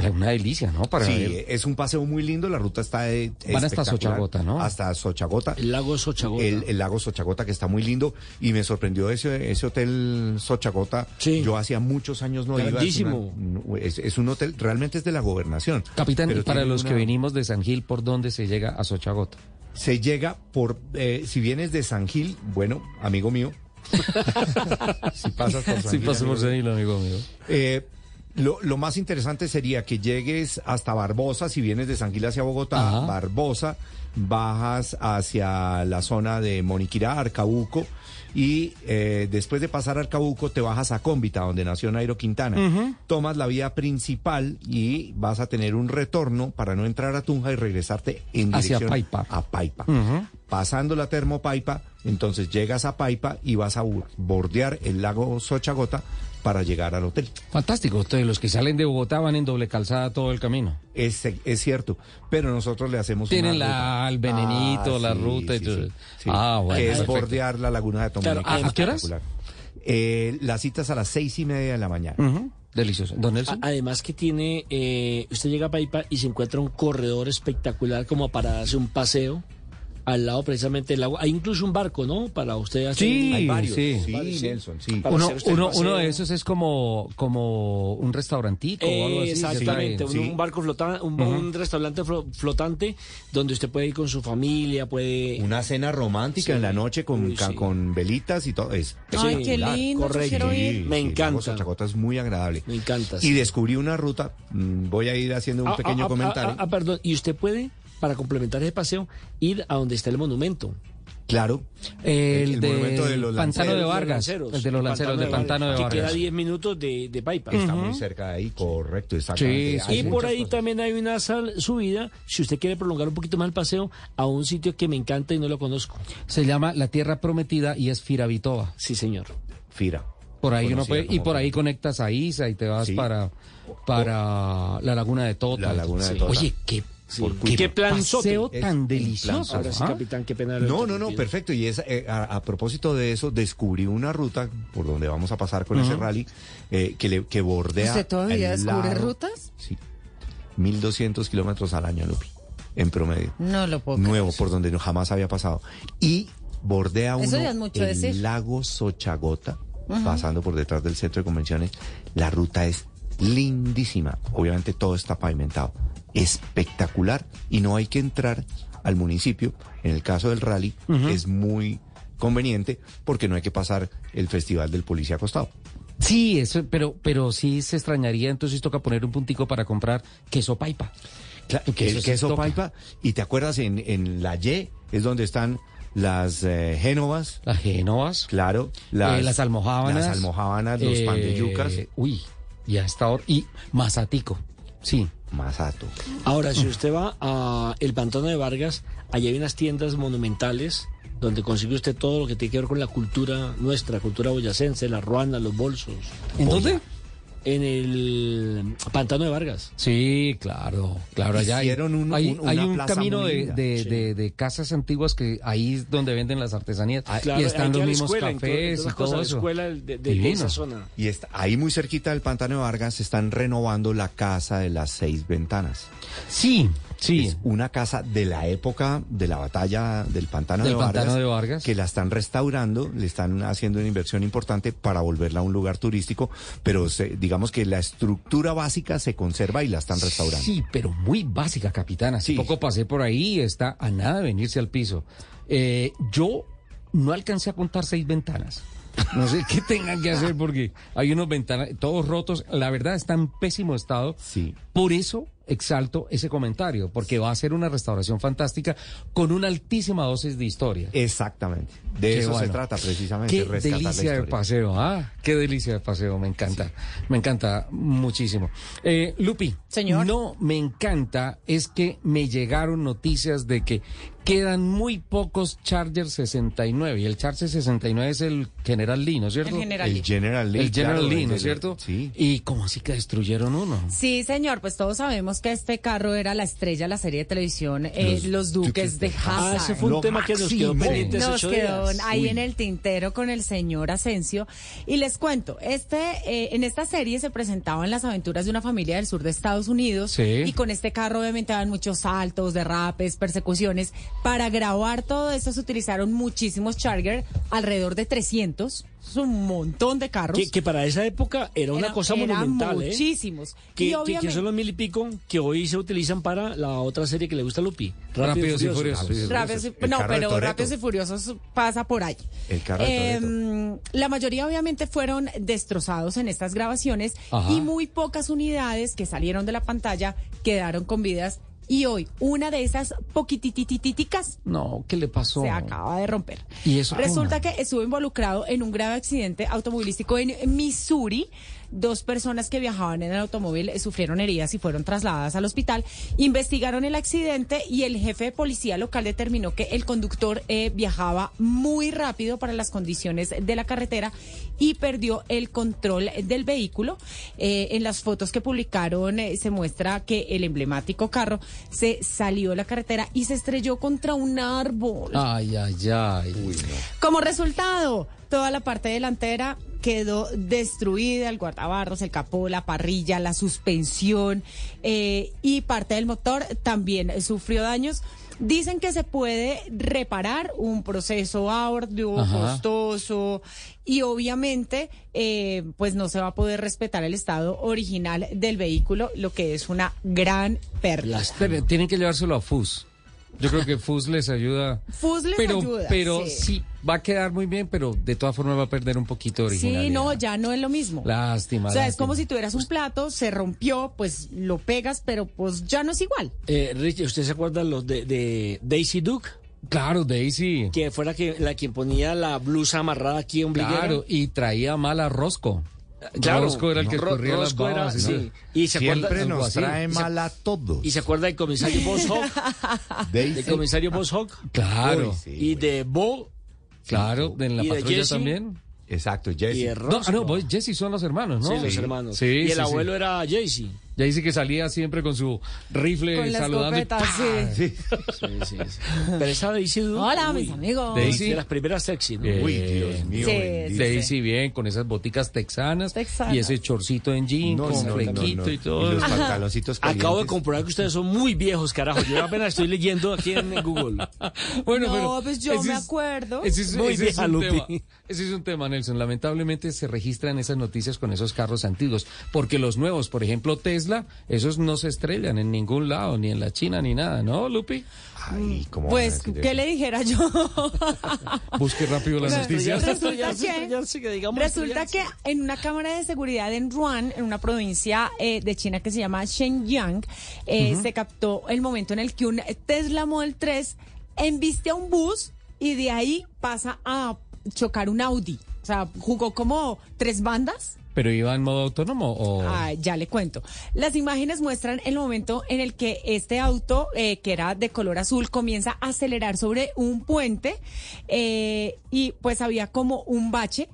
Sea, una delicia, ¿no? Para
sí,
ver-
es un paseo muy lindo, la ruta está
Van hasta. Sochagota, ¿no?
Hasta Sochagota.
El lago Sochagota.
El, el lago Sochagota que está muy lindo y me sorprendió ese, ese hotel Sochagota. Yo hacía muchos años no iba.
Grandísimo.
una- es- es un hotel, realmente es de la gobernación.
Capitán,
pero
y para los que venimos de San Gil, ¿por dónde se llega a Sochagota?
Se llega por, eh, si vienes de San Gil, bueno, amigo mío. si pasas por San Gil,
paso por
amigo
San Gil, amigo mío.
Eh, lo, lo más interesante sería que llegues hasta Barbosa, si vienes de San Gil hacia Bogotá,
Ajá.
Barbosa, bajas hacia la zona de Moniquirá, Arcabuco, y eh, después de pasar Arcabuco te bajas a Cómbita, donde nació Nairo Quintana. Tomas la vía principal y vas a tener un retorno para no entrar a Tunja y regresarte en
Hacia
dirección
Paipa.
a Paipa. Pasando la termopaipa, entonces llegas a Paipa y vas a bordear el lago Sochagota para llegar al hotel.
Fantástico. Entonces, los que salen de Bogotá van en doble calzada todo el camino.
Es, es cierto, pero nosotros le hacemos
Tienen
una
la-
ruta.
el venenito, la ruta y
sí,
todo.
sí, sí.
Ah, bueno,
Que es
perfecto.
bordear la laguna de Tomanica.
Claro, ¿a- a qué horas?
Eh, las citas a las seis y media de la mañana.
Delicioso. Don Nelson.
Además que tiene, eh, usted llega a Paipa y se encuentra un corredor espectacular como para darse un paseo al lado precisamente del lago. Hay incluso un barco, ¿no? Para usted hacer.
Sí,
hay varios,
sí.
Sí, Nelson, sí.
Uno, de esos es como, como un restaurantico o algo así.
Exactamente, un,
sí.
un barco flotante, un,
Ujú.
un restaurante flo- flotante donde usted puede ir con su familia, puede...
Una cena romántica
Sí.
en la noche con,
Uy,
con velitas y todo. Es
Ay, qué lindo,
correcto.
quiero ir.
Sí,
Me
sí,
encanta.
Sochagota es muy agradable.
Me encanta.
Y descubrí una ruta, mm, voy a ir haciendo un
Ah,
pequeño
ah, ah,
comentario.
ah, ah, perdón, y usted puede, para complementar ese paseo, ir a donde está el monumento.
Claro.
El,
El
de
monumento de los
Pantano de
lanceros.
Vargas. el de los lanceros, de Pantano de
Que
Vargas.
queda a 10 minutos de, de Paipa.
Está muy cerca de ahí, correcto, exactamente.
Sí, sí,
Hay
Y por ahí
cosas.
también hay una sal subida, si usted quiere prolongar un poquito más el paseo, a un sitio que me encanta y no lo conozco.
Se llama La Tierra Prometida y es Firavitoa.
Sí, señor.
Fira.
Por ahí uno puede, y por ahí conectas a Isa y te vas para, para la Laguna de Tota.
La Laguna de
Sí.
Tota.
Oye, qué,
Por
qué,
Cuyo.
paseo tan delicioso.
Ahora sí, capitán, qué pena.
No, no, no, perfecto. Y es, eh, a, a propósito de eso, descubrí una ruta por donde vamos a pasar con ese rally eh, que, le, que bordea.
¿Usted todavía descubre
lado-
rutas?
Sí. 1.200 kilómetros al año, Lupi, en promedio.
No lo puedo
Nuevo, por donde no, jamás había pasado. Y bordea
Eso
uno
ya es mucho
el
decir.
lago Sochagota, pasando por detrás del centro de convenciones. La ruta es lindísima. Obviamente todo está pavimentado. Espectacular. Y no hay que entrar al municipio. En el caso del rally es muy conveniente porque no hay que pasar el festival del policía acostado.
Sí, eso, pero, pero sí se extrañaría, entonces toca poner un puntico para comprar queso paipa.
Claro, que queso
toca.
paipa. Y te acuerdas, en, en la Y es donde están las eh, génovas.
Las génovas.
Claro.
Las, las almojábanas.
Las almojábanas, los
eh,
pan de yucas.
Uy, y a esta hora. Y masatico. Sí.
Masato.
Ahora, si usted va a el Pantano de Vargas, allá hay unas tiendas monumentales donde consigue usted todo lo que tiene que ver con la cultura nuestra, cultura boyacense, la ruana, los bolsos.
¿En dónde?
En el Pantano de Vargas.
Sí, claro, claro, allá hay,
Hicieron un-
hay,
un-
hay
una
un
plaza
camino de, de,
Sí.
de- de casas antiguas que ahí es donde venden las artesanías
Claro,
y están los mismos
escuela,
cafés y todo eso.
escuela de, esa zona.
Y está, ahí muy cerquita del Pantano de Vargas están renovando la casa de las seis ventanas.
Sí, sí.
Es una casa de la época de la batalla del Pantano,
Del
de, Vargas,
Pantano de Vargas.
que la están restaurando, le están haciendo una inversión importante para volverla a un lugar turístico, pero se- digamos que la estructura básica se conserva y la están restaurando.
Sí, pero muy básica, capitán. Hace
Sí.
poco pasé por ahí y está a nada de venirse al piso. Eh, yo no alcancé a contar seis ventanas. No sé qué tengan que hacer porque hay unos ventanas, todos rotos. La verdad está en pésimo estado.
Sí.
Por eso exalto ese comentario, porque va a ser una restauración fantástica con una altísima dosis de historia.
Exactamente. De
Qué
eso se trata precisamente.
Qué delicia de paseo, ah, qué delicia de paseo, me encanta, me encanta muchísimo. Eh, Lupi,
Señor.
no me encanta es que me llegaron noticias de que quedan muy pocos Charger 69 y el Charger 69 es el General Lee, ¿no es cierto?
El General Lee.
El General Lee.
El General
claro,
Lee, ¿no es cierto?
Sí.
Y cómo así que destruyeron uno.
Sí, señor, pues todos sabemos que este carro era la estrella de la serie de televisión eh, Los, Duques de
Ah,
Hazard.
ese fue un
Lo
tema que nos quedó pendiente
Nos quedó
días.
ahí
Uy.
en el tintero con el señor Asensio. Y les cuento, este, eh, en esta serie se presentaban las aventuras de una familia del sur de Estados Unidos.
Sí.
Y con este carro obviamente daban muchos saltos, derrapes, persecuciones. Para grabar todo eso se utilizaron muchísimos Charger, alrededor de 300. Es un montón de carros.
Que, que para esa época era una
Era-
cosa
eran
monumental, ¿eh?
muchísimos.
Que,
Y
que- que
obviamente-
son los mil y pico que hoy se utilizan para la otra serie que le gusta a Lupi.
Rápidos y Furiosos.
Rápidos y- no, pero. Rápidos y Furiosos pasa por ahí.
El carro de
Em, la mayoría obviamente fueron destrozados en estas grabaciones
Ajá.
y muy pocas unidades que salieron de la pantalla quedaron con vidas. Y hoy, una de esas poquititititicas
No, ¿qué le pasó?
se acaba de romper.
¿Y eso
Resulta que estuvo involucrado en un grave accidente automovilístico en Missouri. Dos personas que viajaban en el automóvil eh, sufrieron heridas y fueron trasladadas al hospital. Investigaron el accidente y el jefe de policía local determinó que el conductor eh, viajaba muy rápido para las condiciones de la carretera y perdió el control del vehículo. Eh, en las fotos que publicaron eh, se muestra que el emblemático carro se salió de la carretera y se estrelló contra un árbol.
Ay, ay, ay.
Como resultado, toda la parte delantera quedó destruida, el guardabarros, el capó, la parrilla, la suspensión eh, y parte del motor también sufrió daños. Dicen que se puede reparar un proceso arduo,
Ajá.
costoso y obviamente eh, pues no se va a poder respetar el estado original del vehículo, lo que es una gran pérdida.
Tienen que llevárselo a FUS. Yo creo que FUS les ayuda.
FUS les
pero,
ayuda,
Pero
sí.
sí. Va a quedar muy bien, pero de todas formas va a perder un poquito de originalidad.
Sí, no, ya no es lo mismo.
Lástima.
O sea, es
lástima.
como si tuvieras un plato, se rompió, pues lo pegas, pero pues ya no es igual.
Eh, Richie, ¿usted se acuerda los de, de Daisy Duke?
Claro, Daisy.
Que fue la, que, la quien ponía la blusa amarrada aquí en
Claro, y traía mal a Rosco.
Claro,
Rosco era el que escurría las
Rosco era-
babas. y
sí. Y se acuerda-
Siempre
algo
nos trae mal a todos.
¿Y se acuerda del comisario Boss?
Daisy.
¿Del comisario Boss Hogg?
Claro.
Uy, sí,
y de Bo.
Claro, en la
¿Y de
patrulla
Jesse?
también.
exacto, Jesse.
Y
No, ah, no, vos, Jesse son los hermanos, ¿no?
Sí, los hermanos.
Sí,
y el
sí,
abuelo
sí.
era Jaycee.
Ya dice que salía siempre con su rifle
Con
saludando.
sí.
Sí, sí, sí. Pero esa Daisy Duke.
Hola,
uy,
mis amigos.
Daisy.
De las primeras sexy, ¿no?
Bien.
Uy, Dios mío.
Sí,
bendito.
sí,
Daisy bien, con esas boticas texanas,
Texanas.
y ese chorcito en jean
No,
con
no, no,
flequito
no.
y todo.
Y los pantaloncitos
Acabo de comprobar que ustedes son muy viejos, carajo. Yo apenas estoy leyendo aquí en Google.
Bueno,
no,
pero
pues yo
ese
me
es-
acuerdo.
Ese es,
Muy
ese es
vieja,
un
Lupi.
tema. Ese es un tema, Nelson. Lamentablemente se registran esas noticias con esos carros antiguos, porque los nuevos, por ejemplo Tesla, esos no se estrellan en ningún lado, ni en la China ni nada, ¿no, Lupi?
Ay, ¿cómo van a
Pues, ¿qué
eso?
le dijera yo?
Busque rápido las noticias.
Resulta que, resulta que en una cámara de seguridad en Ruan, en una provincia eh, de China que se llama Shenyang, eh, se captó el momento en el que un Tesla Model 3 embiste a un bus y de ahí pasa a chocar un Audi. O sea, jugó como tres bandas.
¿Pero iba en modo autónomo o...?
Ah, ya le cuento. Las imágenes muestran el momento en el que este auto, eh, que era de color azul, comienza a acelerar sobre un puente eh, y pues había como un bache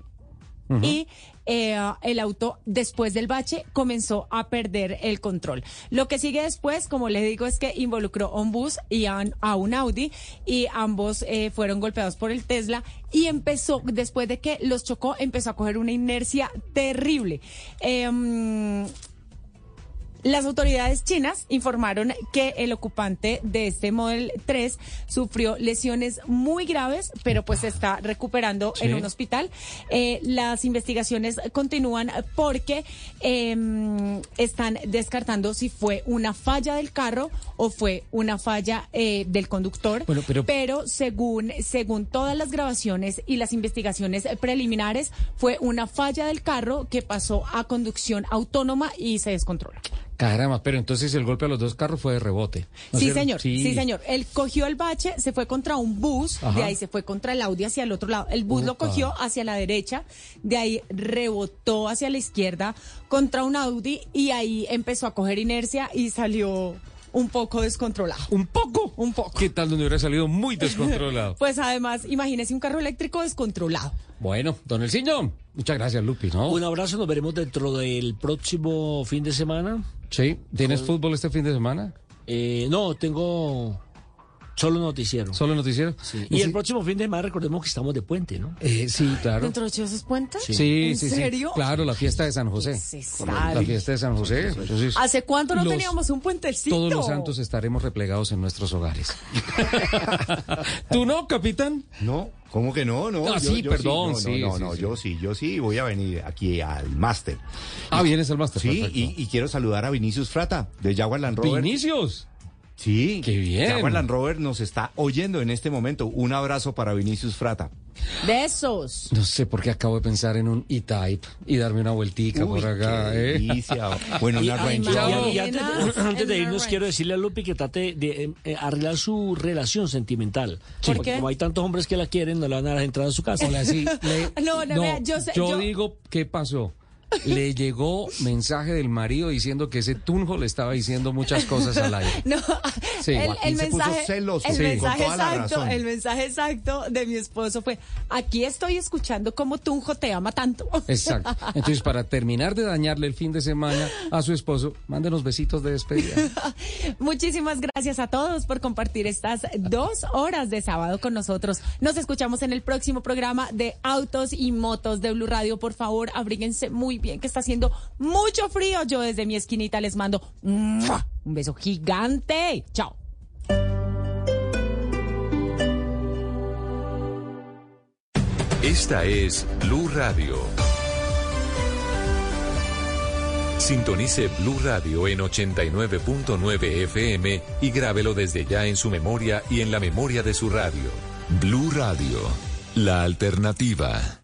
y eh, el auto después del bache comenzó a perder el control. Lo que sigue después, como le digo, es que involucró a un bus y a, un Audi y ambos eh, fueron golpeados por el Tesla y empezó, después de que los chocó, empezó a coger una inercia terrible. Em, las autoridades chinas informaron que el ocupante de este Model 3 sufrió lesiones muy graves, pero pues se está recuperando
Sí.
en un hospital. Eh, las investigaciones continúan porque eh, están descartando si fue una falla del carro o fue una falla eh, del conductor.
Bueno, pero-
según, según todas las grabaciones y las investigaciones preliminares, fue una falla del carro que pasó a conducción autónoma y se descontrola.
Caramba, pero entonces el golpe a los dos carros fue de rebote. ¿no
Sí,
cierto?
señor, sí. señor. Él cogió el bache, se fue contra un bus,
Ajá.
de ahí se fue contra el Audi hacia el otro lado. El bus lo cogió hacia la derecha, de ahí rebotó hacia la izquierda contra un Audi y ahí empezó a coger inercia y salió un poco descontrolado.
¿Un poco?
Un poco.
¿Qué tal donde hubiera salido muy descontrolado?
Pues además, imagínese un carro eléctrico descontrolado.
bueno, don Elciño, muchas gracias, Lupi, ¿no?
Un abrazo, nos veremos dentro del próximo fin de semana.
Sí, ¿tienes fútbol este fin de semana?
Eh, no, tengo solo noticiero.
¿Solo noticiero?
Sí. Y el próximo fin de semana recordemos que estamos de puente, ¿no?
Eh, sí, claro.
¿Dentro de ocho esos puentes?
Sí, sí,
¿En
sí.
serio?
Claro, la fiesta de San José.
se
La
sabe?
fiesta de San José. Entonces,
¿Hace cuánto no
los-
teníamos un puentecito?
Todos los santos estaremos replegados en nuestros hogares. ¿Tú no, capitán?
No, ¿cómo que no? No,
Ah,
yo-
sí,
yo
perdón,
No,
sí,
no,
sí,
no,
sí.
yo sí, yo sí voy a venir aquí al máster.
Ah, vienes al máster.
Sí, y, y quiero saludar a Vinicius Frata, de Jaguar Land Rover.
¿Vinicius?
Sí.
Qué bien.
Jaguar Land Rover nos está oyendo en este momento. Un abrazo para Vinicius Frata.
De esos.
No sé por qué acabo de pensar en un E-Type y darme una vueltica
Uy,
por acá,
qué
¿eh?
Bueno, una
y-
Range Rover.
antes, de, antes irnos, quiero decirle a Lupi que trate de eh, eh, arreglar su relación sentimental.
¿Por
Porque
qué?
como hay tantos hombres que la quieren, no le van a dar entrada a su casa.
Hola, sí. le-
No, no, vea, yo sé- yo-
digo, ¿qué pasó? Le llegó mensaje del marido diciendo que ese tunjo le estaba diciendo muchas cosas al aire.
No,
Sí,
el, el
se puso
mensaje,
celoso,
el
sí,
mensaje exacto, el mensaje exacto de mi esposo fue: aquí estoy escuchando cómo Tunjo te ama tanto.
Exacto. Entonces, para terminar de dañarle el fin de semana a su esposo, mándenos besitos de despedida.
Muchísimas gracias a todos por compartir estas dos horas de sábado con nosotros. Nos escuchamos en el próximo programa de Autos y Motos de Blue Radio. Por favor, abríguense muy bien, que está haciendo mucho frío. Yo desde mi esquinita les mando un beso gigante. Chao.
Esta es Blue Radio. Sintonice Blue Radio en 89.9 FM y grábelo desde ya en su memoria y en la memoria de su radio. Blue Radio, la alternativa.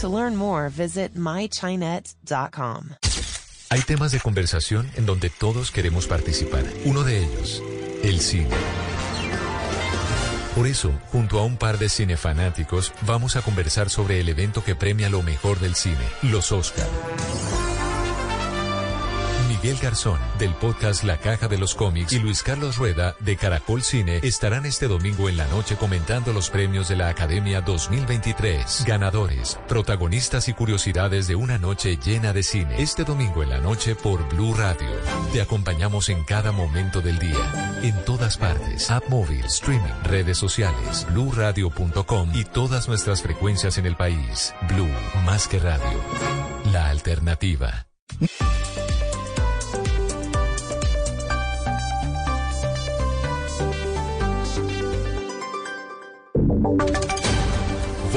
To learn more, visit mychinet.com.
Hay temas de conversación en donde todos queremos participar. Uno de ellos, el cine. Por eso, junto a un par de cinefanáticos, vamos a conversar sobre el evento que premia lo mejor del cine, los Oscar. Miguel Garzón, del podcast La Caja de los Cómics, y Luis Carlos Rueda, de Caracol Cine, estarán este domingo en la noche comentando los premios de la Academia 2023. Ganadores, protagonistas y curiosidades de una noche llena de cine. Este domingo en la noche por Blue Radio. Te acompañamos en cada momento del día. En todas partes. App móvil, streaming, redes sociales, bluradio.com y todas nuestras frecuencias en el país. Blue, más que radio. La alternativa.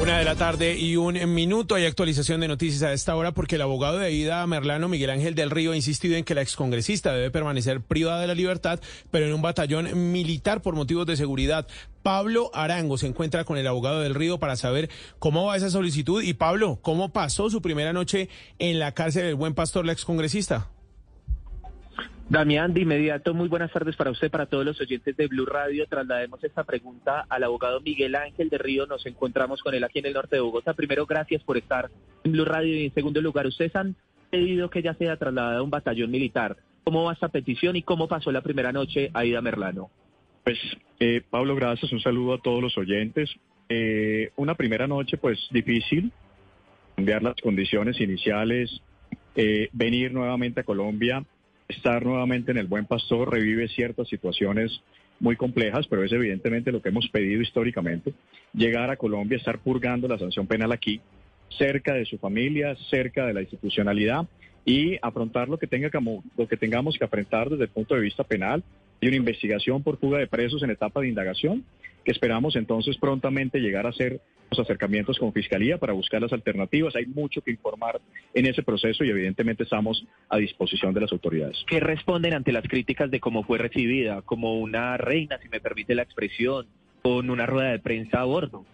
Una de la tarde y un minuto hay actualización de noticias a esta hora porque el abogado de Aida Merlano, Miguel Ángel del Río, ha insistido en que la excongresista debe permanecer privada de la libertad, pero en un batallón militar por motivos de seguridad. Pablo Arango se encuentra con el abogado del Río para saber cómo va esa solicitud. Y Pablo, ¿cómo pasó su primera noche en la cárcel del Buen Pastor, la excongresista?
Damián, de inmediato, muy buenas tardes para usted, para todos los oyentes de Blue Radio. Traslademos esta pregunta al abogado Miguel Ángel de Río. Nos encontramos con él aquí en el norte de Bogotá. Primero, gracias por estar en Blue Radio. Y en segundo lugar, ustedes han pedido que ella sea trasladada a un batallón militar. ¿Cómo va esta petición y cómo pasó la primera noche Aida Merlano?
Pues, eh, Pablo, gracias. Un saludo a todos los oyentes. Eh, una primera noche, pues, difícil. Cambiar las condiciones iniciales, eh, venir nuevamente a Colombia estar nuevamente en el Buen Pastor revive ciertas situaciones muy complejas, pero es evidentemente lo que hemos pedido históricamente, llegar a Colombia, estar purgando la sanción penal aquí, cerca de su familia, cerca de la institucionalidad y afrontar lo que, tenga como, lo que tengamos que afrontar desde el punto de vista penal y una investigación por fuga de presos en etapa de indagación, que esperamos entonces prontamente llegar a hacer los acercamientos con Fiscalía para buscar las alternativas. Hay mucho que informar en ese proceso y evidentemente estamos a disposición de las autoridades.
¿Qué responden ante las críticas de cómo fue recibida? Como una reina, si me permite la expresión, con una rueda de prensa a bordo.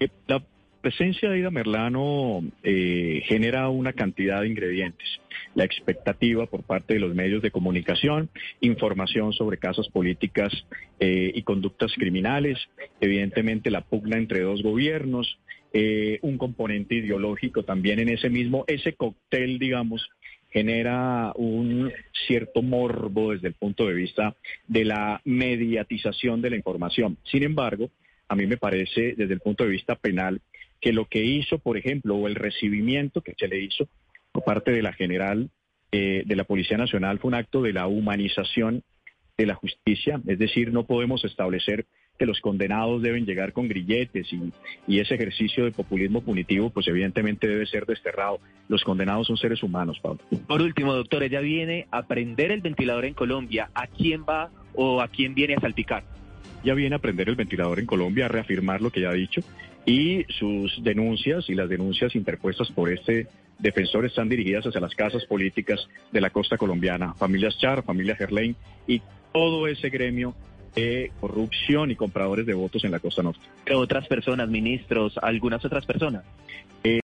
Eh, la presencia de Ida Merlano eh, genera una cantidad de ingredientes. La expectativa por parte de los medios de comunicación, información sobre casos políticas eh, y conductas criminales, evidentemente la pugna entre dos gobiernos, eh, un componente ideológico también en ese mismo, ese cóctel, digamos, genera un cierto morbo desde el punto de vista de la mediatización de la información. Sin embargo, a mí me parece, desde el punto de vista penal, que lo que hizo, por ejemplo, o el recibimiento que se le hizo por parte de la general eh, de la Policía Nacional fue un acto de la humanización de la justicia, es decir, no podemos establecer que los condenados deben llegar con grilletes y, y, ese ejercicio de populismo punitivo, pues evidentemente debe ser desterrado. Los condenados son seres humanos, Pablo.
Por último, doctor, ella viene a prender el ventilador en Colombia. ¿A quién va o a quién viene a salpicar?
Ya viene a prender el ventilador en Colombia, a reafirmar lo que ya ha dicho y sus denuncias y las denuncias interpuestas por este defensor están dirigidas hacia las casas políticas de la costa colombiana, familias Char, familia Gerlain y todo ese gremio de corrupción y compradores de votos en la costa norte.
¿Qué otras personas, ministros, algunas otras personas?
Eh,